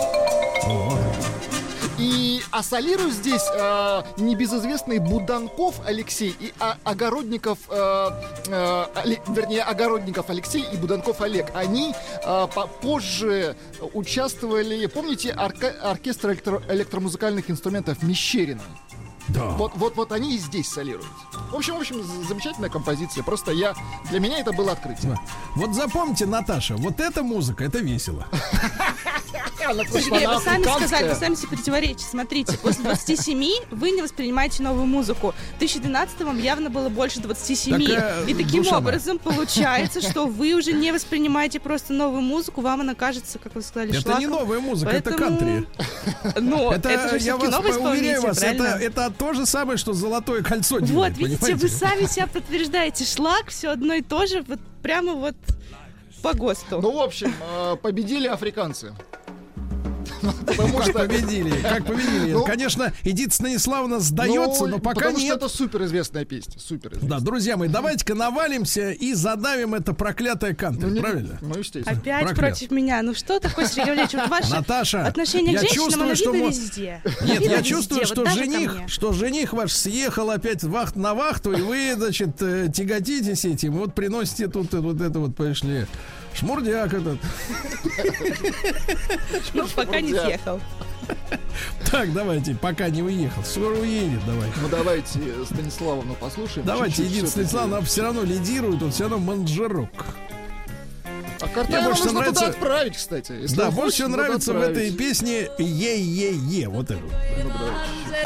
И а здесь э, небезызвестный Буданков Алексей и а- Огородников, э, э, вернее, Огородников Алексей и Буданков Олег. Они э, по- позже участвовали, помните, орка- оркестр электро- электромузыкальных инструментов Мещерина? Да. Вот, вот, вот они и здесь солируют. В общем, в общем, замечательная композиция. Просто я, для меня это было открытие. Вот запомните, Наташа, вот эта музыка, это весело. она вы сами африканская. сказали, вы сами себе противоречите. Смотрите, после 27 вы не воспринимаете новую музыку. В 2012 вам явно было больше 27. Так, э, И таким образом получается, что вы уже не воспринимаете просто новую музыку, вам она кажется, как вы сказали, Это не новая музыка, это кантри. Ну, это, это, же я вас новый уверяю вас, это, это то же самое, что золотое кольцо делает, Вот, видите, понимаете? вы сами себя подтверждаете. Шлак, все одно и то же, вот прямо вот по ГОСТу. Ну, в общем, э, победили африканцы. Потому как победили, как победили. Ну, Конечно, Эдит Станиславовна сдается, Ну, но пока потому нет. что это суперизвестная песня, супер. Да, друзья мои, давайте-ка навалимся и задавим это проклятое кантри, правильно? Ну, естественно. Опять против меня. Ну что такое, Сергей Валерьевич? Ваше Наташа, отношение к женщинам, чувствую, оно что видно везде. Нет, я чувствую, что жених, что жених ваш съехал опять вахт на вахту, и вы, значит, э, тяготитесь этим, вот приносите тут э, вот это вот, пошли. Шмурдяк этот. Ну, пока не съехал. Так, давайте, пока не уехал. Скоро уедет, давай. Ну, давайте Станиславовну послушаем. Давайте, всё-таки. Станиславовна все равно лидирует, он все равно манжерок. А больше нужно нравится- туда отправить, кстати. Если Да, больше всего нравится в этой песне «Е-е-е», вот это. Ну.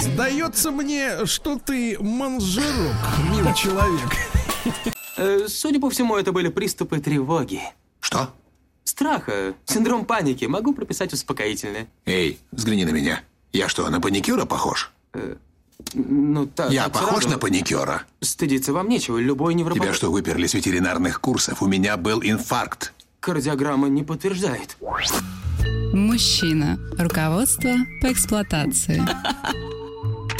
Сдается мне, что ты манжерок, милый человек. Э, Судя по всему, это были приступы тревоги. Что? Страха, синдром паники. Могу прописать успокоительное. Эй, взгляни на меня. Я что, на паникюра похож? Ну, так. Я так похож сразу. на паникюра? Стыдиться вам нечего. Любой невропат... Тебя что, выперли с ветеринарных курсов? У меня был инфаркт. Кардиограмма не подтверждает. Мужчина. Руководство по эксплуатации.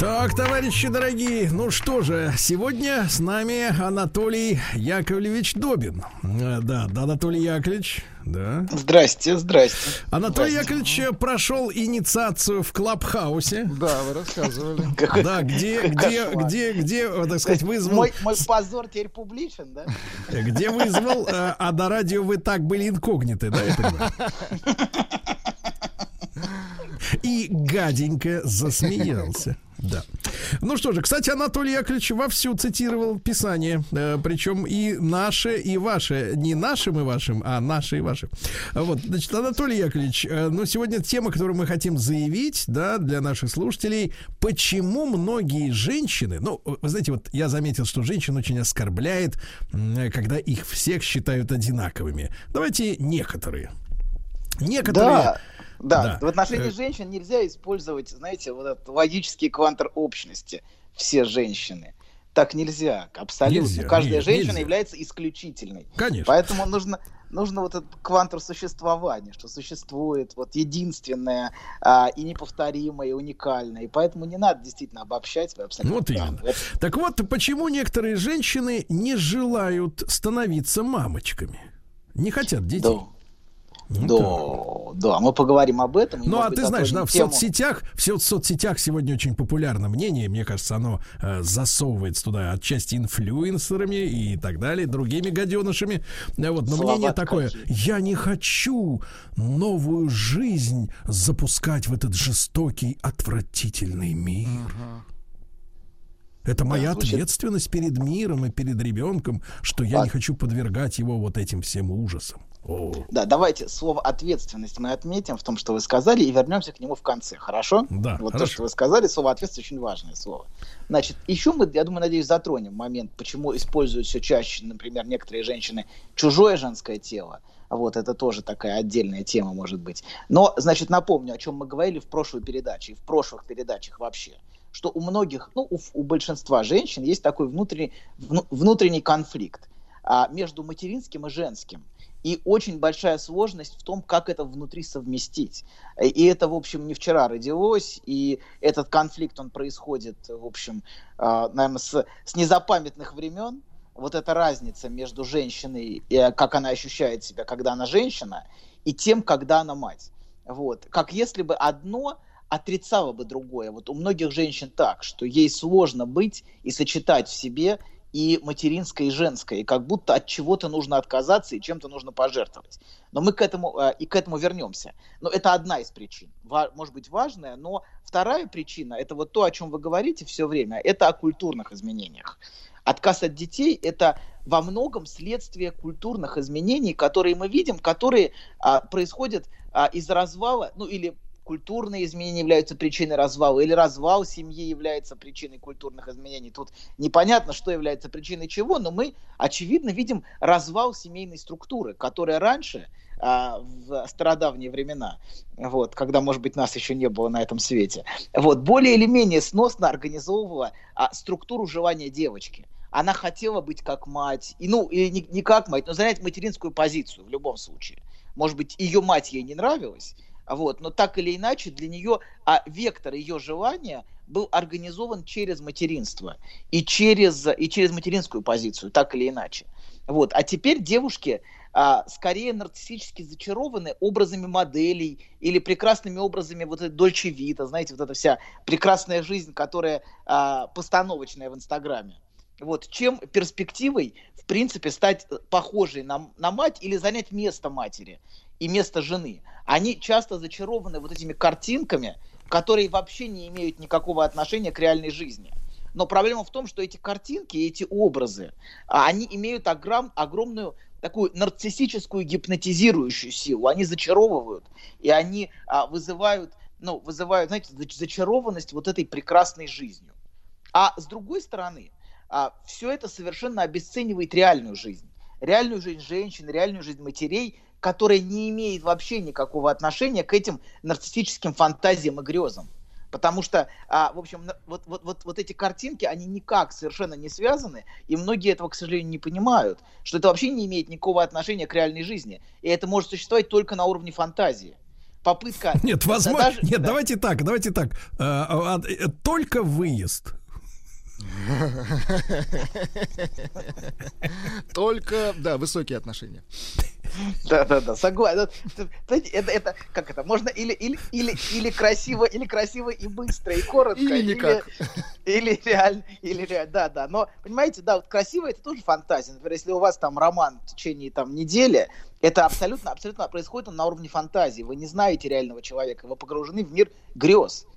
Так, товарищи дорогие, ну что же, сегодня с нами Анатолий Яковлевич Добин. Э, Да, да, Анатолий Яковлевич, да. Здрасте, здрасте. Анатолий Яковлевич э, прошел инициацию в Клабхаусе. Да, вы рассказывали. Да, где, где, где, где, э, так сказать, вызвал, Мой, мой позор теперь публичен, да? где вызвал, а на радио вы так были инкогниты, да, я понимаю? И гаденько засмеялся. Да. Ну что же, кстати, Анатолий Яковлевич вовсю цитировал Писание, э, причем и наше, и ваше. Не нашим и вашим, а наше и ваше. Вот, значит, Анатолий Яковлевич, э, ну, сегодня тема, которую мы хотим заявить, да, для наших слушателей, почему многие женщины, ну, вы знаете, вот я заметил, что женщин очень оскорбляет, м, когда их всех считают одинаковыми. Давайте некоторые. Некоторые... Да, да, Да. в отношении Э, женщин нельзя использовать, знаете, вот этот логический квантер общности. Все женщины. Так нельзя, абсолютно. Нельзя, Каждая нет, женщина нельзя. является исключительной. Конечно. Поэтому нужно, нужно вот этот квантер существования, что существует вот единственное а, и неповторимое, и уникальное. И поэтому не надо действительно обобщать. Абсолютно Вот правы. именно. Так вот, почему некоторые женщины не желают становиться мамочками? Не хотят детей. Ну, Да, да, мы поговорим об этом. Ну, а ты знаешь, да, в тему. соцсетях, в со- соцсетях сегодня очень популярно мнение, мне кажется, оно э, засовывается туда отчасти инфлюенсерами и так далее, другими гаденышами. Э, Вот, но Слова мнение такое, какие. я не хочу новую жизнь запускать в этот жестокий, отвратительный мир. Это моя звучит- ответственность перед миром и перед ребенком, что я А- не хочу подвергать его вот этим всем ужасам. О. Да, давайте слово ответственность мы отметим в том, что вы сказали, и вернемся к нему в конце, хорошо? Да, Вот то, хорошо. что вы сказали, слово ответственность очень важное слово. Значит, еще мы, я думаю, надеюсь, затронем момент, почему используют все чаще, например, некоторые женщины чужое женское тело. Вот, это тоже такая отдельная тема, может быть. Но, значит, напомню, о чем мы говорили в прошлой передаче и в прошлых передачах вообще что у многих, ну, у, у большинства женщин есть такой внутренний, вну- внутренний конфликт а, между материнским и женским. И очень большая сложность в том, как это внутри совместить. Э, И это, в общем, не вчера родилось, и этот конфликт, он происходит, в общем, наверное, с, с незапамятных времен. Вот эта разница между женщиной, и, как она ощущает себя, когда она женщина, и тем, когда она мать. Вот. Как если бы одно отрицало бы другое. Вот у многих женщин так, что ей сложно быть и сочетать в себе и материнское, и женское, и как будто от чего-то нужно отказаться и чем-то нужно пожертвовать. Но мы к этому э, и к этому вернемся. Но это одна из причин, может быть важная, но вторая причина это вот то, о чем вы говорите все время, это о культурных изменениях. Отказ от детей – это во многом следствие культурных изменений, которые мы видим, которые а, происходят а, из развала, ну или культурные изменения являются причиной развала, или развал семьи является причиной культурных изменений. Тут непонятно, что является причиной чего, но мы, очевидно, видим развал семейной структуры, которая раньше, а, в стародавние времена, вот, когда, может быть, нас еще не было на этом свете, вот, более или менее сносно организовывала а, структуру желания девочки. Она хотела быть как мать, и, ну, или не, не как мать, но занять материнскую позицию в любом случае. Может быть, ее мать ей не нравилась, вот, но так или иначе для нее а вектор ее желания был организован через материнство и через, и через материнскую позицию, так или иначе. Вот. А теперь девушки а, скорее нарциссически зачарованы образами моделей или прекрасными образами вот этой Дольче Вита, знаете, вот эта вся прекрасная жизнь, которая а, постановочная в Инстаграме вот, чем перспективой, в принципе, стать похожей на, на мать или занять место матери и место жены. Они часто зачарованы вот этими картинками, которые вообще не имеют никакого отношения к реальной жизни. Но проблема в том, что эти картинки, эти образы, а, они имеют огром, огромную такую нарциссическую гипнотизирующую силу. Они зачаровывают, и они а, вызывают, ну, вызывают, знаете, зачарованность вот этой прекрасной жизнью. А с другой стороны, а, все это совершенно обесценивает реальную жизнь. Реальную жизнь женщин, реальную жизнь матерей, которая не имеет вообще никакого отношения к этим нарциссическим фантазиям и грезам. Потому что, а, в общем, вот, вот, вот, вот эти картинки, они никак совершенно не связаны, и многие этого, к сожалению, не понимают, что это вообще не имеет никакого отношения к реальной жизни. И это может существовать только на уровне фантазии попытка... Нет, возможно... Даже... Нет, да. давайте так, давайте так. А, а, а, только выезд Только, да, высокие отношения. Да, да, да, согласен. Это, это, как это, можно или, или, или, или красиво, или красиво и быстро, и коротко. Или никак. Или, или реально, или реально, да, да. Но, понимаете, да, вот красиво это тоже фантазия. Например, если у вас там роман в течение там недели, это абсолютно, абсолютно происходит на уровне фантазии. Вы не знаете реального человека, вы погружены в мир грез.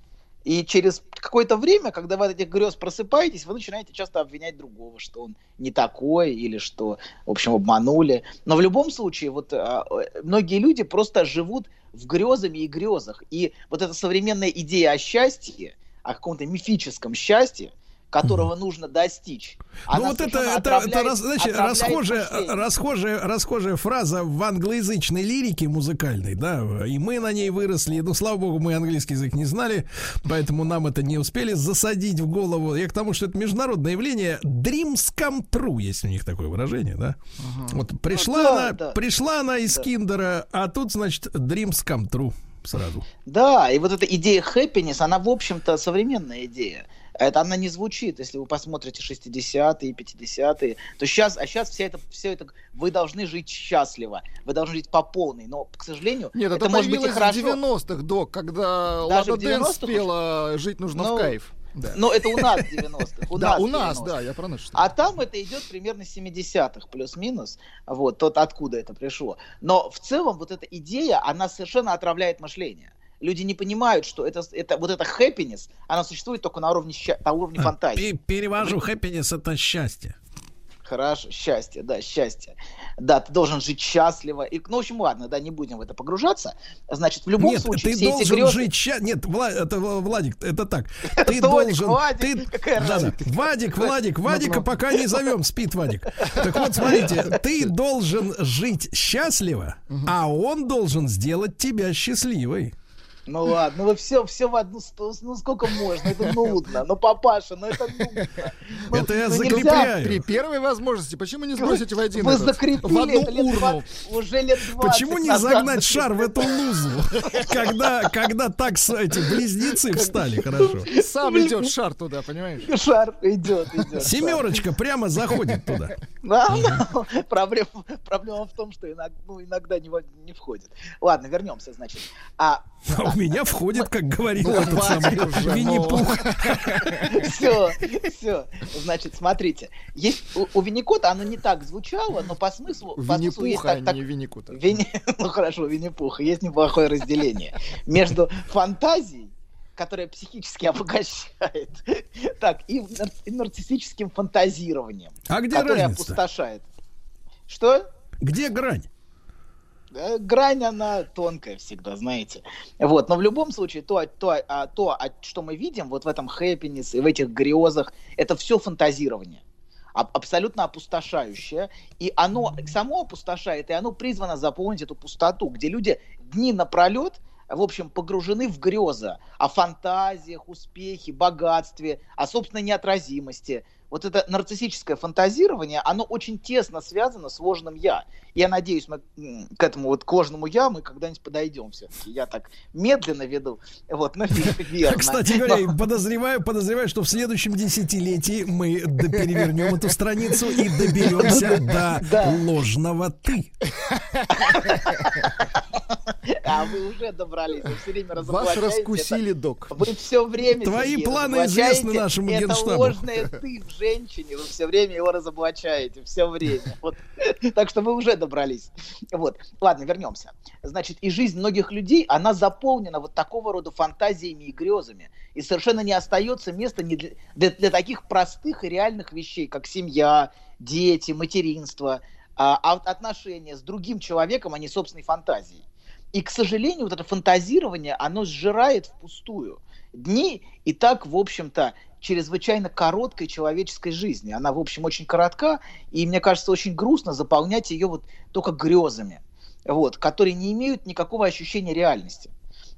И через какое-то время, когда вы от этих грез просыпаетесь, вы начинаете часто обвинять другого, что он не такой или что, в общем, обманули. Но в любом случае, вот а, многие люди просто живут в грезами и грезах. И вот эта современная идея о счастье, о каком-то мифическом счастье, которого нужно достичь. Ну, Она ну вот это, это, это значит, расхожая, расхожая, расхожая фраза в англоязычной лирике музыкальной, да, и мы на ней выросли, ну, слава богу, мы английский язык не знали, поэтому нам это не успели засадить в голову. Я к тому, что это международное явление, dreams come true, есть у них такое выражение, да. Uh-huh. Вот пришла ну, да, она, да. пришла она из да. киндера, а тут, значит, dreams come true сразу. Да, и вот эта идея happiness, она, в общем-то, современная идея. Это она не звучит, если вы посмотрите 60-е, 50-е, то сейчас, а сейчас все это, все это, вы должны жить счастливо, вы должны жить по полной, но, к сожалению, Нет, это, это может быть и хорошо. в 90-х, док, когда Даже Лада Дэн спела «Жить нужно ну, в кайф». Да. Но это у нас 90-х. У да, нас у нас, да, я про нас. А там это идет примерно 70-х, плюс-минус. Вот, тот откуда это пришло. Но в целом вот эта идея, она совершенно отравляет мышление. Люди не понимают, что это, это вот это happiness, она существует только на уровне, на уровне а, фантазии. Перевожу, happiness это счастье. Хорошо, счастье, да, счастье. Да, ты должен жить счастливо. И, ну, в общем, ладно, да, не будем в это погружаться. Значит, в любом Нет, случае, ты должен грезы... жить счастливо. Нет, Влад, это, Владик, это так. Ты должен... Владик, ты... да, да. Вадик, Владик, Вадика пока не зовем, спит Вадик. Так вот, смотрите, ты должен жить счастливо, а он должен сделать тебя счастливой. Ну ладно, ну вы все, все в одну сторону. Ну сколько можно? Это нудно. Ну, папаша, ну это нудно. Ну, это я ну, закрепляю. При первой возможности, почему не сбросить в один Вы этот, закрепили в одну это лет урну? 20, уже лет 20 Почему не загнать шар в эту лузу? Когда, когда так эти близнецы встали, хорошо. Сам идет шар туда, понимаешь? Шар идет, идет. Семерочка прямо заходит туда. Проблема, проблема в том, что иногда, ну, иногда не, не входит. Ладно, вернемся, значит. А меня входит, как говорил ну, этот самый Винни-Пух. Все, все. Значит, смотрите. Есть, у, Винни-Кота оно не так звучало, но по смыслу... Винни-Пуха, так, не Винни-Кота. Винни, ну хорошо, Винни-Пуха. Есть неплохое разделение между фантазией которое психически обогащает, так, и, нар- и нарциссическим фантазированием, А где которое разница-то? опустошает. Что? Где грань? Э, Грань, она тонкая всегда, знаете. Вот, но в любом случае, то, то, а, то что мы видим вот в этом хэппинес и в этих грезах, это все фантазирование. Аб- абсолютно опустошающее. И оно само опустошает, и оно призвано заполнить эту пустоту, где люди дни напролет в общем, погружены в грезы о фантазиях, успехе, богатстве, о собственной неотразимости. Вот это нарциссическое фантазирование, оно очень тесно связано с ложным «я». Я надеюсь, мы к этому вот к ложному «я» мы когда-нибудь подойдем все-таки. Я так медленно веду. Вот, но верно. Кстати Но- говоря, подозреваю, подозреваю, что в следующем десятилетии мы перевернем эту страницу и доберемся до ложного ты. А вы уже добрались, вы все время Вас раскусили, док. Вы все время Твои планы известны нашему это генштабу. ложное ты в женщине, вы все время его разоблачаете, все время. Вот. Так что вы уже добрались. Вот. Ладно, вернемся. Значит, и жизнь многих людей, она заполнена вот такого рода фантазиями и грезами. И совершенно не остается места ни для, для, для таких простых и реальных вещей, как семья, дети, материнство, а, а отношения с другим человеком, а не собственной фантазией. И, к сожалению, вот это фантазирование, оно сжирает впустую дни и так, в общем-то, чрезвычайно короткой человеческой жизни. Она, в общем, очень коротка, и мне кажется, очень грустно заполнять ее вот только грезами, вот, которые не имеют никакого ощущения реальности.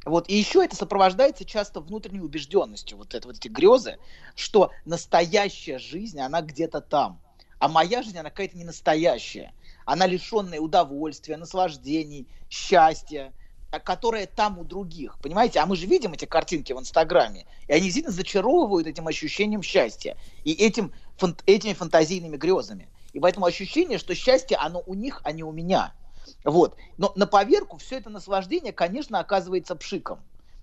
Вот. И еще это сопровождается часто внутренней убежденностью, вот, это, вот эти грезы, что настоящая жизнь, она где-то там, а моя жизнь, она какая-то не настоящая. Она лишенная удовольствия, наслаждений, счастья, а которое там у других. Понимаете? А мы же видим эти картинки в Инстаграме, и они сильно зачаровывают этим ощущением счастья и этим, фан- этими фантазийными грезами. И поэтому ощущение, что счастье, оно у них, а не у меня. Вот. Но на поверку все это наслаждение, конечно, оказывается пшиком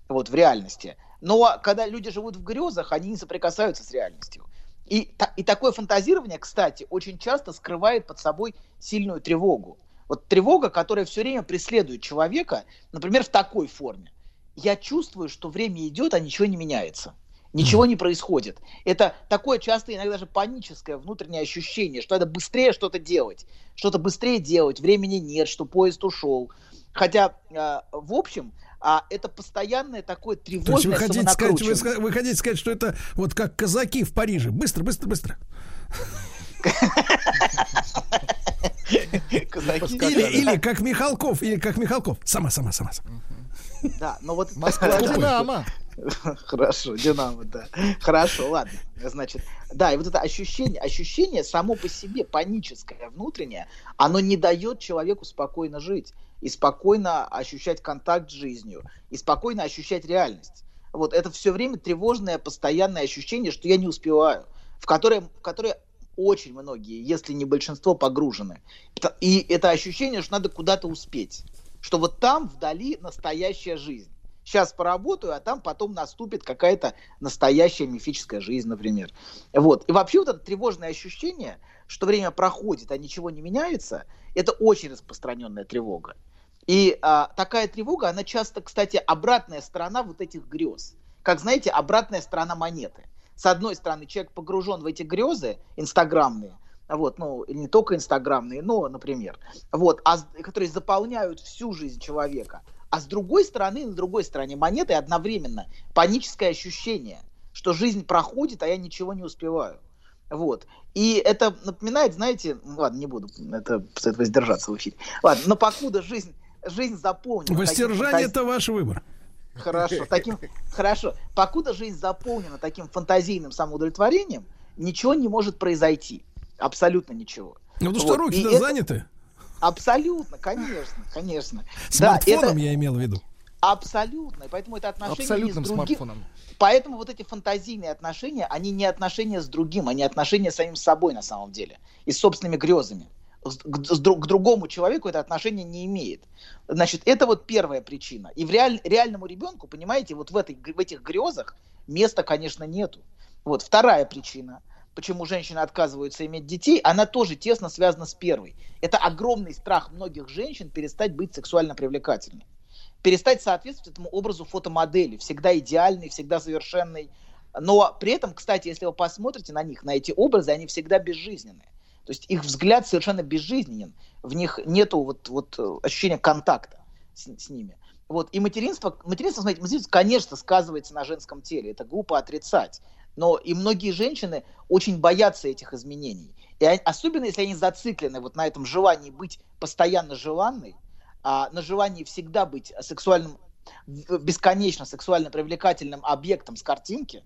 вот, в реальности. Но когда люди живут в грезах, они не соприкасаются с реальностью. И, и такое фантазирование, кстати, очень часто скрывает под собой сильную тревогу. Вот тревога, которая все время преследует человека, например, в такой форме. Я чувствую, что время идет, а ничего не меняется. Ничего не происходит. Это такое часто иногда даже паническое внутреннее ощущение, что надо быстрее что-то делать. Что-то быстрее делать, времени нет, что поезд ушел. Хотя, э, в общем, а, это постоянное такое То есть тревожное вы хотите сказать, вы, вы хотите сказать, что это вот как казаки в Париже. Быстро, быстро, быстро. Казаки. Или, или как Михалков, или как Михалков. Сама, сама, сама. Да, но вот Москва Динамо. Хорошо, Динамо, да. Хорошо, ладно. Значит, да, и вот это ощущение, ощущение само по себе паническое, внутреннее, оно не дает человеку спокойно жить и спокойно ощущать контакт с жизнью и спокойно ощущать реальность. Вот это все время тревожное, постоянное ощущение, что я не успеваю, в которое, в которое очень многие, если не большинство, погружены. И это ощущение, что надо куда-то успеть, что вот там вдали настоящая жизнь. Сейчас поработаю, а там потом наступит какая-то настоящая мифическая жизнь, например. Вот. И вообще вот это тревожное ощущение, что время проходит, а ничего не меняется, это очень распространенная тревога. И а, такая тревога, она часто, кстати, обратная сторона вот этих грез. Как знаете, обратная сторона монеты. С одной стороны, человек погружен в эти грезы инстаграмные, вот, ну, не только инстаграмные, но, например, вот, а, которые заполняют всю жизнь человека. А с другой стороны, на другой стороне монеты одновременно паническое ощущение, что жизнь проходит, а я ничего не успеваю. Вот. И это напоминает, знаете, ну, ладно, не буду это, сдержаться в эфире. Ладно, но покуда жизнь, жизнь заполнена... Воздержание это ваш выбор. Хорошо, таким, хорошо. Покуда жизнь заполнена таким фантазийным самоудовлетворением, ничего не может произойти. Абсолютно ничего. Ну потому что Вот, руки-то и это- заняты. Абсолютно, конечно, конечно. Да, Смартфоном это я имел в виду. абсолютно. И поэтому это отношение Абсолютным с другим. смартфоном. Поэтому вот эти фантазийные отношения, они не отношения с другим, они отношения с самим собой на самом деле. И с собственными грезами. К, с друг- к другому человеку это отношение не имеет. Значит, это вот первая причина. И в реаль- реальному ребенку, понимаете, вот в, этой, в этих грезах места, конечно, нету. Вот вторая причина, почему женщины отказываются иметь детей, она тоже тесно связана с первой. Это огромный страх многих женщин перестать быть сексуально привлекательной. перестать соответствовать этому образу фотомодели, всегда идеальный, всегда совершенный. Но при этом, кстати, если вы посмотрите на них, на эти образы, они всегда безжизненные. То есть их взгляд совершенно безжизненен, в них нету вот, вот э, ощущения контакта с, с ними. Вот. И материнство, материнство, смотрите, материнство, конечно, сказывается на женском теле, это глупо отрицать. Но и многие женщины очень боятся этих изменений. И они- особенно если они зациклены вот на этом желании быть постоянно желанной, а, на желании всегда быть сексуальным, бесконечно сексуально привлекательным объектом с картинки,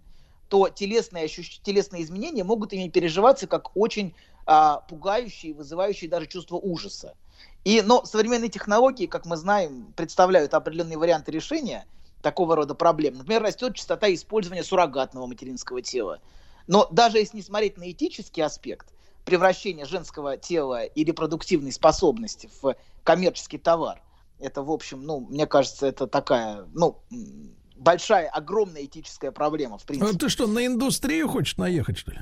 то телесные, ощущ... телесные изменения могут ими переживаться как очень а, пугающие, вызывающие даже чувство ужаса. И, но современные технологии, как мы знаем, представляют определенные варианты решения такого рода проблем. Например, растет частота использования суррогатного материнского тела. Но даже если не смотреть на этический аспект превращения женского тела и репродуктивной способности в коммерческий товар, это, в общем, ну, мне кажется, это такая, ну, большая, огромная этическая проблема, в принципе. А Ты что, на индустрию хочешь наехать, что ли?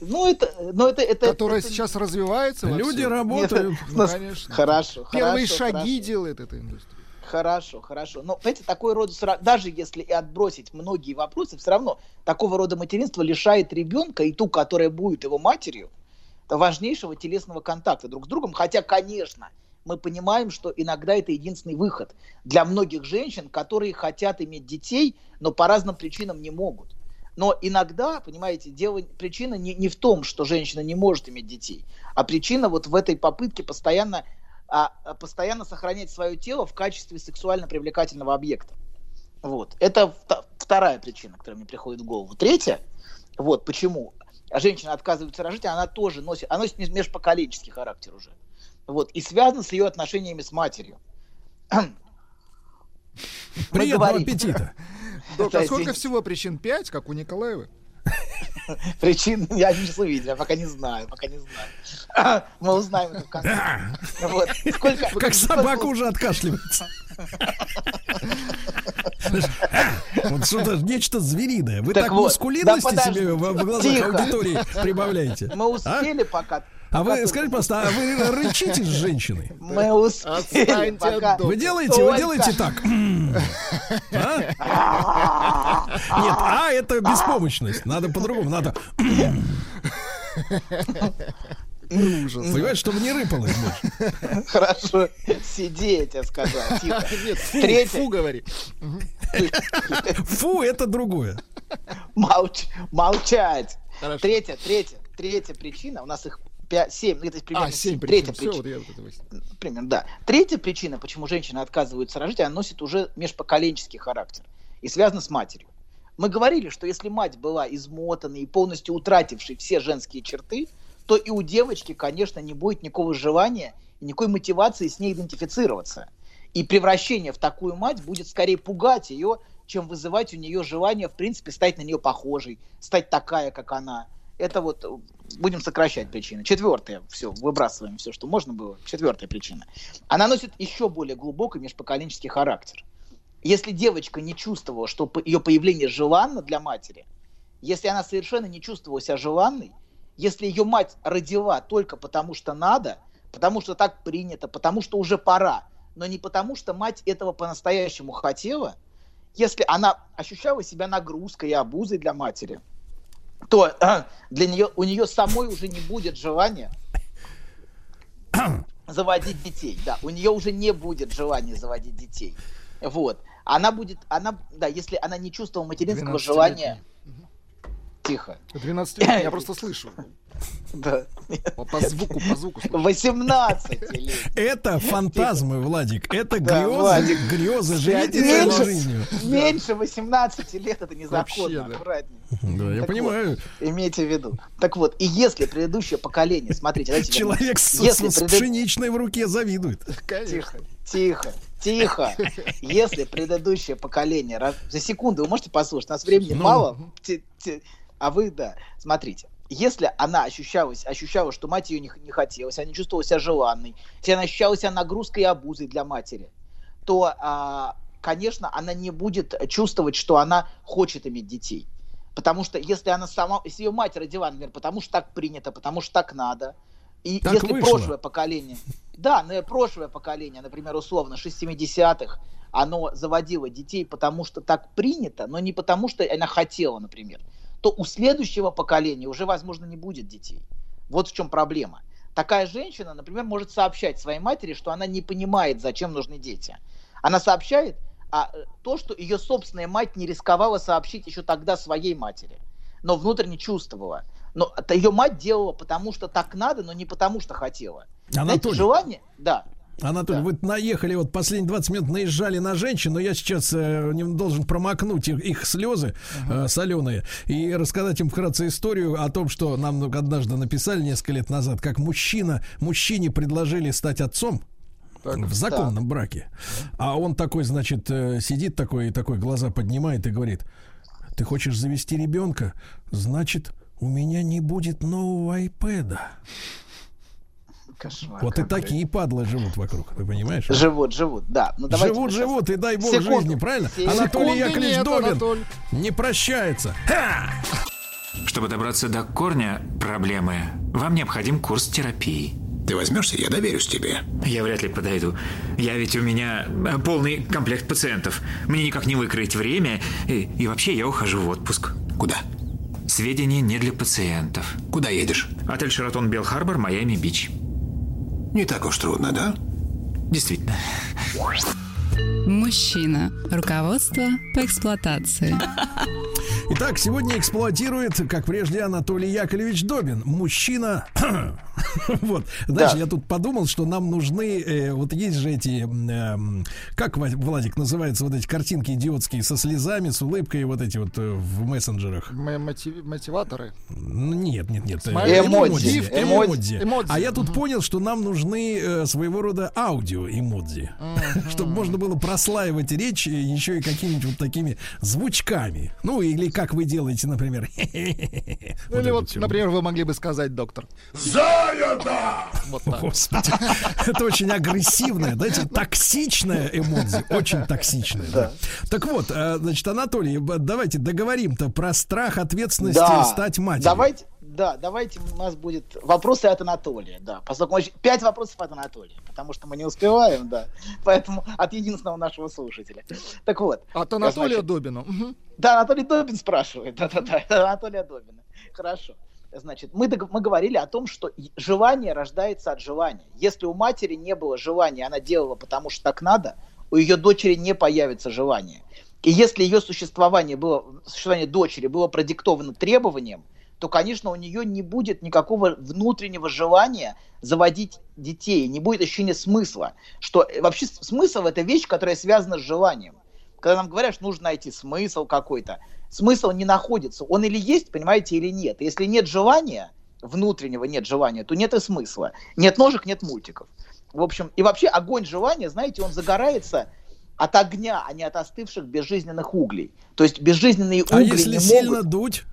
Ну, это, ну, это, это, Которая это- сейчас развивается. Люди всем. работают. Нет, Ну, ну, конечно. Хорошо, Первые хорошо, шаги хорошо. делает эта индустрия. Хорошо, хорошо. Но, понимаете, такой рода, даже если и отбросить многие вопросы, все равно такого рода материнство лишает ребенка и ту, которая будет его матерью, важнейшего телесного контакта друг с другом. Хотя, конечно, мы понимаем, что иногда это единственный выход для многих женщин, которые хотят иметь детей, но по разным причинам не могут. Но иногда, понимаете, дело, причина не, не в том, что женщина не может иметь детей, а причина вот в этой попытке постоянно, а, а, постоянно сохранять свое тело в качестве сексуально привлекательного объекта. Вот. Это вторая причина, которая мне приходит в голову. Третья, вот почему женщина отказывается рожать, она тоже носит, она носит меж- межпоколенческий характер уже. Вот. И связано с ее отношениями с матерью. Приятного аппетита. Док, а сколько всего причин? Пять, как у Николаевой? Причин я не увидел, я пока не знаю, пока не знаю. Мы узнаем это в конце. Вот. Сколько, Как сколько- собака уже откашливается. А, Вот что-то, нечто звериное. Вы Так так вот, мускулинности да себе в в глазах Тихо. аудитории прибавляете. Мы успели пока. А вы скажите, пожалуйста, а вы рычите с женщиной? Мы успели пока. Вы делаете, вы делаете так. А? Нет, а это беспомощность. Надо по-другому, надо. Ужас. Понимаешь, чтобы не рыпалось больше. Хорошо. Сиди, я тебе сказал. Тихо. Нет, фу, Третье. фу, говори. Фу, это другое. Молч- молчать. Хорошо. Третья, третья, третья причина. У нас их пять, семь, ну, это примерно А, семь Третья причин. Все, причина. вот. Примерно, да. Третья причина, почему женщины отказываются рожать, она носит уже межпоколенческий характер и связана с матерью. Мы говорили, что если мать была измотанной и полностью утратившей все женские черты, то и у девочки, конечно, не будет никакого желания и никакой мотивации с ней идентифицироваться. И превращение в такую мать будет скорее пугать ее, чем вызывать у нее желание, в принципе, стать на нее похожей, стать такая, как она. Это вот э, будем сокращать причины. Четвертая, все, выбрасываем все, что можно было. Четвертая причина. Она носит еще более глубокий межпоколенческий характер. Если девочка не чувствовала, что ее появление желанно для матери, если она совершенно не чувствовала себя желанной, если ее мать родила только потому, что надо, потому что так принято, потому что уже пора, но не потому, что мать этого по-настоящему хотела, если она ощущала себя нагрузкой и обузой для матери, то э, для нее, у нее самой уже не будет желания заводить детей. Да, у нее уже не будет желания заводить детей. Вот. Она будет, она, да, если она не чувствовала материнского 12-летняя. желания... Тихо. 12 лет, я просто слышу. Да. По, по звуку, по звуку. слышу. 18 лет. Это фантазмы, Владик. Это Да, грезы, Владик. грезы. Живите Меньше- жизнью. Меньше 18 лет это незаконно, Вообще, да. аккуратнее. Да, я Так понимаю. Имейте в виду. Так вот, и если предыдущее поколение, смотрите, давайте Человек с, пшеничной в руке завидует. Тихо, тихо, тихо. Если предыдущее поколение... За секунду вы можете послушать, у нас времени Ну. мало. А вы, да. Смотрите. Если она ощущалась, ощущала, что мать ее не, не хотелось, она не чувствовала себя желанной, если она ощущала себя нагрузкой и обузой для матери, то, а, конечно, она не будет чувствовать, что она хочет иметь детей. Потому что если она сама, если ее мать родила, например, потому что так принято, потому что так надо, и Так если вышло. прошлое поколение, Да, но прошлое поколение, например, условно, 60-х, оно заводило детей, потому что так принято, но не потому что она хотела, например, то у следующего поколения уже, возможно, не будет детей. Вот в чем проблема. Такая женщина, например, может сообщать своей матери, что она не понимает, зачем нужны дети. Она сообщает а, э, то, что ее собственная мать не рисковала сообщить еще тогда своей матери, но внутренне чувствовала. Но это ее мать делала потому, что так надо, но не потому, что хотела. Анатолий. Знаете, желание, да. Анатолий, вы наехали, вот последние 20 минут наезжали на женщин, но я сейчас э, должен промокнуть их, их слезы э, соленые и рассказать им вкратце историю о том, что нам однажды написали несколько лет назад, как мужчина, мужчине предложили стать отцом. в законном браке. А он такой, значит, э, сидит такой, и такой глаза поднимает и говорит: Ты хочешь завести ребенка? Значит, у меня не будет нового айпеда. Кошмар Вот и такие падлы живут вокруг, ты понимаешь? Живут, живут, да. Ну, давайте живут, живут, и дай бог Секунду. жизни, правильно? Секунды Анатолий Яковлевич нет, Добин Анатоль. не прощается. Ха! Чтобы добраться до корня проблемы, вам необходим курс терапии. Ты возьмешься, я доверюсь тебе. Я вряд ли подойду. Я ведь у меня э, полный комплект пациентов. Мне никак не выкроить время. И, и вообще я ухожу в отпуск. Куда? Сведения не для пациентов. Куда едешь? Отель Шератон Белл Харбор, Майами Бич. Не так уж трудно, да? Действительно. Мужчина. Руководство по эксплуатации. Итак, сегодня эксплуатирует, как прежде, Анатолий Яковлевич Добин. Мужчина. вот. Знаешь, Да. я тут подумал, что нам нужны, э, вот есть же эти, эм, как, Владик, называются вот эти картинки идиотские со слезами, с улыбкой, вот эти вот э, в мессенджерах. М- мотив- Мотиваторы. Ну, Нет, нет, нет. э. Эмодзи, Эмодзи. эмодзи. Эмодзи. А я тут понял, что нам нужны э, своего рода аудио эмодзи. Чтобы можно было прослаивать речь э, еще и какими-нибудь вот такими звучками. Ну, или как вы делаете, например. Ну, или вот, например, вы могли бы сказать, доктор. Занято! Вот так. Господи, это очень агрессивное, знаете, токсичное эмодзи, очень токсичное. Да. Так вот, э, значит, Анатолий, давайте договорим-то про страх ответственности Да. стать матерью. Давайте, да, давайте у нас будет вопросы от Анатолия, да. Поскольку очень- пять вопросов от Анатолия, потому что мы не успеваем, да. Поэтому от единственного нашего слушателя. Так вот. От Анатолия Значит, Добина. Да, Анатолий Добин спрашивает. Да-да-да, Анатолия Добина. Хорошо. Значит, мы, мы говорили о том, что желание рождается от желания. Если у матери не было желания, она делала потому, что так надо, у ее дочери не появится желание. И если ее существование, было, существование дочери было продиктовано требованием, то, конечно, у нее не будет никакого внутреннего желания заводить детей, не будет ощущения смысла. Что э, вообще смысл это вещь, которая связана с желанием. Когда нам говорят, что нужно найти смысл какой-то, смысл не находится. Он или есть, понимаете, или нет. Если нет желания, внутреннего нет желания, то нет и смысла. Нет ножек, нет мультиков. В общем, и вообще огонь желания, знаете, он загорается от огня, а не от остывших безжизненных углей. То есть безжизненные А угли если не сильно могут...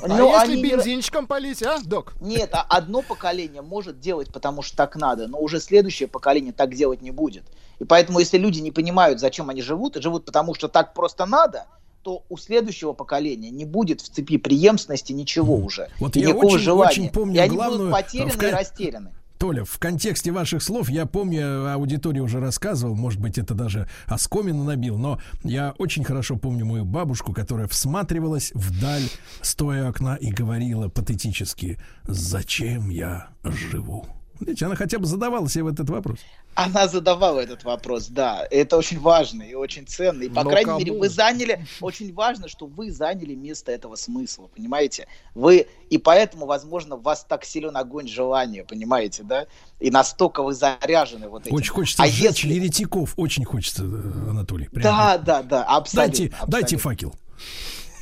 дуть? А Ну, если они бензинчиком полить, а, док? Нет, а одно поколение может делать, потому что так надо, но уже следующее поколение так делать не будет. И поэтому, если люди не понимают, зачем они живут, и живут потому, что так просто надо, то у следующего поколения не будет в цепи преемственности ничего уже. Вот и я никакого очень- желания. очень помню и они главную- будут потеряны в и растеряны. Толя, в контексте ваших слов, я помню, аудитории уже рассказывал, может быть, это даже оскомину набил, но я очень хорошо помню мою бабушку, которая всматривалась вдаль, стоя у окна, и говорила патетически, зачем я живу? Видите, она хотя бы задавала себе вот этот вопрос. Она задавала этот вопрос, да. Это очень важно и очень ценно. И, по Но крайней кому? мере, вы заняли... Очень важно, что вы заняли место этого смысла, понимаете? Вы... И поэтому, возможно, в вас так силен огонь желания, понимаете, да? И настолько вы заряжены вот этим. Очень хочется а сжечь если... еретиков, очень хочется, Анатолий. прям. Да, да, да, абсолютно. Дайте, дайте абсолютно. факел.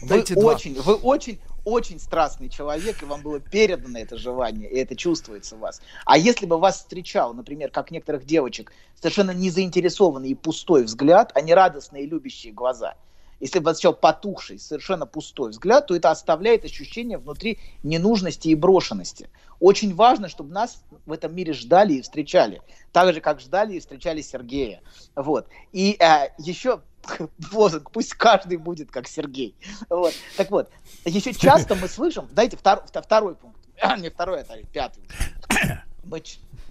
Вы Дайте два. очень, вы очень, очень страстный человек, и вам было передано это желание, и это чувствуется в вас. А если бы вас встречал, например, как некоторых девочек, совершенно не заинтересованный и пустой взгляд, а не радостные и любящие глаза, если бы встречал потухший, совершенно пустой взгляд, то это оставляет ощущение внутри ненужности и брошенности. Очень важно, чтобы нас в этом мире ждали и встречали. Так же, как ждали и встречали Сергея. Вот. И э, еще лозунг, пусть каждый будет как Сергей. Вот. Так вот, еще часто мы слышим, дайте втор- вто- второй пункт, не второй, это пятый. Мы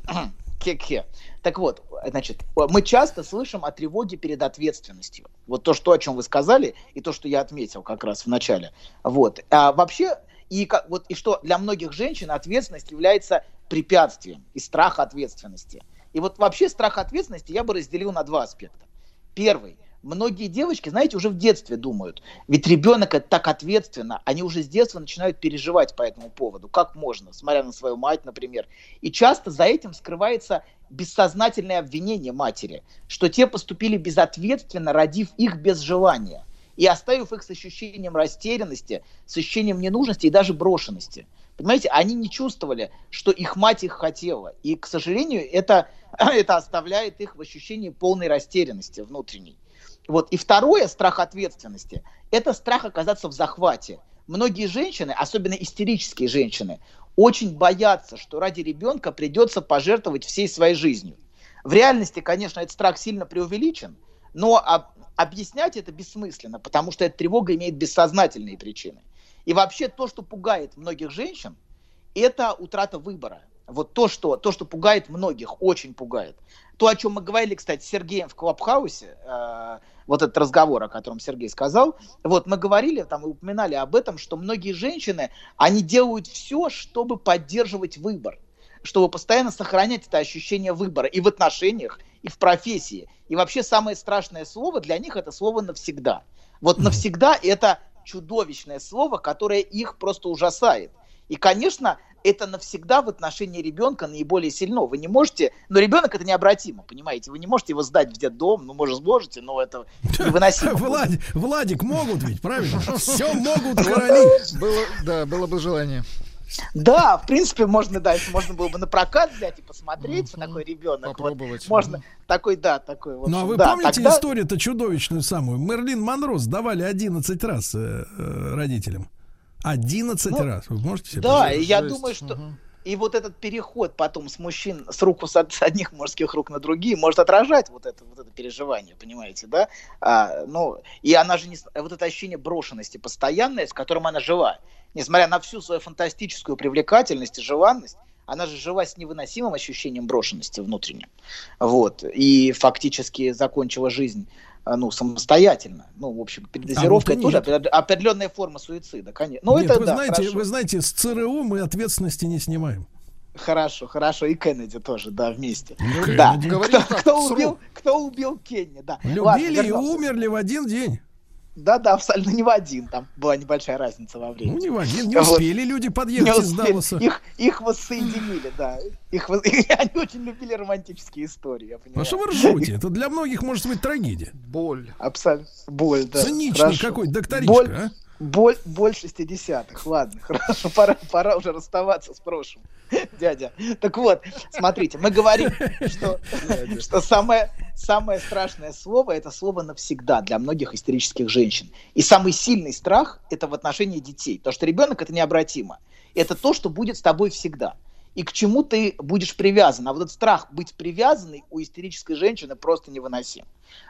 Ке-ке. Так вот, значит, мы часто слышим о тревоге перед ответственностью. Вот то, что, о чем вы сказали, и то, что я отметил как раз в начале. Вот. А вообще, и, как, вот, и что для многих женщин ответственность является препятствием и страх ответственности. И вот вообще страх ответственности я бы разделил на два аспекта. Первый. Многие девочки, знаете, уже в детстве думают, ведь ребенок это так ответственно, они уже с детства начинают переживать по этому поводу, как можно, смотря на свою мать, например. И часто за этим скрывается бессознательное обвинение матери, что те поступили безответственно, родив их без желания и оставив их с ощущением растерянности, с ощущением ненужности и даже брошенности. Понимаете, они не чувствовали, что их мать их хотела. И, к сожалению, это, это оставляет их в ощущении полной растерянности внутренней. Вот. И второе, страх ответственности, это страх оказаться в захвате. Многие женщины, особенно истерические женщины, очень боятся, что ради ребенка придется пожертвовать всей своей жизнью. В реальности, конечно, этот страх сильно преувеличен, но об, объяснять это бессмысленно, потому что эта тревога имеет бессознательные причины. И вообще то, что пугает многих женщин, это утрата выбора. Вот то, что, то, что пугает многих, очень пугает. То, о чем мы говорили, кстати, с Сергеем в Клабхаусе, э, вот этот разговор, о котором Сергей сказал, вот мы говорили там и упоминали об этом, что многие женщины, они делают все, чтобы поддерживать выбор, чтобы постоянно сохранять это ощущение выбора и в отношениях, и в профессии. И вообще самое страшное слово для них это слово навсегда. Вот навсегда это чудовищное слово, которое их просто ужасает. И, конечно, это навсегда в отношении ребенка наиболее сильно. Вы не можете, но ребенок это необратимо, понимаете? Вы не можете его сдать в детдом, ну, может, сможете, но это невыносимо. Владик, Владик, могут ведь, правильно? Все могут короли. Было, да, было бы желание. Да, в принципе, можно, да, если можно было бы на прокат взять и посмотреть, что такой ребенок. Попробовать. Вот, можно, такой, да, такой. Ну, а вы да, помните тогда... историю-то чудовищную самую? Мерлин Монро сдавали 11 раз э, э, родителям. 11 ну, раз. Вы можете себе Да, и я думаю, что... Угу. И вот этот переход потом с мужчин, с рук с одних мужских рук на другие, может отражать вот это, вот это переживание, понимаете, да? А, ну, и она же не... Вот это ощущение брошенности постоянное, с которым она жила. Несмотря на всю свою фантастическую привлекательность и желанность, она же жила с невыносимым ощущением брошенности внутренним. Вот. И фактически закончила жизнь ну, самостоятельно. Ну, в общем, передозировка а, тоже определенная форма суицида, конечно. Ну, нет, это, вы, да, знаете, хорошо. вы знаете, с ЦРУ мы ответственности не снимаем. Хорошо, хорошо, и Кеннеди тоже, да, вместе. Ну, да. Кеннеди. Кто, кто, убил, кто убил Кенни, да. Любили Ладно, и умерли в один день. Да, да, абсолютно не в один. Там была небольшая разница во времени. Ну, не в один. Не успели вот. люди подъехать из Далласа. Их, их воссоединили, да. Их, они очень любили романтические истории, я понимаю. А что вы ржете? Это для многих может быть трагедия. Боль. Абсолютно. Боль, да. Циничный какой докторишка, боль, а? Боль, боль 60-х. Ладно, хорошо, пора, пора уже расставаться с прошлым, дядя. Так вот, смотрите, мы говорим, что, что самое, самое страшное слово это слово навсегда для многих истерических женщин. И самый сильный страх это в отношении детей. Потому что ребенок это необратимо. Это то, что будет с тобой всегда. И к чему ты будешь привязан. А вот этот страх быть привязанной у истерической женщины просто невыносим.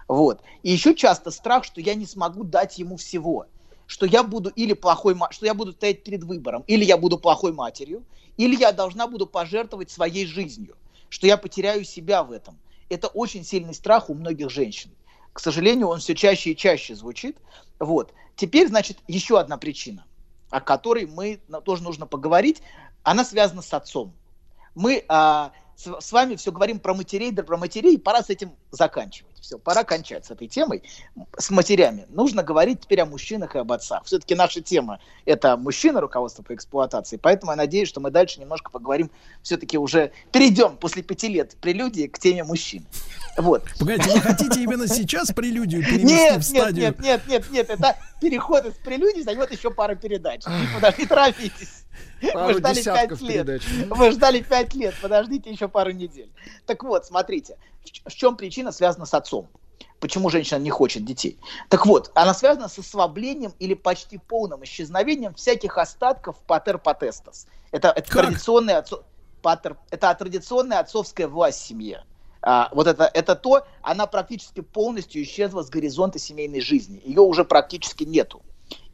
Вот. И еще часто страх, что я не смогу дать ему всего что я буду или плохой, что я буду стоять перед выбором, или я буду плохой матерью, или я должна буду пожертвовать своей жизнью, что я потеряю себя в этом. Это очень сильный страх у многих женщин. К сожалению, он все чаще и чаще звучит. Вот. Теперь, значит, еще одна причина, о которой мы тоже нужно поговорить. Она связана с отцом. Мы а, с, вами все говорим про матерей, да про матерей, пора с этим заканчивать. Все, пора кончать с этой темой, с матерями. Нужно говорить теперь о мужчинах и об отцах. Все-таки наша тема – это мужчина, руководство по эксплуатации, поэтому я надеюсь, что мы дальше немножко поговорим, все-таки уже перейдем после пяти лет прелюдии к теме мужчин. Вот. Погодите, вы хотите именно сейчас прелюдию перевести нет, в стадию? Нет, нет, нет, нет, нет, это переход из прелюдии займет еще пару передач. Не торопитесь. Пару Вы ждали пять лет. передач. Вы ждали пять лет, подождите еще пару недель. Так вот, смотрите, в чем причина связана с отцом? Почему женщина не хочет детей? Так вот, она связана с ослаблением или почти полным исчезновением всяких остатков патер потестас. Это, это традиционная отцо... патер... это традиционная отцовская власть в семье. А, вот это, это то, она практически полностью исчезла с горизонта семейной жизни. Ее уже практически нету.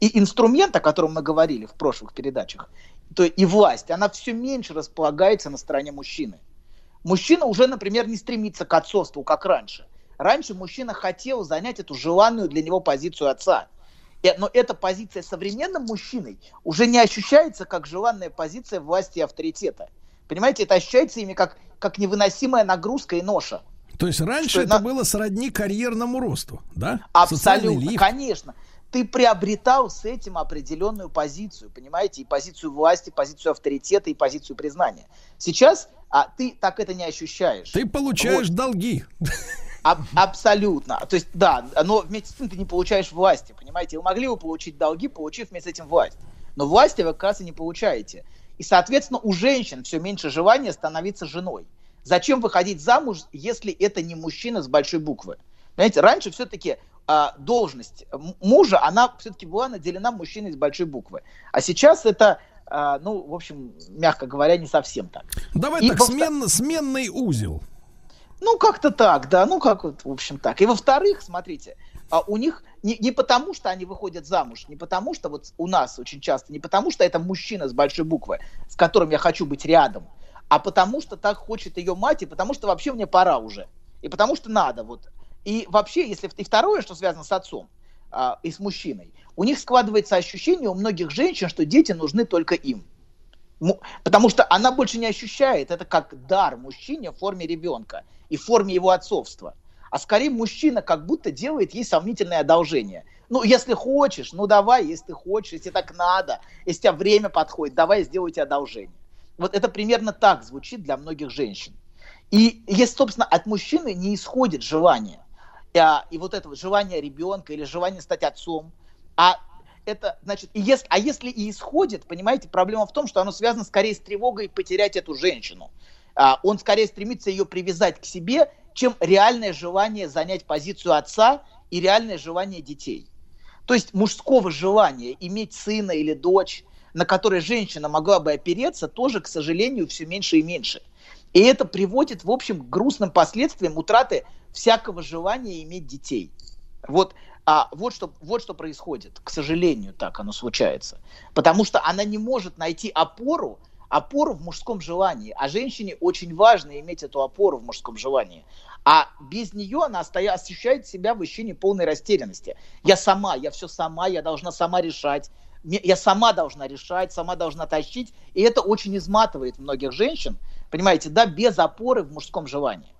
И инструмент, о котором мы говорили в прошлых передачах, то и власть, она все меньше располагается на стороне мужчины. Мужчина уже, например, не стремится к отцовству, как раньше. Раньше мужчина хотел занять эту желанную для него позицию отца. Но эта позиция современным мужчиной уже не ощущается как желанная позиция власти и авторитета. Понимаете, это ощущается ими как, как невыносимая нагрузка и ноша. То есть раньше Что это на- было сродни карьерному росту, да? Абсолютно, конечно. Ты приобретал с этим определенную позицию, понимаете, и позицию власти, позицию авторитета и позицию признания. Сейчас а, ты так это не ощущаешь. Ты получаешь долги. Аб- абсолютно. То есть, да, но вместе с тем ты не получаешь власти, понимаете? Вы могли бы получить долги, получив вместе с этим власть. Но власти вы как раз и не получаете. И, соответственно, у женщин все меньше желания становиться женой. Зачем выходить замуж, если это не мужчина с большой буквы? Понимаете, раньше все-таки должность м- мужа, она все-таки была наделена мужчиной с большой буквы. А сейчас это, а, ну, в общем, мягко говоря, не совсем так. Давай И так, во- смен- сменный узел. ну, как-то так, да, ну, как вот, в общем, так. И во-вторых, смотрите, а, у них не, не потому, что они выходят замуж, не потому, что вот у нас очень часто, не потому, что это мужчина с большой буквы, с которым я хочу быть рядом, а потому, что так хочет ее мать, и потому, что вообще мне пора уже. И потому, что надо, вот. И вообще, если... И второе, что связано с отцом а, и с мужчиной, у них складывается ощущение у многих женщин, что дети нужны только им. Му- Потому что она больше не ощущает это как дар мужчине в форме ребенка и в форме его отцовства. А скорее мужчина как будто делает ей сомнительное одолжение. Ну, если хочешь, ну давай, если ты хочешь, если так надо, если у тебя время подходит, давай я сделаю тебе одолжение. Вот это примерно так звучит для многих женщин. И если, собственно, от мужчины не исходит желание, а, и вот это вот желание ребенка или желание стать отцом, а это, значит, и если, а если и исходит, понимаете, проблема в том, что оно связано скорее с тревогой потерять эту женщину. А, он скорее стремится ее привязать к себе, чем реальное желание занять позицию отца и реальное желание детей. То есть мужского желания иметь сына или дочь, на которой женщина могла бы опереться, тоже, к сожалению, все меньше и меньше. И это приводит, в общем, к грустным последствиям утраты всякого желания иметь детей. Вот, а, вот, что, вот что происходит. К сожалению, так оно случается. Потому что она не может найти опору, опору в мужском желании. А женщине очень важно иметь эту опору в мужском желании. А без нее она остоя- ощущает себя в ощущении полной растерянности. Я сама, я все сама, я должна сама решать. Я сама должна решать, сама должна тащить. И это очень изматывает многих женщин, понимаете, да, без опоры в мужском желании.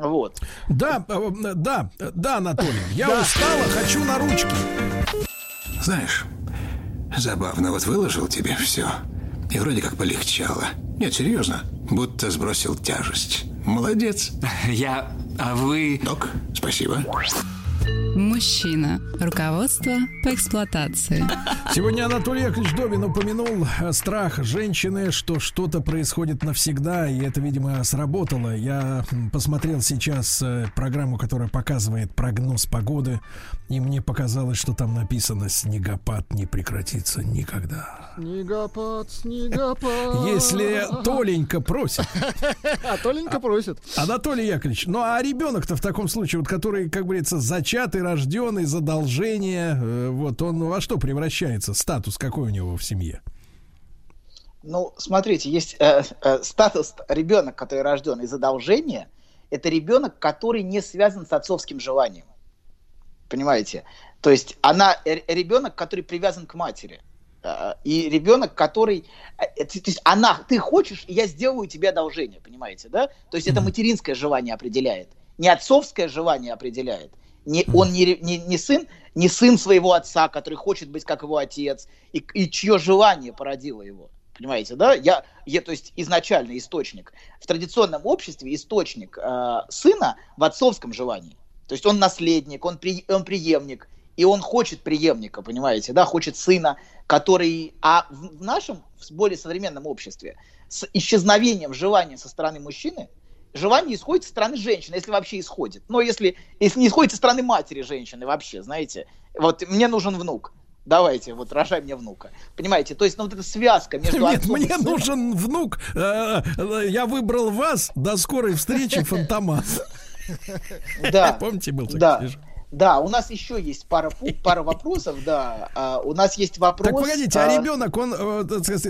Вот. Да, э, да, да, Анатолий, я устала, хочу на ручки. Знаешь, забавно, вот выложил тебе все. И вроде как полегчало. Нет, серьезно, будто сбросил тяжесть. Молодец. Я... А вы... Док, спасибо. Мужчина. Руководство по эксплуатации. Сегодня Анатолий Яковлевич Добин упомянул страх женщины, что что-то происходит навсегда, и это, видимо, сработало. Я посмотрел сейчас э, программу, которая показывает прогноз погоды, и мне показалось, что там написано «Снегопад не прекратится никогда». Снегопад, снегопад. Если Толенька просит. А Толенька просит. Анатолий Яковлевич, ну а ребенок-то в таком случае, вот который, как говорится, зачатый, рожденный, задолжение, э, вот он во что превращается? Статус какой у него в семье? Ну, смотрите, есть э, э, статус ребенок, который рожден из одолжения, это ребенок, который не связан с отцовским желанием. Понимаете? То есть она э, ребенок, который привязан к матери. Э, И ребенок, который... э, э, То есть она, ты хочешь, я сделаю тебе одолжение, понимаете, да? То есть это материнское желание определяет. Не отцовское желание определяет. Не, он не, не, не сын, не сын своего отца, который хочет быть как его отец, и, и чье желание породило его. Понимаете, да? Я, я, то есть изначально источник. В традиционном обществе источник э, сына в отцовском желании. То есть он наследник, он, при, он преемник, и он хочет преемника, понимаете, да, хочет сына, который... А в, нашем, в более современном обществе, с исчезновением желания со стороны мужчины, желание исходит со стороны женщины, если вообще исходит. Но если, если не исходит со стороны матери женщины вообще, знаете, вот мне нужен внук, давайте, вот рожай мне внука. Понимаете, то есть ну, вот эта связка между Нет, мне сыном- нужен внук. Э, э, Я выбрал вас. До скорой встречи, Фантомас. Да. Помните, был такой Да. Да, у нас еще есть пара, пара вопросов, да. А, у нас есть вопрос... Так, погодите, а, а ребенок, он, э,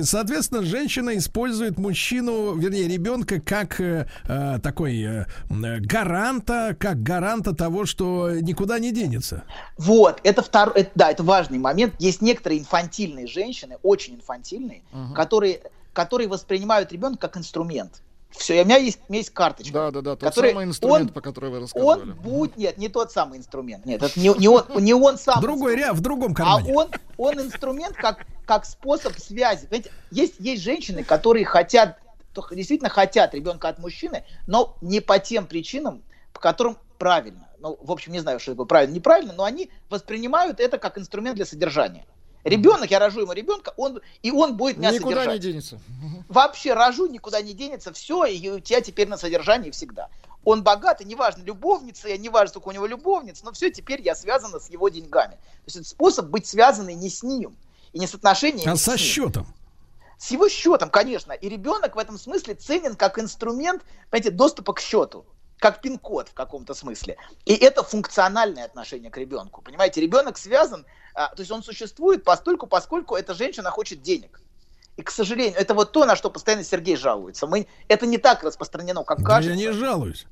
соответственно, женщина использует мужчину, вернее, ребенка как э, э, такой э, гаранта, как гаранта того, что никуда не денется. Вот, это второй, это, да, это важный момент. Есть некоторые инфантильные женщины, очень инфантильные, угу. которые, которые воспринимают ребенка как инструмент. Все, у меня есть, у меня есть карточка. Да, да, да, тот который, самый инструмент, он, по которому вы рассказывали. Он будет, нет, не тот самый инструмент, нет, это не, не, он, не он сам. Другой ряд, в другом кармане. А он, он инструмент как, как способ связи. Знаете, есть, есть женщины, которые хотят, действительно хотят ребенка от мужчины, но не по тем причинам, по которым правильно. Ну, в общем, не знаю, что это правильно, неправильно, но они воспринимают это как инструмент для содержания. Ребенок, я рожу ему ребенка, он, и он будет меня никуда содержать. Никуда не денется. Вообще рожу, никуда не денется, все, и у тебя теперь на содержании всегда. Он богатый, неважно, любовница, я не важно, сколько у него любовниц, но все, теперь я связана с его деньгами. То есть это способ быть связанной не с ним, и не с отношениями. А со счетом? С его счетом, конечно. И ребенок в этом смысле ценен как инструмент, понимаете, доступа к счету как пин-код в каком-то смысле. И это функциональное отношение к ребенку. Понимаете, ребенок связан, а, то есть он существует постольку, поскольку эта женщина хочет денег. И, к сожалению, это вот то, на что постоянно Сергей жалуется. Мы, это не так распространено, как да кажется. я не жалуюсь.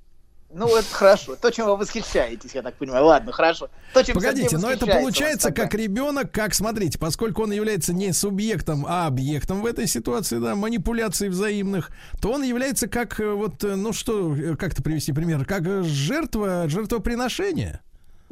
Ну, это хорошо. То, чем вы восхищаетесь, я так понимаю. Ладно, хорошо. То, чем Погодите, но это получается как ребенок, как, смотрите, поскольку он является не субъектом, а объектом в этой ситуации, да, манипуляций взаимных, то он является как, э, вот, э, ну что, э, как то привести пример, как жертва, жертвоприношения.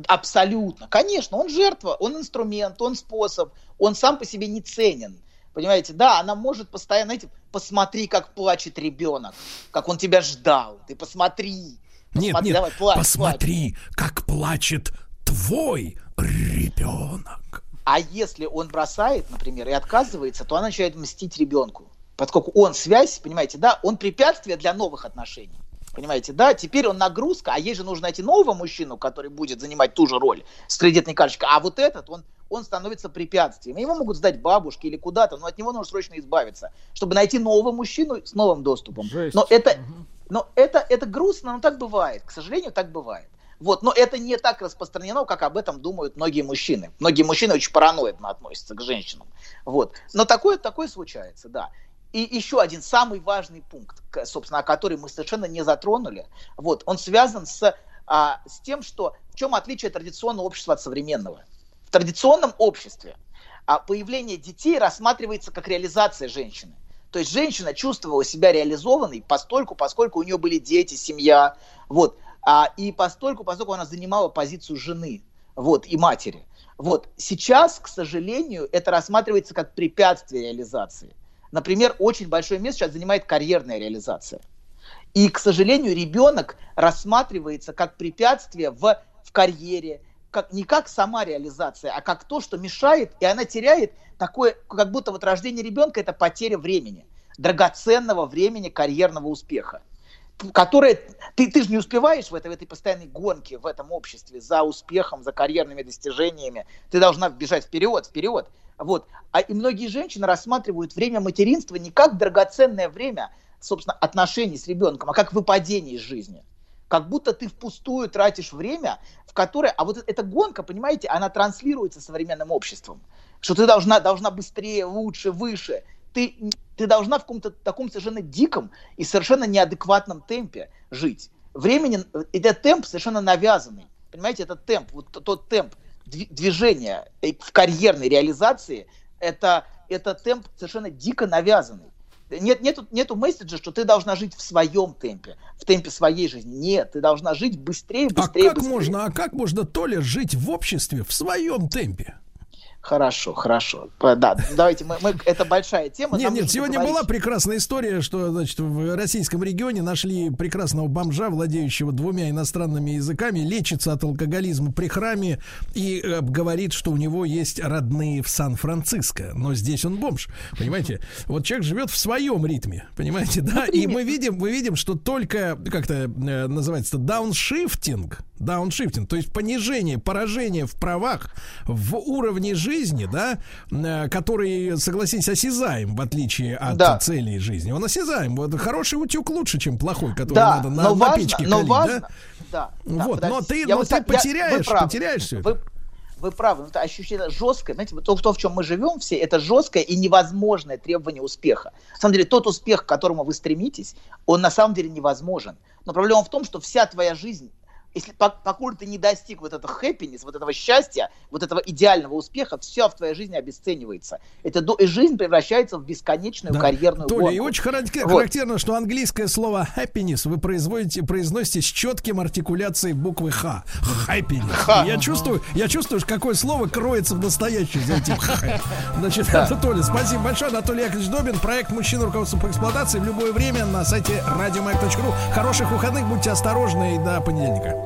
Абсолютно. Конечно, он жертва, он инструмент, он способ, он сам по себе не ценен. Понимаете, да, она может постоянно, знаете, посмотри, как плачет ребенок, как он тебя ждал, ты посмотри, нет, Посмотри, нет, давай, плачь, посмотри, плачь. как плачет твой ребенок. А если он бросает, например, и отказывается, то она начинает мстить ребенку. Поскольку он связь, понимаете, да, он препятствие для новых отношений. Понимаете, да, теперь он нагрузка, а ей же нужно найти нового мужчину, который будет занимать ту же роль с кредитной карточкой. А вот этот, он, он становится препятствием. Его могут сдать бабушки или куда-то, но от него нужно срочно избавиться, чтобы найти нового мужчину с новым доступом. Жесть. Но это, угу. Но это, это грустно, но так бывает. К сожалению, так бывает. Вот, но это не так распространено, как об этом думают многие мужчины. Многие мужчины очень параноидно относятся к женщинам. Вот. Но такое, такое случается, да. И еще один самый важный пункт, собственно, о который мы совершенно не затронули, вот, он связан с, а, с тем, что в чем отличие традиционного общества от современного. В традиционном обществе а, появление детей рассматривается как реализация женщины. То есть женщина чувствовала себя реализованной постольку, поскольку у нее были дети, семья, вот, а, и постольку, поскольку она занимала позицию жены, вот, и матери. Вот, сейчас, к сожалению, это рассматривается как препятствие реализации. Например, очень большое место сейчас занимает карьерная реализация. И, к сожалению, ребенок рассматривается как препятствие в, в карьере, как, не как сама реализация, а как то, что мешает, и она теряет такое, как будто вот рождение ребенка это потеря времени, драгоценного времени карьерного успеха которое ты, ты же не успеваешь в этой, в этой постоянной гонке, в этом обществе за успехом, за карьерными достижениями. Ты должна бежать вперед, вперед. Вот. А и многие женщины рассматривают время материнства не как драгоценное время, собственно, отношений с ребенком, а как выпадение из жизни как будто ты впустую тратишь время, в которое... А вот эта гонка, понимаете, она транслируется современным обществом. Что ты должна, должна быстрее, лучше, выше. Ты, ты должна в каком-то таком совершенно диком и совершенно неадекватном темпе жить. Времени, этот темп совершенно навязанный. Понимаете, этот темп, вот тот темп движения в карьерной реализации, это, это темп совершенно дико навязанный. Нет, нету, нету месседжа, что ты должна жить в своем темпе, в темпе своей жизни. Нет, ты должна жить быстрее, быстрее. А как быстрее. можно, а как можно, Толя, жить в обществе в своем темпе? Хорошо, хорошо. Да, давайте мы, мы это большая тема. Нет, нет, сегодня была прекрасная история, что, значит, в российском регионе нашли прекрасного бомжа, владеющего двумя иностранными языками, лечится от алкоголизма при храме и э, говорит, что у него есть родные в Сан-Франциско, но здесь он бомж, понимаете? Вот человек живет в своем ритме, понимаете, да? И мы видим, мы видим, что только как-то э, называется дауншифтинг, дауншифтинг, то есть понижение, поражение в правах, в уровне жизни жизни, да, э, который, согласись, осязаем, в отличие от Да. целей жизни. Он осязаем. Вот хороший утюг лучше, чем плохой, который Да, надо на, но на важно, печке но калить, важно, да? да, да, Вот, но подождите. ты, Я но вот ты я- вы потеряешь, правы. потеряешь все Вы, это. вы правы, это ощущение жесткое, знаете, вот то, то, в чем мы живем все, это жесткое и невозможное требование успеха. На самом деле, тот успех, к которому вы стремитесь, он на самом деле невозможен. Но проблема в том, что вся твоя жизнь, если пок- покуда ты не достиг вот этого happiness, вот этого счастья, вот этого идеального успеха, все в твоей жизни обесценивается. Это и жизнь превращается в бесконечную Да. карьерную Толя, гонку. и очень характер- Вот. характерно, что английское слово happiness вы производите, произносите с четким артикуляцией буквы Х. Happiness. Я чувствую, я чувствую, что какое слово кроется в настоящем за этим. Значит, Да. Анатолий, спасибо большое. Анатолий Яковлевич Добин, проект «Мужчина руководство по эксплуатации» в любое время на сайте радиомаяк.ру. Хороших выходных, будьте осторожны и до понедельника.